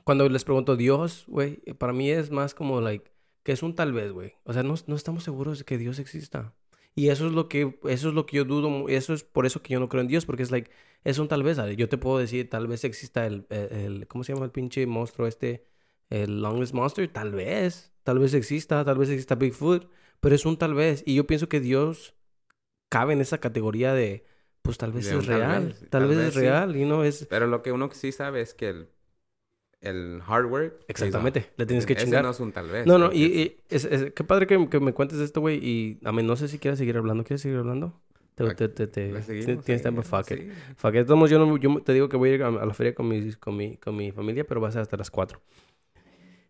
Cuando les pregunto Dios, güey, para mí es más como, like, que es un tal vez, güey. O sea, no, no estamos seguros de que Dios exista. Y eso es lo que, eso es lo que yo dudo, eso es por eso que yo no creo en Dios, porque es like, es un tal vez, ¿sabes? Yo te puedo decir, tal vez exista el, el, el- ¿cómo se llama el pinche monstruo este? El Longest Monster, tal vez, tal vez exista, tal vez exista Bigfoot, pero es un tal vez. Y yo pienso que Dios cabe en esa categoría de, pues tal vez De es tal real, vez, tal, tal vez, vez es sí. real, y no es... Pero lo que uno sí sabe es que el, el hard work... pays Exactamente, le tienes que Ese chingar. no es un tal vez. No, no, y, y es, es- qué padre que, que me cuentes esto, güey. Y a mí no sé si quieres seguir hablando. ¿Quieres seguir hablando? Te, Aquí- te, te, te- ti- seguimos, tienes tiempo, fuck it. sí. Fuck it. Modos, yo, no, yo te digo que voy a ir a, la feria con mi, con mi, con mi familia, pero va a ser hasta las 4.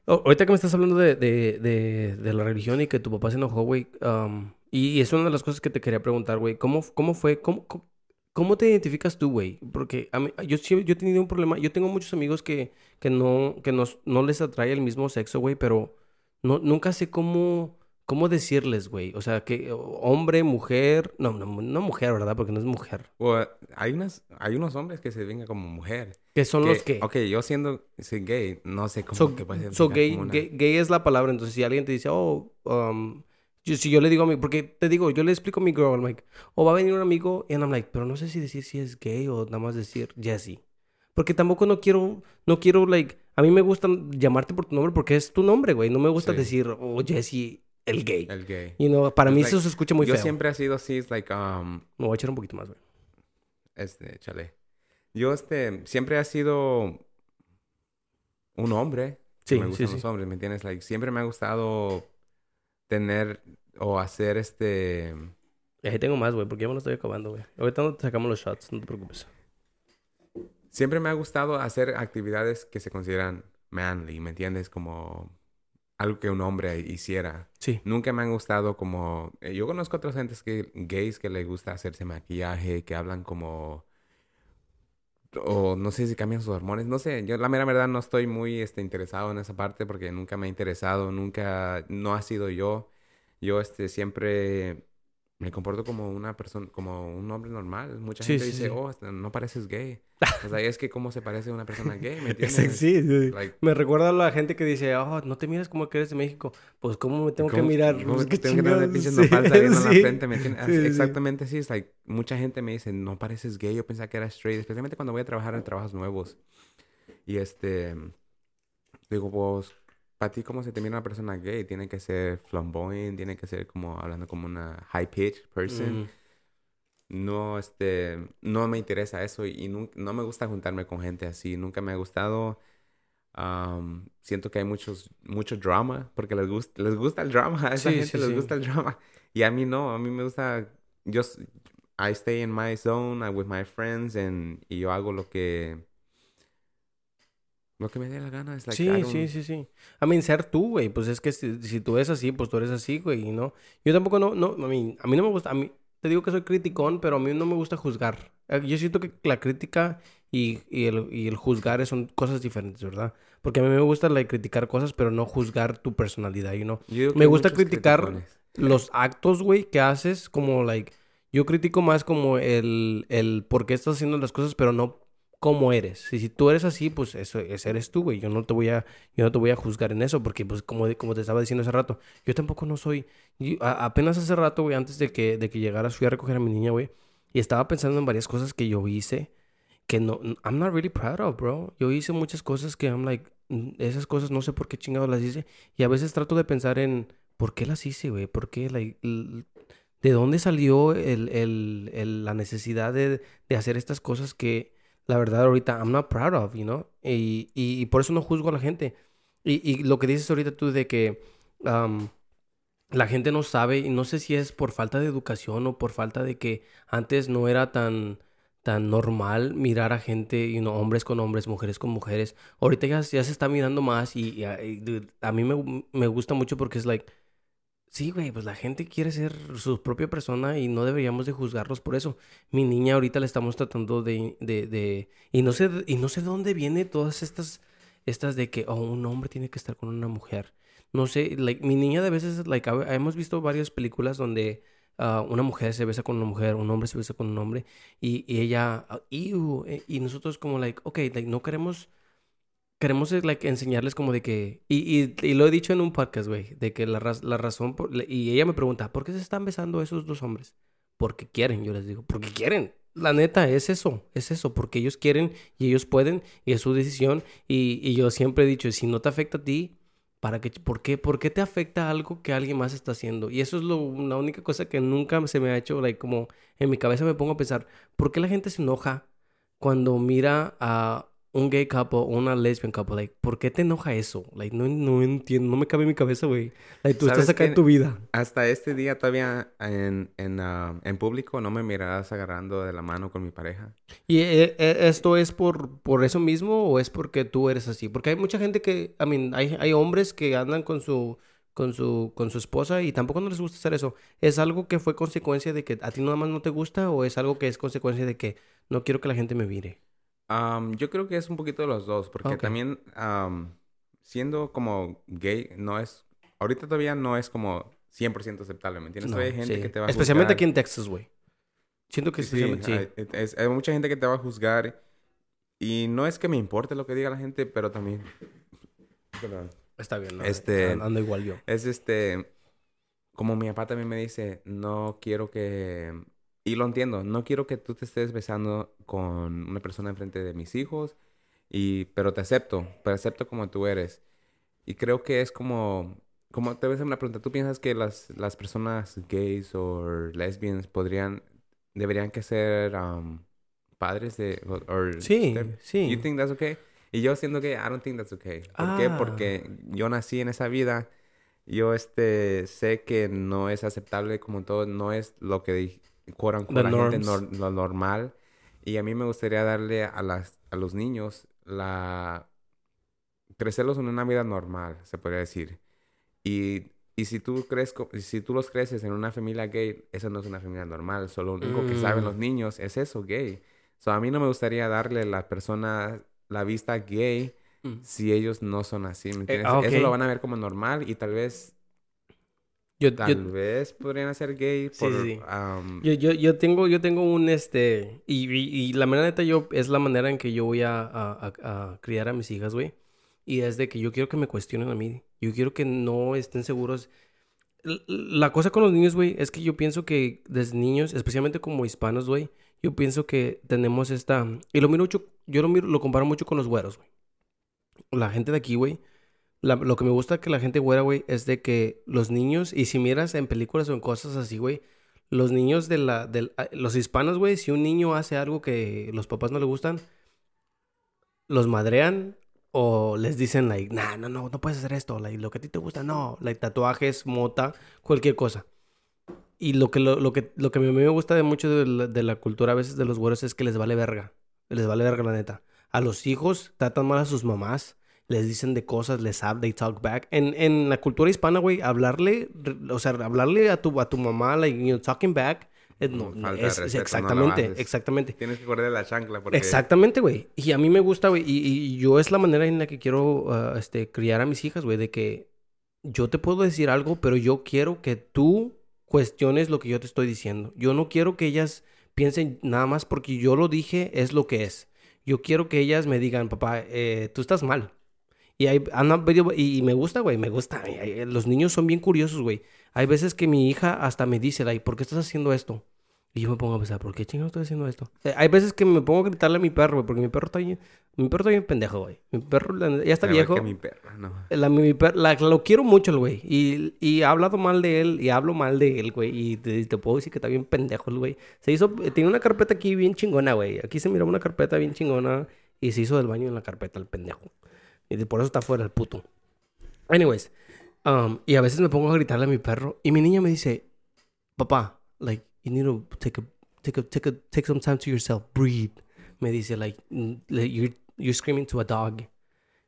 Oh, ahorita que me estás hablando de, de, de, de la religión y que tu papá se enojó, güey. um, y es una de las cosas que te quería preguntar, güey. ¿Cómo, ¿Cómo fue? ¿Cómo, cómo, cómo te identificas tú, güey? Porque a mí, yo, yo he tenido un problema. Yo tengo muchos amigos que, que, no, que nos- no les atrae el mismo sexo, güey, pero no, nunca sé cómo, cómo decirles, güey. O sea, que hombre, mujer. No, no, no mujer, ¿verdad? Porque no es mujer. Well, hay, unas, hay unos hombres que se ven como mujer. Que son los que. Ok, yo siendo gay, no sé cómo So, que puede so gay, una- gay, gay es la palabra. Entonces, si alguien te dice, oh, um, yo- si yo le digo a mi, porque te digo, yo le explico a mi girl, I'm like, o va a venir un amigo, y I'm like, pero no sé si decir si es gay o nada más decir Jesse. Porque tampoco no quiero, no quiero, like, a mí me gusta llamarte por tu nombre porque es tu nombre, güey. No me gusta Sí. decir, oh, Jesse, el gay. El gay. Y no, para Es mí like, eso se escucha muy yo feo. siempre he sido así, es like, um, Me voy a echar un poquito más, güey. este, chale. Yo, este, siempre he sido un hombre. Sí, me sí, gustan sí. los hombres, ¿me entiendes? Like, siempre me ha gustado tener o hacer este... Y ahí tengo más, güey, porque ya me lo estoy acabando, güey. Ahorita no te sacamos los shots, no te preocupes. Siempre me ha gustado hacer actividades que se consideran manly, ¿me entiendes? Como algo que un hombre hiciera. Sí. Nunca me han gustado como... eh, Yo conozco otras gentes que, gays que les gusta hacerse maquillaje, que hablan como... O no sé si cambian sus hormonas, no sé. Yo la mera verdad no estoy muy este, interesado en esa parte porque nunca me ha interesado, nunca... No ha sido yo. Yo este, siempre me comporto como una persona, como un hombre normal. Mucha Sí, gente sí, dice, sí. oh, este, no pareces gay. [laughs] o sea, es que cómo se parece a una persona gay, ¿me [laughs] entiendes? Sí. Like, Me recuerda a la gente que dice, oh, no te miras como que eres de México. Pues, ¿cómo me tengo que ¿cómo- mirar? cómo Pues, [laughs] qué tengo que chingados. pinches nopal saliendo en la frente, ¿me entiendes? Exactamente, sí. Es like, mucha gente me dice, no pareces gay. Yo pensaba que era straight, especialmente cuando voy a trabajar en trabajos nuevos. Y este, digo, pues, para ti, ¿cómo se te mira una persona gay? Tiene que ser flamboyant, tiene que ser como hablando como una high pitch person. Mm. No, este, no me interesa eso y nun- no me gusta juntarme con gente así. Nunca me ha gustado. Am, siento que hay muchos, mucho drama porque les gusta, les gusta el drama. [laughs] A esa Sí, gente sí, les sí. gusta el drama. Y a mí no, a mí me gusta. Yo, I stay in my zone uh, with my friends and, y yo hago lo que. Lo que me dé la gana. Es like, I Sí, don't- sí, sí, sí. A mí, ser tú, güey. Pues es que si, si tú eres así, pues tú eres así, güey. Y no. Yo tampoco no, no, a mí, a mí no me gusta. A mí, te digo que soy criticón, pero a mí no me gusta juzgar. Eh, Yo siento que la crítica y, y el, y el juzgar son cosas diferentes, ¿verdad? Porque a mí me gusta like, criticar cosas, pero no juzgar tu personalidad, you know? Yo Me gusta criticar criticones. los actos, güey, que haces, como, like, yo critico más como el, el por qué estás haciendo las cosas, pero no cómo eres. Y si tú eres así, pues eso, ese eres tú, güey. Yo no te voy a, yo no te voy a juzgar en eso, porque, pues, como, como te estaba diciendo hace rato, yo tampoco no soy, yo- a- apenas hace rato, güey, antes de que, de que llegaras, fui a recoger a mi niña, güey, y estaba pensando en varias cosas que yo hice que no, I'm not really proud of, bro. Yo hice muchas cosas que I'm like, esas cosas no sé por qué chingados las hice. Y a veces trato de pensar en, ¿por qué las hice, güey? ¿Por qué? Like, ¿De dónde salió el, el- el- la necesidad de, de hacer estas cosas que, la verdad, ahorita I'm not proud of, you know? Y, y, y por eso no juzgo a la gente. Y, y lo que dices ahorita tú de que um, la gente no sabe, y no sé si es por falta de educación o por falta de que antes no era tan, tan normal mirar a gente, you know, hombres con hombres, mujeres con mujeres. Ahorita ya, ya se está mirando más y, y dude, a mí me, me gusta mucho porque es like, sí, güey, pues la gente quiere ser su propia persona y no deberíamos de juzgarlos por eso. Mi niña ahorita le estamos tratando de, de, de, y no sé, y no sé de dónde viene todas estas, estas de que, oh, un hombre tiene que estar con una mujer. No sé, like, mi niña de veces, like, hemos visto varias películas donde ah, una mujer se besa con una mujer, un hombre se besa con un hombre, y, y ella, ah, "Ew", eh, y nosotros como, like, ok, like, no queremos, queremos, eh, like, enseñarles como de que, y, lo he dicho en un podcast, güey, de que la, raz- la razón, y ella me pregunta, ¿por qué se están besando esos dos hombres? Porque quieren, yo les digo, porque quieren. La neta, es eso, es eso, porque ellos quieren y ellos pueden y es su decisión. Y, yo siempre he dicho, si no te afecta a ti, ¿para qué, por, qué, ¿por qué te afecta algo que alguien más está haciendo? Y eso es la única cosa que nunca se me ha hecho, like, como en mi cabeza me pongo a pensar, ¿por qué la gente se enoja cuando mira a un gay couple o una lesbian couple? Like, ¿por qué te enoja eso? Like, no, no entiendo, no me cabe en mi cabeza, güey. Like, tú estás ¿Sabes acá en tu vida. Hasta este día todavía en, en, ah, en público no me mirarás agarrando de la mano con mi pareja. ¿Y eh, eh, esto es por, por eso mismo o es porque tú eres así? Porque hay mucha gente que, I mean, hay, hay hombres que andan con su, con su, con su esposa y tampoco no les gusta hacer eso. ¿Es algo que fue consecuencia de que a ti nada más no te gusta o es algo que es consecuencia de que no quiero que la gente me mire? Am, yo creo que es un poquito de los dos, porque también am, siendo como gay no es, ahorita todavía no es como 100% aceptable, ¿me entiendes? No, hay gente sí. que te va a Especialmente aquí juzgar. en Texas, güey. Siento que Sí, sí. hay, es- hay mucha gente que te va a juzgar y no es que me importe lo que diga la gente, pero también... Perdón. Está bien, ¿no? Este- An- Ando igual yo. Es este, como mi papá también me dice, no quiero que, y lo entiendo, no quiero que tú te estés besando con una persona enfrente de mis hijos, y, pero te acepto, pero acepto como tú eres. Y creo que es como, como te voy a hacer una pregunta, ¿tú piensas que las, las personas gays o lesbians podrían, deberían que ser um, padres de, o or Sí, step- sí. You think that's okay? Y yo siendo que I don't think that's okay. ¿Por qué? Ah. Porque yo nací en esa vida. Yo este sé que no es aceptable como todo, no es lo que quote unquote, la gente norms. nor- lo normal. Y a mí me gustaría darle a las a los niños la crecerlos en una vida normal, se podría decir. Y, y si tú crees co- si tú los creces en una familia gay, eso no es una familia normal, solo lo único que saben Mm. los niños es eso, gay. So, a mí no me gustaría darle a la persona la vista gay Mm. si ellos no son así, ¿me entiendes? ah, Eso lo van a ver como normal y tal vez Yo, Tal yo, vez podrían ser gay Sí, por... sí, sí. am, yo, yo, yo tengo, yo tengo un este. Y, y, y la manera neta, yo es la manera en que yo voy a, a, a- a criar a mis hijas, güey. Y es de que yo quiero que me cuestionen a mí. Yo quiero que no estén seguros. La cosa con los niños, güey, es que yo pienso que desde niños, especialmente como hispanos, güey, yo pienso que tenemos esta. Y lo miro mucho, yo lo miro, lo comparo mucho con los güeros, güey. La gente de aquí, güey. La- lo que me gusta que la gente güera, güey, es de que los niños, y si miras en películas o en cosas así, güey, los niños de la, del, ah, los hispanos, güey, si un niño hace algo que los papás no le gustan, los madrean o les dicen, like, nah, no, no, no puedes hacer esto, like, lo que a ti te gusta, no, like, tatuajes, mota, cualquier cosa. Y lo que, lo, lo que, lo que a mí me gusta de mucho de la, de la cultura a veces de los güeros es que les vale verga. Les vale verga, la neta. A los hijos tratan mal a sus mamás. Les dicen de cosas, les hablan, they talk back. En, en la cultura hispana, güey, hablarle, o sea, hablarle a tu, a tu mamá, like, you know, talking back, no, no, es- es respeto, no exactamente, exactamente. Tienes que guardar la chancla porque... Exactamente, güey. Y a mí me gusta, güey. Y, y yo es la manera en la que quiero ah, este, criar a mis hijas, güey. De que yo te puedo decir algo, pero yo quiero que tú cuestiones lo que yo te estoy diciendo. Yo no quiero que ellas piensen nada más porque yo lo dije, es lo que es. Yo quiero que ellas me digan, papá, eh, tú estás mal. Y, hay, han habido- y, y me gusta, güey, me gusta. Los niños son bien curiosos, güey. Hay veces que mi hija hasta me dice, like, ¿por qué estás haciendo esto? Y yo me pongo a pensar, ¿por qué chingados estoy haciendo esto? Eh, hay veces que me pongo a gritarle a mi perro, güey, porque mi perro está bien, mi perro está bien pendejo, güey. Mi perro ya está viejo. que mi perra, no. La, mi per- la- lo quiero mucho, el güey. Y, y he hablado mal de él y hablo mal de él, güey. Y te, te puedo decir que está bien pendejo el güey. Se hizo, eh, tiene una carpeta aquí bien chingona, güey. Aquí se miraba una carpeta bien chingona y se hizo del baño en la carpeta el pendejo. Y por eso está fuera el puto. Anyways, um, y a veces me pongo a gritarle a mi perro y mi niña me dice, papá, like, you need to take a, take a, take a, take some time to yourself, breathe. Me dice, like, mm, you're, you're screaming to a dog.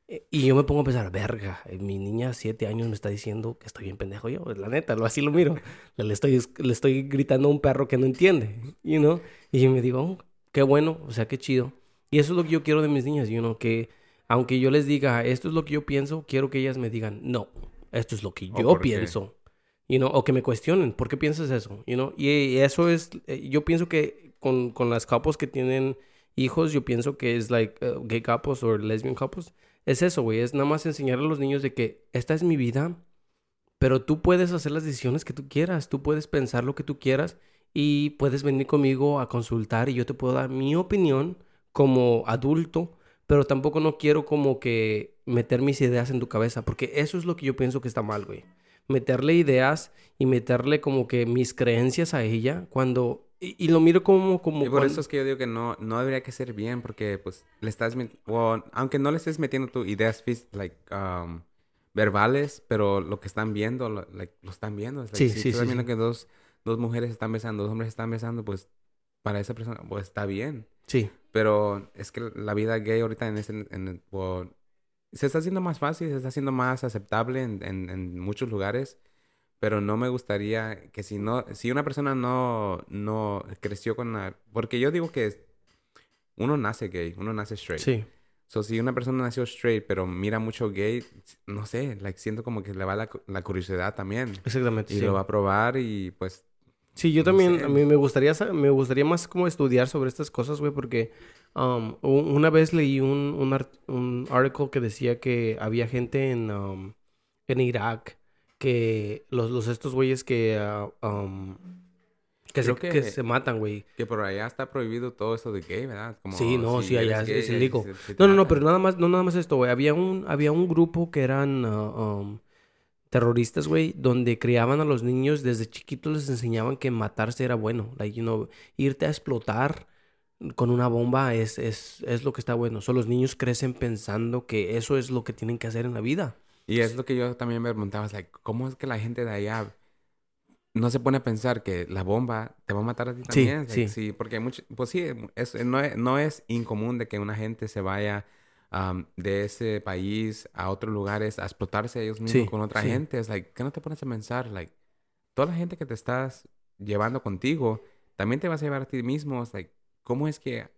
Eh, Y yo me pongo a pensar, verga, eh, mi niña siete años me está diciendo que estoy bien pendejo yo, la neta, lo así lo miro. Le estoy, le estoy gritando a un perro que no entiende, you know? Y me digo, "Oh, qué bueno, o sea, qué chido. Y eso es lo que yo quiero de mis niñas, you know, que aunque yo les diga, esto es lo que yo pienso, quiero que ellas me digan, no, esto es lo que ¿O yo pienso. You know, o que me cuestionen, ¿por qué piensas eso? You know? Y eso es, eh, yo pienso que con, con las couples que tienen hijos, yo pienso que es like uh, gay couples o lesbian couples, es eso, güey, es nada más enseñarle a los niños de que esta es mi vida, pero tú puedes hacer las decisiones que tú quieras, tú puedes pensar lo que tú quieras y puedes venir conmigo a consultar y yo te puedo dar mi opinión como adulto, pero tampoco no quiero como que meter mis ideas en tu cabeza, porque eso es lo que yo pienso que está mal, güey. Meterle ideas y meterle como que mis creencias a ella cuando... Y, y lo miro como... como Y por eso es que yo digo que no, no debería que ser bien, porque pues le estás, o, aunque no le estés metiendo tus ideas like, um, verbales, pero lo que están viendo, lo, like, lo están viendo. Es like, Sí, si sí, tú sí, sí. que dos, dos mujeres están besando, dos hombres están besando, pues para esa persona, pues está bien. Sí, Pero es que la vida gay ahorita en ese, en el- o- se está haciendo más fácil, se está haciendo más aceptable en, en, en muchos lugares. Pero no me gustaría que si no, si una persona no, no creció con la, porque yo digo que uno nace gay, uno nace straight. sí. So, si una persona nació straight, pero mira mucho gay, no sé, like, siento como que le va la, la curiosidad también. Exactamente, Y sí. lo va a probar y pues Sí, yo No también, sé. a mí me gustaría, me gustaría más como estudiar sobre estas cosas, güey, porque um, una vez leí un, un, art- un article que decía que había gente en, um, en Irak que los, los estos güeyes que, ah, um, que, se, Creo que que- se matan, güey. que por allá está prohibido todo eso de gay, ¿verdad? Como Sí, no, sí, allá es- gay, es No, no, no, pero nada más, no nada más esto, güey. Había un, había un grupo que eran ah, um, terroristas, güey, donde criaban a los niños desde chiquitos les enseñaban que matarse era bueno. Like, you know, irte a explotar con una bomba es, es, es lo que está bueno. So, los niños crecen pensando que eso es lo que tienen que hacer en la vida. Y es lo que yo también me preguntaba, es like, ¿cómo es que la gente de allá no se pone a pensar que la bomba te va a matar a ti Sí, también? Like, sí. porque hay mucho, pues sí, es, no, es, no es incomún de que una gente se vaya um, de ese país a otros lugares a explotarse a ellos mismos Sí, con otra sí. gente. Es like, ¿qué no te pones a pensar? Like, toda la gente que te estás llevando contigo también te vas a llevar a ti mismo. Es like, ¿cómo es que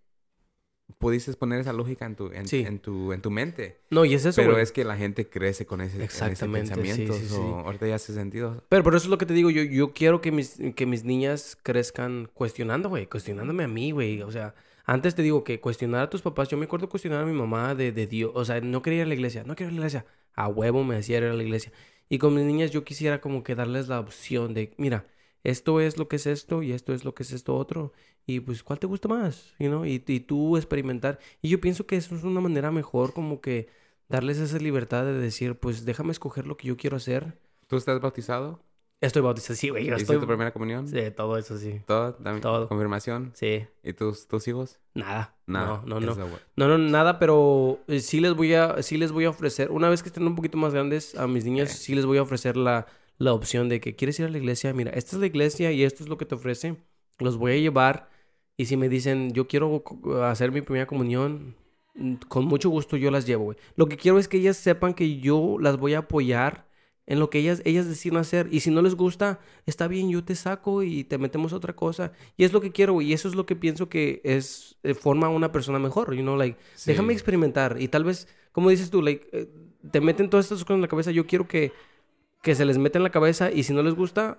pudiste poner esa lógica en tu, en, Sí. en tu, en tu mente. No, y es eso, Pero güey. es que la gente crece con ese, en ese Exactamente, pensamiento. sí, sí. so, ahorita ya hace sentido. Pero por eso es lo que te digo, yo, yo quiero que mis, que mis niñas crezcan cuestionando, güey, cuestionándome a mí, güey. O sea, antes te digo que cuestionar a tus papás, yo me acuerdo cuestionar a mi mamá de, de Dios, o sea, no quería ir a la iglesia, no quería ir a la iglesia, a huevo me decía ir a la iglesia. Y con mis niñas yo quisiera como que darles la opción de, mira, esto es lo que es esto y esto es lo que es esto otro. Y pues, ¿cuál te gusta más? You know? y, y tú experimentar. Y yo pienso que eso es una manera mejor como que darles esa libertad de decir, pues déjame escoger lo que yo quiero hacer. ¿Tú estás bautizado? Estoy bautizado, sí, güey, yo ¿Hiciste estoy... tu primera comunión? Sí, todo eso sí. ¿Todo? Dame- Todo. ¿Confirmación? Sí, ¿Y tus, tus hijos? nada. Nada. No, no, no. No, no, nada, pero eh, sí les voy a, sí les voy a ofrecer, una vez que estén un poquito más grandes, a mis niñas Ok. sí les voy a ofrecer la, la opción de que quieres ir a la iglesia, mira, esta es la iglesia y esto es lo que te ofrece, los voy a llevar y si me dicen, yo quiero hacer mi primera comunión, mm, con mucho gusto yo las llevo, güey. Lo que quiero es que ellas sepan que yo las voy a apoyar en lo que ellas, ellas deciden hacer. Y si no les gusta, está bien, yo te saco y te metemos a otra cosa. Y es lo que quiero. Y eso es lo que pienso que es, eh, forma a una persona mejor, you know, like, Sí. déjame experimentar. Y tal vez, como dices tú, like, eh, te meten todas estas cosas en la cabeza. Yo quiero que, que se les meta en la cabeza y si no les gusta,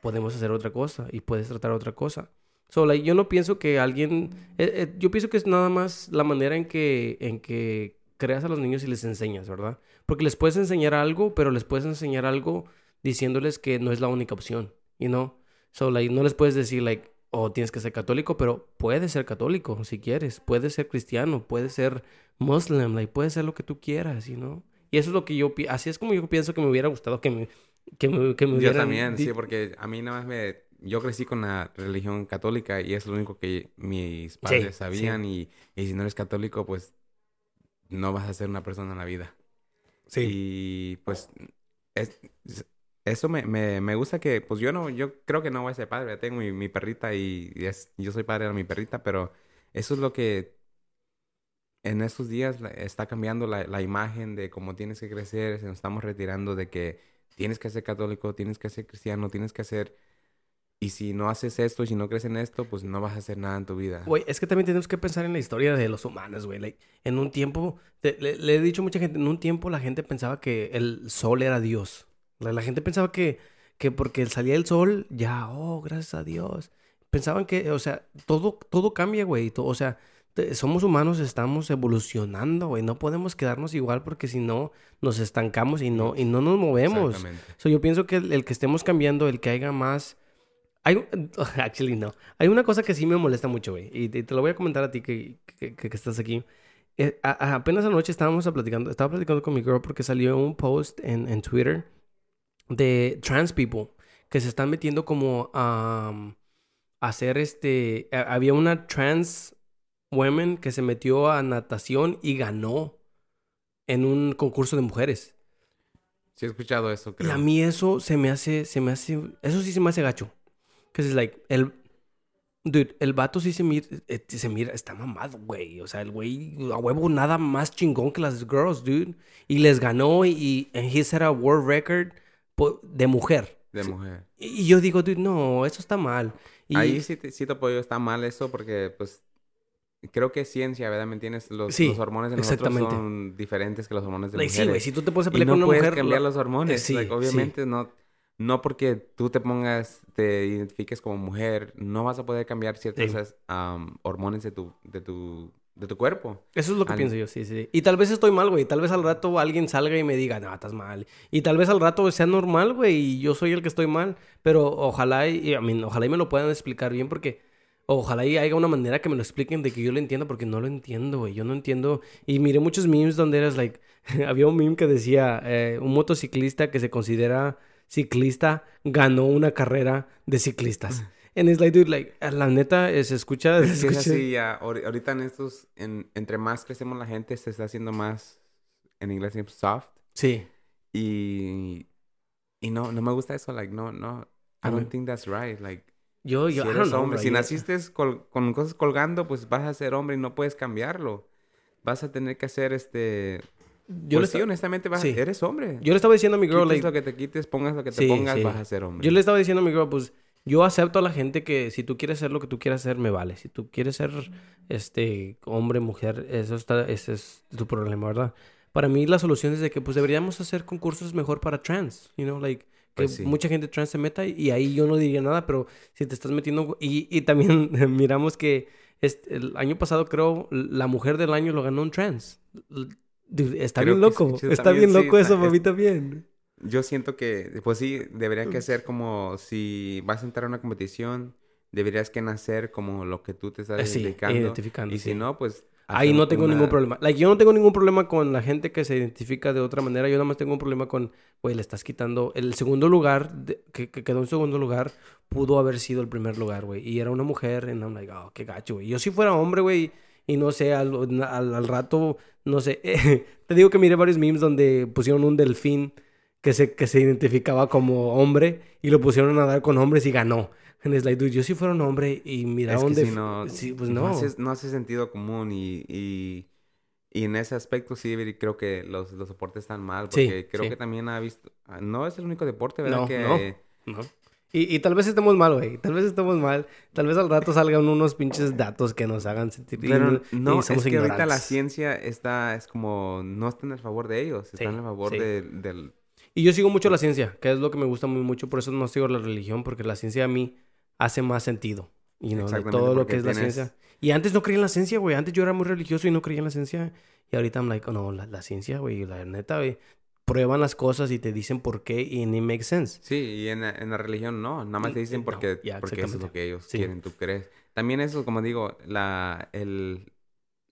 podemos hacer otra cosa y puedes tratar otra cosa. So, like, yo no pienso que alguien... eh, eh, yo pienso que es nada más la manera en que, en que creas a los niños y les enseñas, ¿verdad? Porque les puedes enseñar algo, pero les puedes enseñar algo diciéndoles que no es la única opción, you know? So, like, no les puedes decir, like, oh, tienes que ser católico, pero puedes ser católico si quieres. Puedes ser cristiano, puedes ser muslim, like, puedes ser lo que tú quieras, you know? Y eso es lo que yo... Así es como yo pienso que me hubiera gustado que me... Que me, que me Yo hubieran también, sí, porque a mí nada más me... Yo crecí con la religión católica y es lo único que mis padres sí. sabían y, y si no eres católico, pues no vas a ser una persona en la vida. Y pues es- es- eso me, me, me gusta que, pues yo no, yo creo que no voy a ser padre, tengo mi, mi perrita y, es, yo soy padre de mi perrita, pero eso es lo que en estos días está cambiando la, la imagen de cómo tienes que crecer, nos estamos retirando de que tienes que ser católico, tienes que ser cristiano, tienes que hacer... Y si no haces esto, si no crees en esto, pues no vas a hacer nada en tu vida. Güey, es que también tenemos que pensar en la historia de los humanos, güey. Like, en un tiempo, te- le, le he dicho a mucha gente, en un tiempo la gente pensaba que el sol era Dios. La, la gente pensaba que, que porque salía el sol, ya, oh, gracias a Dios. Pensaban que, o sea, todo, todo cambia, güey. O sea, te- somos humanos, estamos evolucionando, güey. No podemos quedarnos igual porque si no, nos estancamos y no, y no nos movemos. Exactamente. So, yo pienso que el, el que estemos cambiando, el que haya más... Hay, [laughs] actually, no. Hay una cosa que sí me molesta mucho, güey. Y te, lo voy a comentar a ti que, que, que- estás aquí. Eh, a- apenas anoche estábamos platicando, estaba platicando con mi girl porque salió un post en, en Twitter de trans people que se están metiendo como a hacer este... a- había una trans woman que se metió a natación y ganó en un concurso de mujeres. Sí he escuchado eso, Y creo. a mí eso se me hace, se me hace, eso sí se me hace gacho. Que es like, el, dude, el vato sí se mira, eh, se mira, está mamado, güey. O sea, el güey, a huevo, nada más chingón que las girls, dude. Y les ganó y, y and he set a world record de mujer. De mujer. Y yo digo, dude, no, eso está mal. Y, Ahí sí te, sí te apoyo, está mal eso porque pues creo que es ciencia, ¿verdad? ¿Me entiendes? Los, Sí, los hormones de nosotros exactamente. son diferentes que los hormones de like, sí, mujeres. güey, si tú te pones a y pelear no con una puedes mujer... cambiar la- los hormones. Eh, sí, like, sí. obviamente no, no porque tú te pongas, te identifiques como mujer, no vas a poder cambiar Sí. es- am, hormones de tu, de tu, de tu cuerpo. Eso es lo que Al- pienso yo, sí, sí. Y tal vez estoy mal, güey. Tal vez al rato alguien salga y me diga, no, estás mal. Y tal vez al rato sea normal, güey, y yo soy el que estoy mal. Pero ojalá, y, I mean, ojalá y me lo puedan explicar bien porque... Ojalá y haya una manera que me lo expliquen de que yo lo entienda porque no lo entiendo, güey. Yo no entiendo. Y miré muchos memes donde eras like... [laughs] había un meme que decía, eh, un motociclista que se considera ciclista ganó una carrera de ciclistas. And it's like, dude, like, la neta, eh, se escucha... se Es que es escucha- así, ya, ahori- ahorita en estos, en- entre más crecemos la gente, se está haciendo más, en inglés, soft. Sí. Y, y no, no me gusta eso, like, no, no, I don't think that's right, like, Yo, si yo, I eres know, hombre, bro, si yo- naciste col- con cosas colgando, pues vas a ser hombre y no puedes cambiarlo. Vas a tener que hacer este, Yo le pues sí, esta- honestamente, vas, sí. eres hombre. Yo le estaba diciendo a mi girl, like, lo que te quites, pongas lo que te Sí, pongas, sí. vas a ser hombre. yo le estaba diciendo a mi girl, pues, Yo acepto a la gente que si tú quieres ser lo que tú quieras hacer, me vale. Si tú quieres ser este hombre, mujer, eso está, ese es tu problema, ¿verdad? Para mí la solución es de que pues deberíamos hacer concursos mejor para trans, you know, like que Pues sí. mucha gente trans se meta y ahí yo no diría nada, pero si te estás metiendo y, y también [laughs] miramos que este, el año pasado creo la mujer del año lo ganó un trans. Dude, está Creo bien loco, sí, está bien sí, loco está- eso para mí también. Yo siento que, pues sí, debería que ser como si vas a entrar a una competición, deberías que nacer como lo que tú te estás Eh, sí, identificando. identificando, y sí. si no, pues... Ahí no tengo una- ningún problema. Like, yo no tengo ningún problema con la gente que se identifica de otra manera. Yo nada más tengo un problema con, güey, le estás quitando el segundo lugar, de- que, que quedó en segundo lugar, pudo haber sido el primer lugar, güey. Y era una mujer, y I'm like, oh, qué gacho, güey. Yo si fuera hombre, güey, y no sé, al, al, al rato, no sé. [laughs] te digo que miré varios memes donde pusieron un delfín que se, que se identificaba como hombre y lo pusieron a nadar con hombres y ganó. And it's like, dude, yo si fuera un hombre y mira Es dónde... si no, Sí, pues no. no. hace, no hace sentido común y, y, y en ese aspecto sí creo que los, los deportes están mal Sí, porque creo sí. que también ha visto... No es el único deporte, ¿verdad? No, que... no. No. Y, y tal vez estemos mal, güey. Tal vez estemos mal. Tal vez al rato salgan unos pinches datos que nos hagan sentir. y Pero y no, es somos que ahorita la ciencia está, es como, no está en el favor de ellos, está Sí, en el favor sí. de- del... Y yo sigo mucho la ciencia, que es lo que me gusta muy mucho. Por eso no sigo la religión, porque la ciencia a mí hace más sentido. Y no de todo lo que es la ciencia. Y antes no creía en la ciencia, güey. Antes yo era muy religioso y no creía en la ciencia. Y ahorita I'm like, oh, no, la, la ciencia, güey. La neta, güey. Prueban las cosas y te dicen por qué y it makes sense. Sí, y en, la- en la religión no, nada más te dicen no, porque, ya, porque eso es lo que ellos Sí. quieren, tú crees. También eso, como digo, la, el,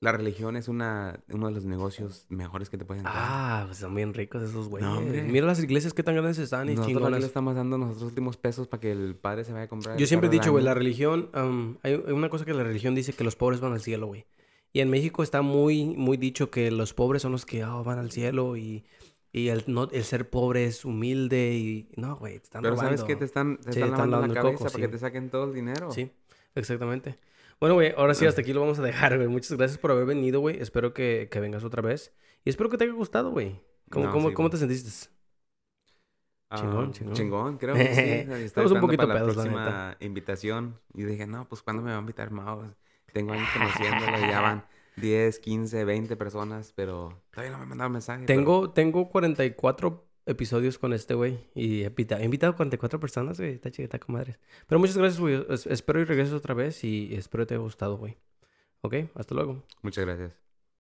la religión es una, uno de los negocios mejores que te pueden dar. Ah, pues son bien ricos esos güeyes. hombre. Mira las iglesias qué tan grandes están y Nosotros chingonas. le estamos dando nuestros últimos pesos para que el padre se vaya a comprar. Yo siempre he dicho, güey, la religión, am, hay una cosa que la religión dice que los pobres van al cielo, güey. Y en México está muy, muy dicho que los pobres son los que ah, van al cielo y, y el, no, el ser pobre es humilde y... No, güey, te están Pero robando. ¿sabes qué? Te están, te Sí, están están lavando lavando la cabeza coco, para que te saquen todo el dinero. Sí, exactamente. Bueno, güey, ahora sí, hasta aquí lo vamos a dejar, güey. Muchas gracias por haber venido, güey. Espero que, que vengas otra vez. Y espero que te haya gustado, güey. ¿Cómo, No, cómo, sí, cómo te sentiste? Ah, Chingón, chingón. Chingón, creo que sí. [laughs] Estamos un poquito para pedos, la próxima invitación. Y dije, no, pues ¿cuándo me va a invitar Mao? Tengo años conociéndolo, ya van [laughs] 10, 15, 20 personas, pero todavía no me han mandado mensaje. pero- Tengo, tengo 44 episodios con este güey. Y he invitado, he invitado 44 personas, güey. Está chido, está con madres. Pero muchas gracias, güey. Es- espero y regreses otra vez y espero te haya gustado, güey. Ok, hasta luego. Muchas gracias.